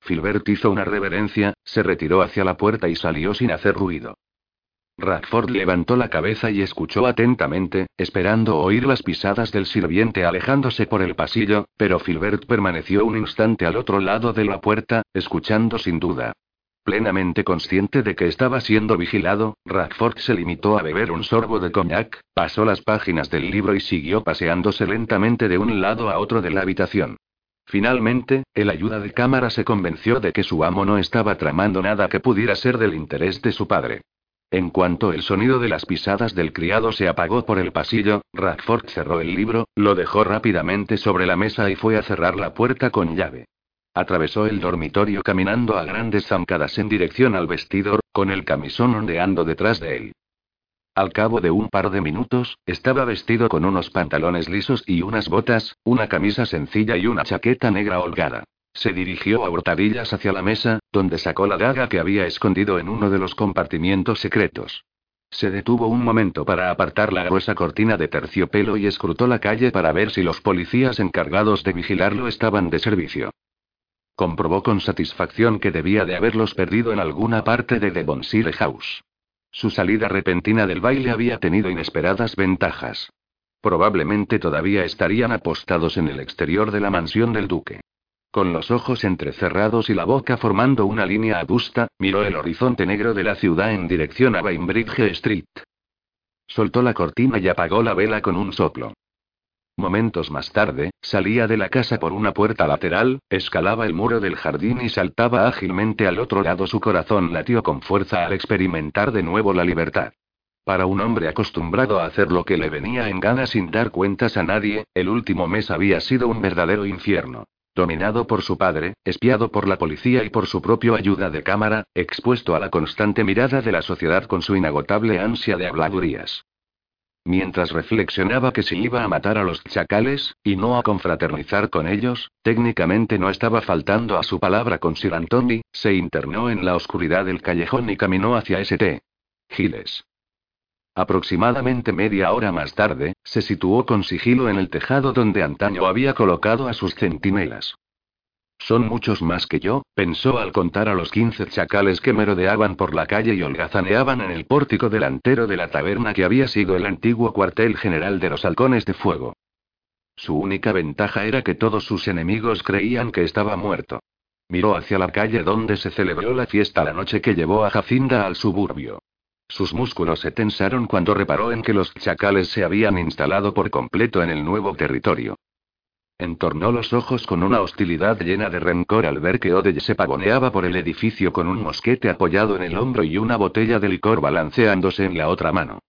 S1: Filbert hizo una reverencia, se retiró hacia la puerta y salió sin hacer ruido. Radford levantó la cabeza y escuchó atentamente, esperando oír las pisadas del sirviente alejándose por el pasillo, pero Filbert permaneció un instante al otro lado de la puerta, escuchando sin duda. Plenamente consciente de que estaba siendo vigilado, Radford se limitó a beber un sorbo de cognac, pasó las páginas del libro y siguió paseándose lentamente de un lado a otro de la habitación. Finalmente, el ayuda de cámara se convenció de que su amo no estaba tramando nada que pudiera ser del interés de su padre. En cuanto el sonido de las pisadas del criado se apagó por el pasillo, Radford cerró el libro, lo dejó rápidamente sobre la mesa y fue a cerrar la puerta con llave. Atravesó el dormitorio caminando a grandes zancadas en dirección al vestidor, con el camisón ondeando detrás de él. Al cabo de un par de minutos, estaba vestido con unos pantalones lisos y unas botas, una camisa sencilla y una chaqueta negra holgada. Se dirigió a hurtadillas hacia la mesa, donde sacó la daga que había escondido en uno de los compartimientos secretos. Se detuvo un momento para apartar la gruesa cortina de terciopelo y escrutó la calle para ver si los policías encargados de vigilarlo estaban de servicio. Comprobó con satisfacción que debía de haberlos perdido en alguna parte de Devonshire House. Su salida repentina del baile había tenido inesperadas ventajas. Probablemente todavía estarían apostados en el exterior de la mansión del duque. Con los ojos entrecerrados y la boca formando una línea adusta, miró el horizonte negro de la ciudad en dirección a Bainbridge Street. Soltó la cortina y apagó la vela con un soplo. Momentos más tarde, salía de la casa por una puerta lateral, escalaba el muro del jardín y saltaba ágilmente al otro lado. Su corazón latió con fuerza al experimentar de nuevo la libertad. Para un hombre acostumbrado a hacer lo que le venía en gana sin dar cuentas a nadie, el último mes había sido un verdadero infierno. Dominado por su padre, espiado por la policía y por su propio ayuda de cámara, expuesto a la constante mirada de la sociedad con su inagotable ansia de habladurías. Mientras reflexionaba que si iba a matar a los chacales, y no a confraternizar con ellos, técnicamente no estaba faltando a su palabra con Sir Anthony, se internó en la oscuridad del callejón y caminó hacia St. Giles. Aproximadamente media hora más tarde, se situó con sigilo en el tejado donde antaño había colocado a sus centinelas. Son muchos más que yo, pensó al contar a los quince chacales que merodeaban por la calle y holgazaneaban en el pórtico delantero de la taberna que había sido el antiguo cuartel general de los halcones de fuego. Su única ventaja era que todos sus enemigos creían que estaba muerto. Miró hacia la calle donde se celebró la fiesta la noche que llevó a Jacinda al suburbio. Sus músculos se tensaron cuando reparó en que los chacales se habían instalado por completo en el nuevo territorio. Entornó los ojos con una hostilidad llena de rencor al ver que Odell se pavoneaba por el edificio con un mosquete apoyado en el hombro y una botella de licor balanceándose en la otra mano.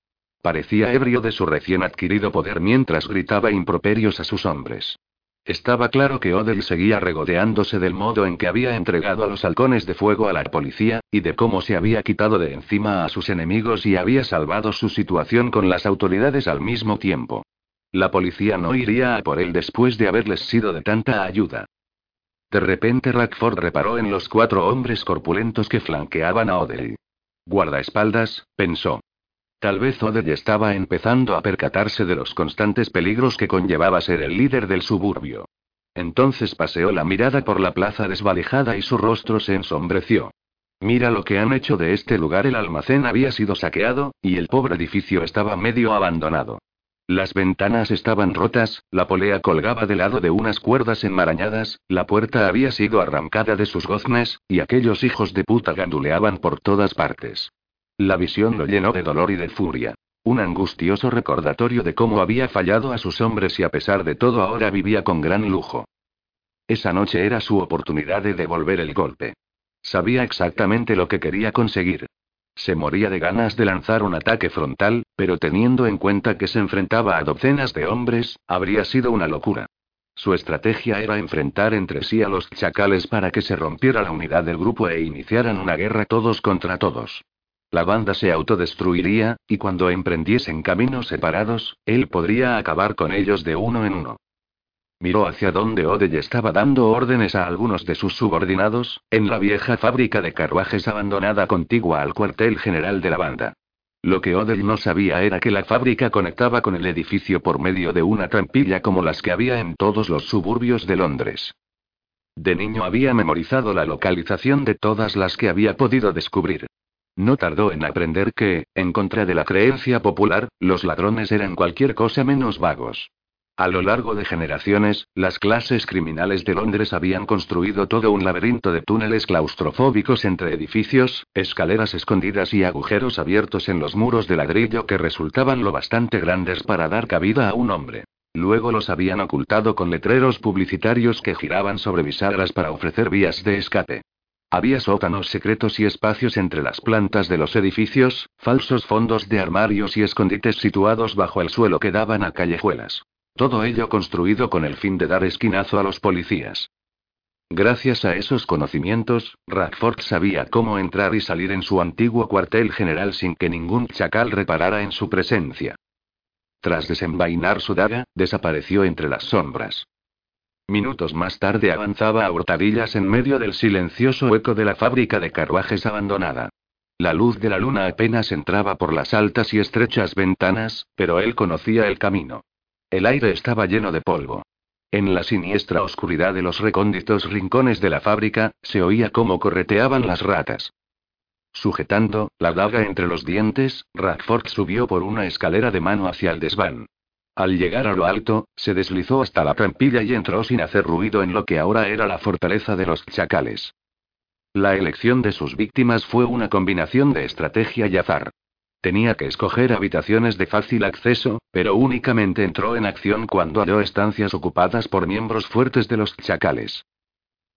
S1: Parecía ebrio de su recién adquirido poder mientras gritaba improperios a sus hombres. Estaba claro que Odell seguía regodeándose del modo en que había entregado a los halcones de fuego a la policía, y de cómo se había quitado de encima a sus enemigos y había salvado su situación con las autoridades al mismo tiempo. La policía no iría a por él después de haberles sido de tanta ayuda. De repente Rackford reparó en los cuatro hombres corpulentos que flanqueaban a Odell. Guardaespaldas, pensó. Tal vez Odell estaba empezando a percatarse de los constantes peligros que conllevaba ser el líder del suburbio. Entonces paseó la mirada por la plaza desvalijada y su rostro se ensombreció. Mira lo que han hecho de este lugar. El almacén había sido saqueado, y el pobre edificio estaba medio abandonado. Las ventanas estaban rotas, la polea colgaba de lado de unas cuerdas enmarañadas, la puerta había sido arrancada de sus goznes, y aquellos hijos de puta ganduleaban por todas partes. La visión lo llenó de dolor y de furia. Un angustioso recordatorio de cómo había fallado a sus hombres y a pesar de todo ahora vivía con gran lujo. Esa noche era su oportunidad de devolver el golpe. Sabía exactamente lo que quería conseguir. Se moría de ganas de lanzar un ataque frontal, pero teniendo en cuenta que se enfrentaba a docenas de hombres, habría sido una locura. Su estrategia era enfrentar entre sí a los chacales para que se rompiera la unidad del grupo e iniciaran una guerra todos contra todos. La banda se autodestruiría, y cuando emprendiesen caminos separados, él podría acabar con ellos de uno en uno. Miró hacia donde Odell estaba dando órdenes a algunos de sus subordinados, en la vieja fábrica de carruajes abandonada contigua al cuartel general de la banda. Lo que Odell no sabía era que la fábrica conectaba con el edificio por medio de una trampilla como las que había en todos los suburbios de Londres. De niño había memorizado la localización de todas las que había podido descubrir. No tardó en aprender que, en contra de la creencia popular, los ladrones eran cualquier cosa menos vagos. A lo largo de generaciones, las clases criminales de Londres habían construido todo un laberinto de túneles claustrofóbicos entre edificios, escaleras escondidas y agujeros abiertos en los muros de ladrillo que resultaban lo bastante grandes para dar cabida a un hombre. Luego los habían ocultado con letreros publicitarios que giraban sobre bisagras para ofrecer vías de escape. Había sótanos secretos y espacios entre las plantas de los edificios, falsos fondos de armarios y escondites situados bajo el suelo que daban a callejuelas. Todo ello construido con el fin de dar esquinazo a los policías. Gracias a esos conocimientos, Radford sabía cómo entrar y salir en su antiguo cuartel general sin que ningún chacal reparara en su presencia. Tras desenvainar su daga, desapareció entre las sombras. Minutos más tarde avanzaba a hurtadillas en medio del silencioso eco de la fábrica de carruajes abandonada. La luz de la luna apenas entraba por las altas y estrechas ventanas, pero él conocía el camino. El aire estaba lleno de polvo. En la siniestra oscuridad de los recónditos rincones de la fábrica, se oía cómo correteaban las ratas. Sujetando la daga entre los dientes, Radford subió por una escalera de mano hacia el desván. Al llegar a lo alto, se deslizó hasta la trampilla y entró sin hacer ruido en lo que ahora era la fortaleza de los chacales. La elección de sus víctimas fue una combinación de estrategia y azar. Tenía que escoger habitaciones de fácil acceso, pero únicamente entró en acción cuando halló estancias ocupadas por miembros fuertes de los chacales.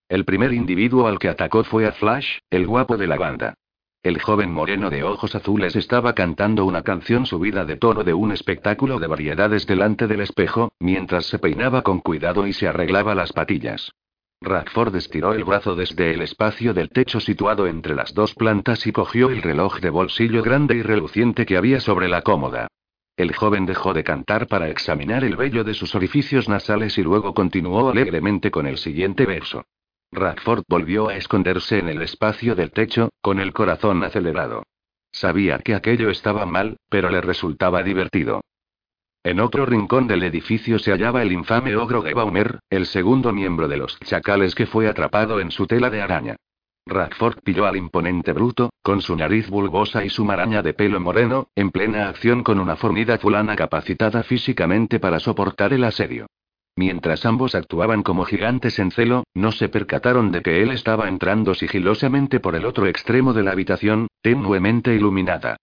S1: El primer individuo al que atacó fue a Flash, el guapo de la banda. El joven moreno de ojos azules estaba cantando una canción subida de tono de un espectáculo de variedades delante del espejo, mientras se peinaba con cuidado y se arreglaba las patillas. Radford estiró el brazo desde el espacio del techo situado entre las dos plantas y cogió el reloj de bolsillo grande y reluciente que había sobre la cómoda. El joven dejó de cantar para examinar el vello de sus orificios nasales y luego continuó alegremente con el siguiente verso. Radford volvió a esconderse en el espacio del techo, con el corazón acelerado. Sabía que aquello estaba mal, pero le resultaba divertido. En otro rincón del edificio se hallaba el infame ogro Gebaumer, el segundo miembro de los chacales que fue atrapado en su tela de araña. Radford pilló al imponente bruto, con su nariz bulbosa y su maraña de pelo moreno, en plena acción con una fornida fulana capacitada físicamente para soportar el asedio. Mientras ambos actuaban como gigantes en celo, no se percataron de que él estaba entrando sigilosamente por el otro extremo de la habitación, tenuemente iluminada.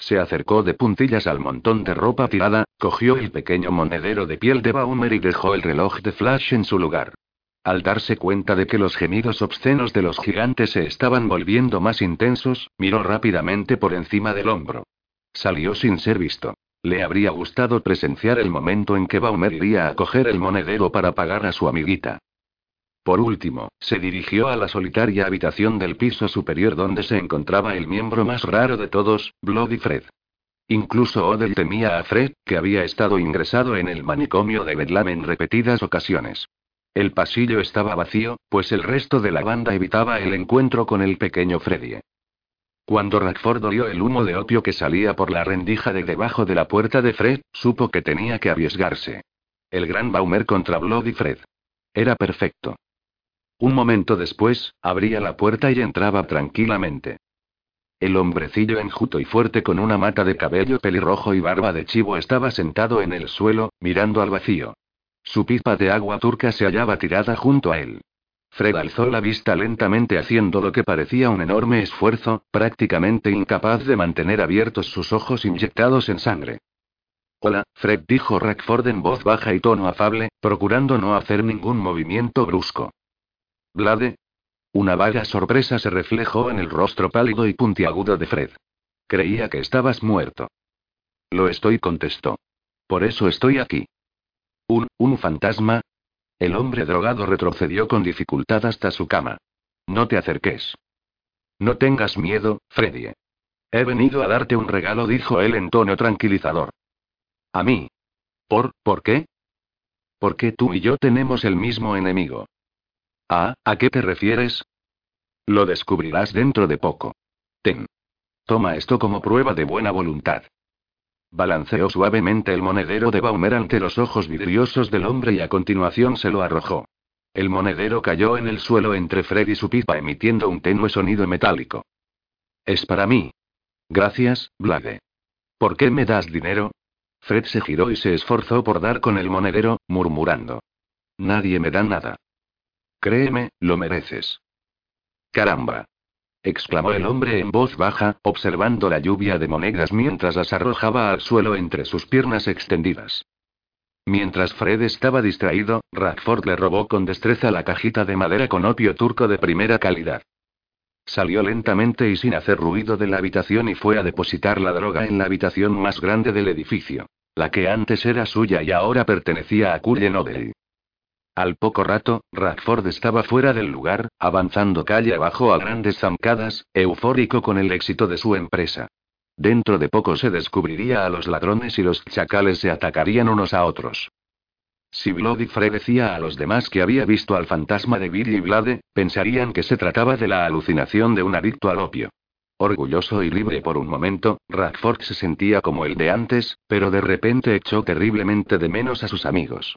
S1: Se acercó de puntillas al montón de ropa tirada, cogió el pequeño monedero de piel de Baumer y dejó el reloj de Flash en su lugar. Al darse cuenta de que los gemidos obscenos de los gigantes se estaban volviendo más intensos, miró rápidamente por encima del hombro. Salió sin ser visto. Le habría gustado presenciar el momento en que Baumer iría a coger el monedero para pagar a su amiguita. Por último, se dirigió a la solitaria habitación del piso superior donde se encontraba el miembro más raro de todos, Bloody Fred. Incluso Odell temía a Fred, que había estado ingresado en el manicomio de Bedlam en repetidas ocasiones. El pasillo estaba vacío, pues el resto de la banda evitaba el encuentro con el pequeño Freddy. Cuando Radford olió el humo de opio que salía por la rendija de debajo de la puerta de Fred, supo que tenía que arriesgarse. El gran Baumer contra Bloody Fred. Era perfecto. Un momento después, abría la puerta y entraba tranquilamente. El hombrecillo enjuto y fuerte con una mata de cabello pelirrojo y barba de chivo estaba sentado en el suelo, mirando al vacío. Su pipa de agua turca se hallaba tirada junto a él. Fred alzó la vista lentamente haciendo lo que parecía un enorme esfuerzo, prácticamente incapaz de mantener abiertos sus ojos inyectados en sangre. Hola, Fred dijo Rackford en voz baja y tono afable, procurando no hacer ningún movimiento brusco. Una vaga sorpresa se reflejó en el rostro pálido y puntiagudo de Fred. Creía que estabas muerto. Lo estoy, contestó. Por eso estoy aquí. ¿Un, un fantasma? El hombre drogado retrocedió con dificultad hasta su cama. No te acerques. No tengas miedo, Freddy. He venido a darte un regalo, dijo él en tono tranquilizador. A mí. ¿Por, por qué? Porque tú y yo tenemos el mismo enemigo. Ah, ¿a qué te refieres? Lo descubrirás dentro de poco. Ten. Toma esto como prueba de buena voluntad. Balanceó suavemente el monedero de Baumer ante los ojos vidriosos del hombre y a continuación se lo arrojó. El monedero cayó en el suelo entre Fred y su pipa emitiendo un tenue sonido metálico. Es para mí. Gracias, Blade. ¿Por qué me das dinero? Fred se giró y se esforzó por dar con el monedero, murmurando. Nadie me da nada. Créeme, lo mereces. Caramba exclamó el hombre en voz baja, observando la lluvia de monedas mientras las arrojaba al suelo entre sus piernas extendidas. Mientras Fred estaba distraído, Radford le robó con destreza la cajita de madera con opio turco de primera calidad. Salió lentamente y sin hacer ruido de la habitación y fue a depositar la droga en la habitación más grande del edificio. La que antes era suya y ahora pertenecía a Cullen Odell. Al poco rato, Radford estaba fuera del lugar, avanzando calle abajo a grandes zancadas, eufórico con el éxito de su empresa. Dentro de poco se descubriría a los ladrones y los chacales se atacarían unos a otros. Si Bloody decía a los demás que había visto al fantasma de Billy Blade, pensarían que se trataba de la alucinación de un adicto al opio. Orgulloso y libre por un momento, Radford se sentía como el de antes, pero de repente echó terriblemente de menos a sus amigos.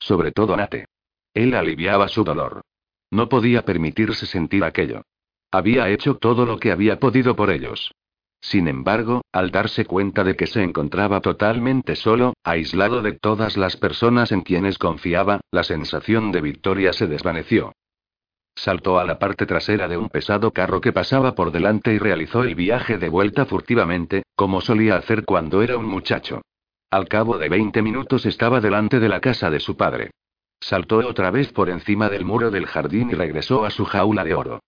S1: Sobre todo a Nate. Él aliviaba su dolor. No podía permitirse sentir aquello. Había hecho todo lo que había podido por ellos. Sin embargo, al darse cuenta de que se encontraba totalmente solo, aislado de todas las personas en quienes confiaba, la sensación de victoria se desvaneció. Saltó a la parte trasera de un pesado carro que pasaba por delante y realizó el viaje de vuelta furtivamente, como solía hacer cuando era un muchacho. Al cabo de 20 minutos estaba delante de la casa de su padre. Saltó otra vez por encima del muro del jardín y regresó a su jaula de oro.